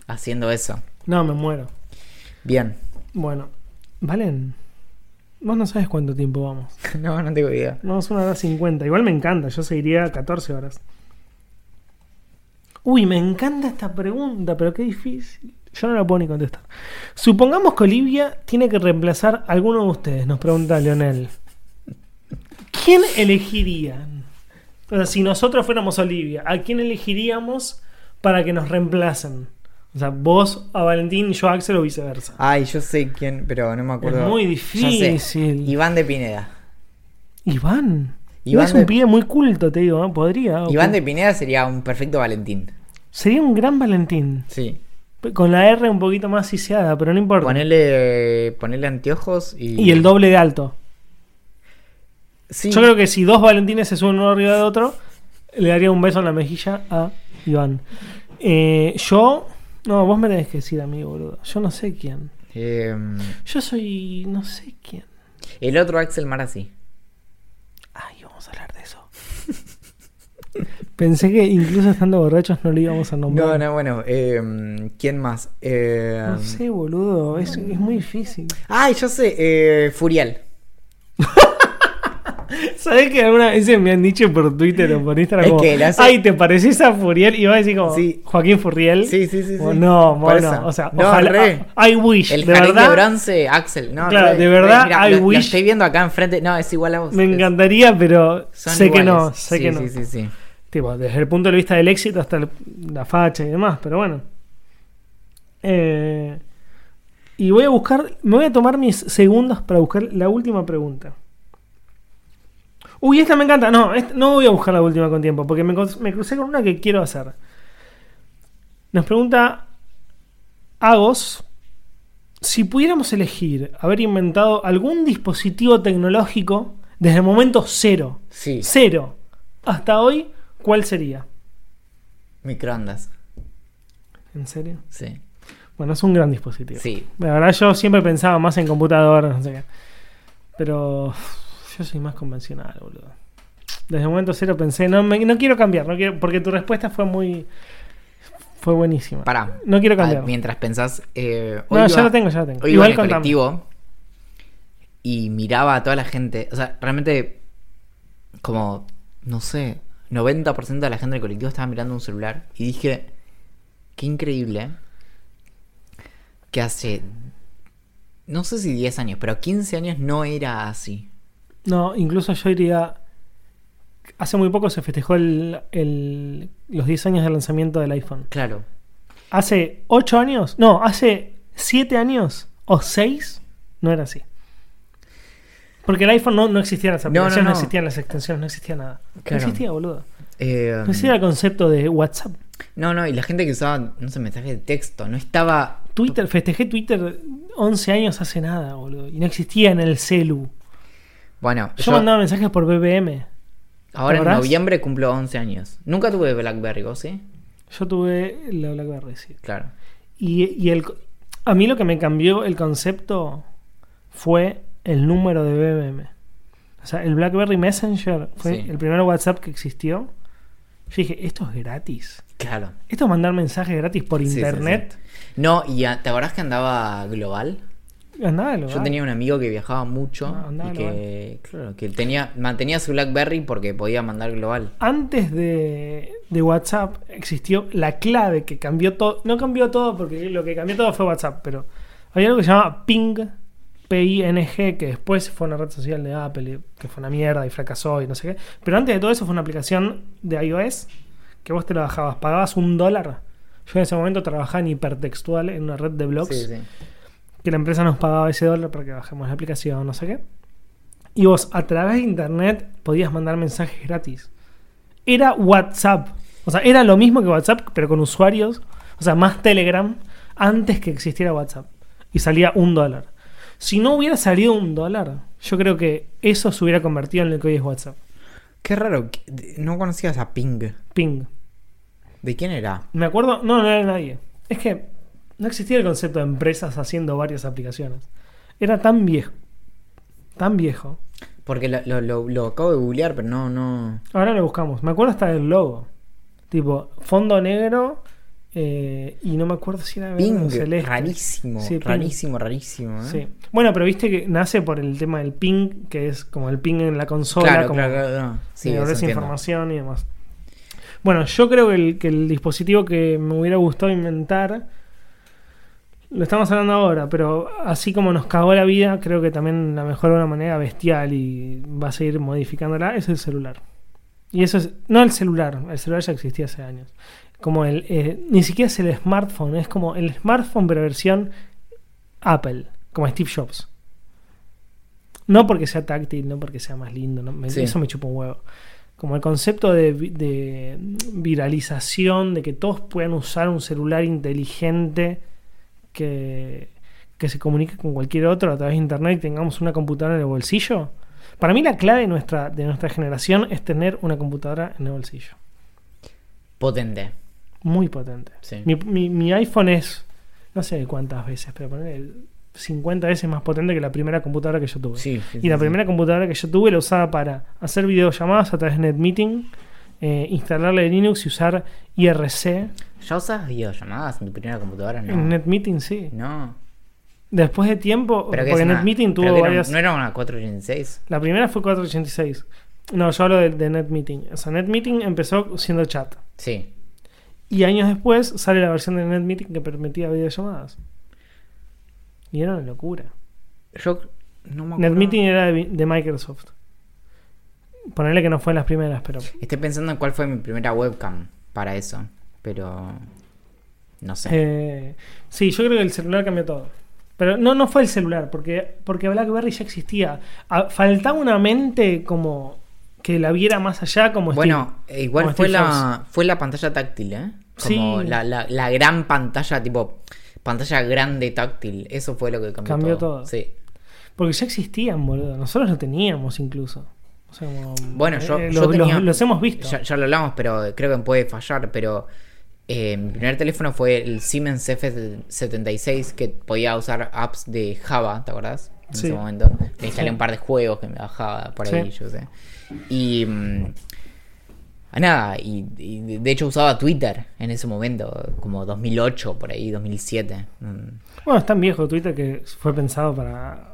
haciendo eso. No, me muero. Bien. Bueno, Valen, vos no sabes cuánto tiempo vamos. no, no tengo idea. Vamos una hora cincuenta. Igual me encanta, yo seguiría 14 horas. Uy, me encanta esta pregunta, pero qué difícil. Yo no la puedo ni contestar. Supongamos que Olivia tiene que reemplazar a alguno de ustedes, nos pregunta Leonel. ¿Quién elegirían? O sea, si nosotros fuéramos Olivia, ¿a quién elegiríamos para que nos reemplacen? O sea, vos a Valentín, yo a Axel o viceversa. Ay, yo sé quién, pero no me acuerdo. Es muy difícil. Iván de Pineda. Iván. Iván es de- un pibe muy culto, te digo, ¿eh? podría. Iván de Pineda sería un perfecto Valentín. Sería un gran Valentín. Sí. Con la R un poquito más siseada, pero no importa. Ponerle, ponerle anteojos y. Y el doble de alto. Sí. Yo creo que si dos Valentines se suben uno arriba de otro, le daría un beso en la mejilla a Iván. Eh, yo. No, vos me tenés que decir, amigo, boludo. Yo no sé quién. Eh, Yo soy. No sé quién. el otro Axel Marazzi. Ay, vamos a hablar de eso. Pensé que incluso estando borrachos no lo íbamos a nombrar. No, no, bueno. eh, ¿Quién más? Eh, No sé, boludo. Es, es muy difícil. Ay, yo sé. Eh, Furiel. ¿Sabés que alguna vez me han dicho por Twitter o por Instagram? Es que hace- Ay, ¿te pareces a Furiel? Y vas a decir como Sí. Joaquín Furriel. Sí, sí, sí. O no, bueno, o sea, No, ojalá. re. I wish, El de verdad. de bronce, Axel. No, Claro, re, de verdad, re, mira, I lo, lo wish- estoy viendo acá enfrente. No, es igual a vos. Me Es- encantaría, pero son sé que no, sé sí, que no. Sí, sí, sí. Tipo, desde el punto de vista del éxito hasta el- la facha y demás, pero bueno. Eh, y voy a buscar, me voy a tomar mis segundos para buscar la última pregunta. Uy, esta me encanta. No, esta- no voy a buscar la última con tiempo, porque me, me crucé con una que quiero hacer. Nos pregunta Agos si pudiéramos elegir haber inventado algún dispositivo tecnológico desde el momento cero, Sí, cero, hasta hoy, ¿cuál sería? microondas. ¿En serio? Sí. Bueno, es un gran dispositivo. Sí. La verdad, yo siempre pensaba más en computadoras, no sé qué. Pero yo soy más convencional, boludo. Desde el momento cero pensé, no, me- no quiero cambiar, no quiero, porque tu respuesta fue muy. fue buenísima. Pará. No quiero Ah, cambiar. mientras pensás. eh, No, ya iba- lo tengo, ya lo tengo. Hoy iba Igual en el colectivo y miraba a toda la gente. O sea, realmente, como, no sé, 90% de la gente del colectivo estaba mirando un celular. Y dije, qué increíble que hace, no sé si 10 años, pero 15 años no era así. No, incluso yo diría. Hace muy poco se festejó el, el- los 10 años del lanzamiento del iPhone. Claro. Hace 8 años, no, hace 7 años o 6, no era así. Porque el iPhone no, no existían las no, aplicaciones, no, no. existían las extensiones, no existía nada. Claro. No existía, boludo. Eh, No existía el concepto de WhatsApp. no, no, y la gente que usaba, no sé, mensajes de texto, no estaba... Twitter, festejé Twitter 11 años hace nada, boludo. Y no existía en el celu. Bueno, Yo, yo, mandaba mensajes por BBM. ahora en noviembre cumplo 11 años. Nunca tuve BlackBerry, ¿vos sí? Yo tuve la BlackBerry, sí. Claro. Y, y el, a mí lo que me cambió el concepto fue el número de BBM. O sea, el BlackBerry Messenger fue Sí. el primer WhatsApp que existió. Yo dije, esto es gratis. Claro. Esto es mandar mensajes gratis por Sí, sí, internet. No, y a- ¿te acordás que andaba global? Yo tenía un amigo que viajaba mucho Ah, y que, claro, que tenía, mantenía su BlackBerry porque podía mandar global. Antes de, de WhatsApp existió la clave que cambió todo. No cambió todo porque lo que cambió todo fue WhatsApp, pero Había algo que se llama Ping, P-I-N-G, que después fue una red social de Apple, que fue una mierda y fracasó y no sé qué. Pero antes de todo eso fue una aplicación de iOS que vos te la bajabas, pagabas un dólar. Yo en ese momento trabajaba en hipertextual en una red de blogs Sí, sí. Que la empresa nos pagaba ese dólar para que bajemos la aplicación, no sé qué. Y vos a través de internet podías mandar mensajes gratis. Era WhatsApp. O sea, era lo mismo que WhatsApp, pero con usuarios. O sea, más Telegram antes que existiera WhatsApp. Y salía un dólar. Si no hubiera salido un dólar, yo creo que eso se hubiera convertido en lo que hoy es WhatsApp. Qué raro, no conocías a Ping. Ping. ¿De quién era? Me acuerdo, no, no era nadie. Es que no existía el concepto de empresas haciendo varias aplicaciones. Era tan viejo. Tan viejo. Porque lo, lo- lo- lo acabo de googlear, pero no, no. Ahora lo buscamos. Me acuerdo hasta del logo. Tipo, fondo negro. eh, y no me acuerdo si era verde o Ping, celeste. rarísimo, Sí, ping. rarísimo, rarísimo. ¿eh? Sí. Bueno, pero viste que nace por el tema del ping, que es como el ping en la consola, Claro, como claro, claro. no. Sí, de eso abrirse entiendo. información y demás. Bueno, yo creo que el, que el dispositivo que me hubiera gustado inventar, lo estamos hablando ahora, pero así como nos cagó la vida, creo que también la mejor de una manera bestial y va a seguir modificándola, es el celular. Y eso es, no el celular, el celular ya existía hace años. Como el, eh, ni siquiera es el smartphone, es como el smartphone pero versión Apple, como Steve Jobs. No porque sea táctil, no porque sea más lindo, no, me- Sí. eso me chupa un huevo. Como el concepto de viralización, de que todos puedan usar un celular inteligente que, que se comunique con cualquier otro a través de internet y tengamos una computadora en el bolsillo. Para mí la clave de nuestra, de nuestra generación es tener una computadora en el bolsillo. Potente. Muy potente. Sí. Mi, mi- mi iPhone es, no sé cuántas veces, pero poner 50 veces más potente que la primera computadora que yo tuve. Sí, sí, y la primera computadora que yo tuve la usaba para hacer videollamadas a través de NetMeeting, eh, instalarle Linux y usar IRC. ¿Ya usas videollamadas en tu primera computadora? No. En NetMeeting sí. No. Después de tiempo, Pero porque NetMeeting pero tuvo era- varias... ¿No era una 486? La primera fue 486. No, yo hablo de, de NetMeeting. O sea, NetMeeting empezó siendo chat. Sí. Y años después sale la versión de NetMeeting que permitía videollamadas. Y era una locura. Yo no me acuerdo. NetMeeting era de, de Microsoft. Ponerle que no fue en las primeras, pero. Estoy pensando en cuál fue mi primera webcam para eso. Pero. No sé. eh, sí, yo creo que el celular cambió todo. Pero no, no fue el celular, porque, porque BlackBerry ya existía. Faltaba una mente como que la viera más allá, como bueno, Steve- eh, igual como fue la, fue la pantalla táctil, ¿eh? Como Sí. la, la, la gran pantalla, tipo. Pantalla grande táctil. Eso fue lo que cambió, Cambió todo. todo. Sí. Porque ya existían, boludo. Nosotros lo teníamos incluso. O sea, como- Bueno, yo, eh, yo lo- tenía- los, los hemos visto. Ya, ya lo hablamos, pero creo que puede fallar. Pero eh, mi primer teléfono fue el Siemens F76 que podía usar apps de Java, ¿te acordás? En Sí. ese momento. Le instalé Sí. un par de juegos que me bajaba por ahí, Sí. yo sé. Y. mm, ah, nada, y, y de- de hecho usaba Twitter en ese momento, como 2008, por ahí, 2007. Mm, Bueno, es tan viejo Twitter que fue pensado para,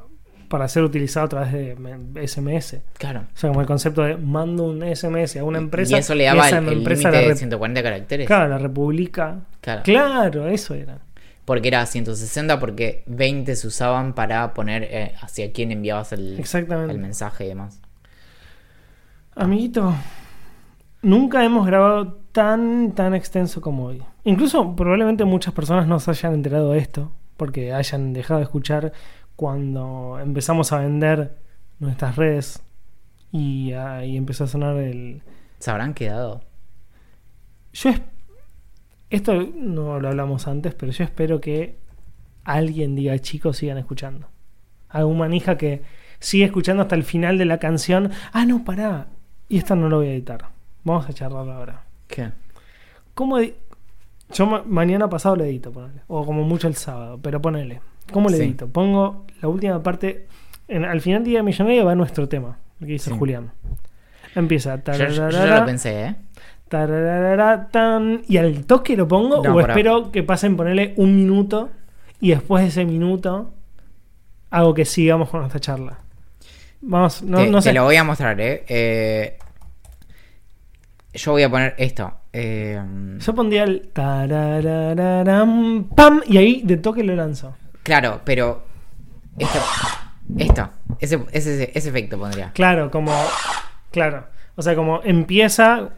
para ser utilizado a través de SMS. Claro. O sea, como el concepto de mando un SMS a una empresa. y eso le daba esa el, el empresa la de rep- 140 caracteres. Claro, la República. Claro. Claro, eso era. Porque era 160 porque 20 se usaban para poner eh, hacia quién enviabas el, Exactamente. el mensaje y demás. Amiguito, nunca hemos grabado tan, tan extenso como hoy. Incluso probablemente muchas personas no se hayan enterado de esto, porque hayan dejado de escuchar cuando empezamos a vender nuestras redes y, ah, y empezó a sonar el... ¿Se habrán quedado? Yo es- Esto no lo hablamos antes, pero yo espero que alguien diga, chicos, sigan escuchando. Algún manija que sigue escuchando hasta el final de la canción. Ah, no, pará. Y esto no lo voy a editar. Vamos a charlarlo ahora. ¿Qué? ¿Cómo Yo ma- mañana pasado lo edito, ponele. O como mucho el sábado, pero ponele. ¿Cómo Sí. edito? Pongo la última parte. en- al final día millonario va nuestro tema. Lo que dice Sí. Julián. Empieza. Yo, yo- ya lo pensé, ¿eh? tan, y al toque lo pongo No, o espero que pasen ponerle un minuto y después de ese minuto hago que sigamos con esta charla. Vamos, no, te, no te sé. lo voy a mostrar, ¿eh? Eh, Yo voy a poner esto. eh, Yo pondría el tararararam, pam y ahí de toque lo lanzo. Claro, pero. Esto. Esto. Ese, ese, ese efecto pondría. Claro, como. Claro. O sea, como empieza.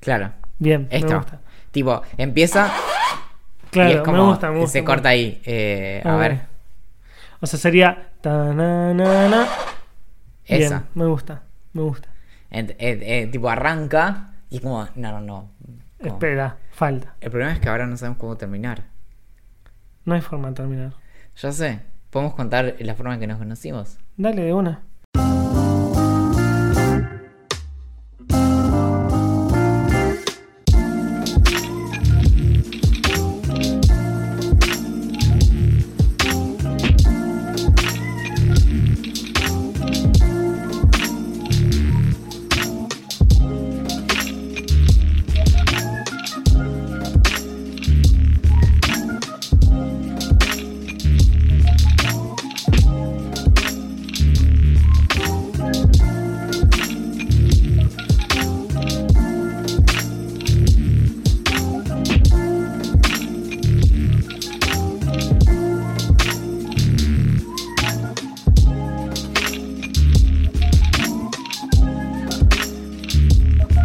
Claro. Bien, Esto. me gusta. Tipo, empieza y Claro, es como. me gusta, me gusta. se me corta ahí. Eh, a Ah, ver. O sea, sería. tananana. Bien, Esa. me gusta, me gusta. Ent- eh, eh, tipo, arranca y es como. No, no, no. Como- Espera, falta. El problema es que ahora no sabemos cómo terminar. No hay forma de terminar. Ya sé. ¿Podemos contar la forma en que nos conocimos? Dale de una.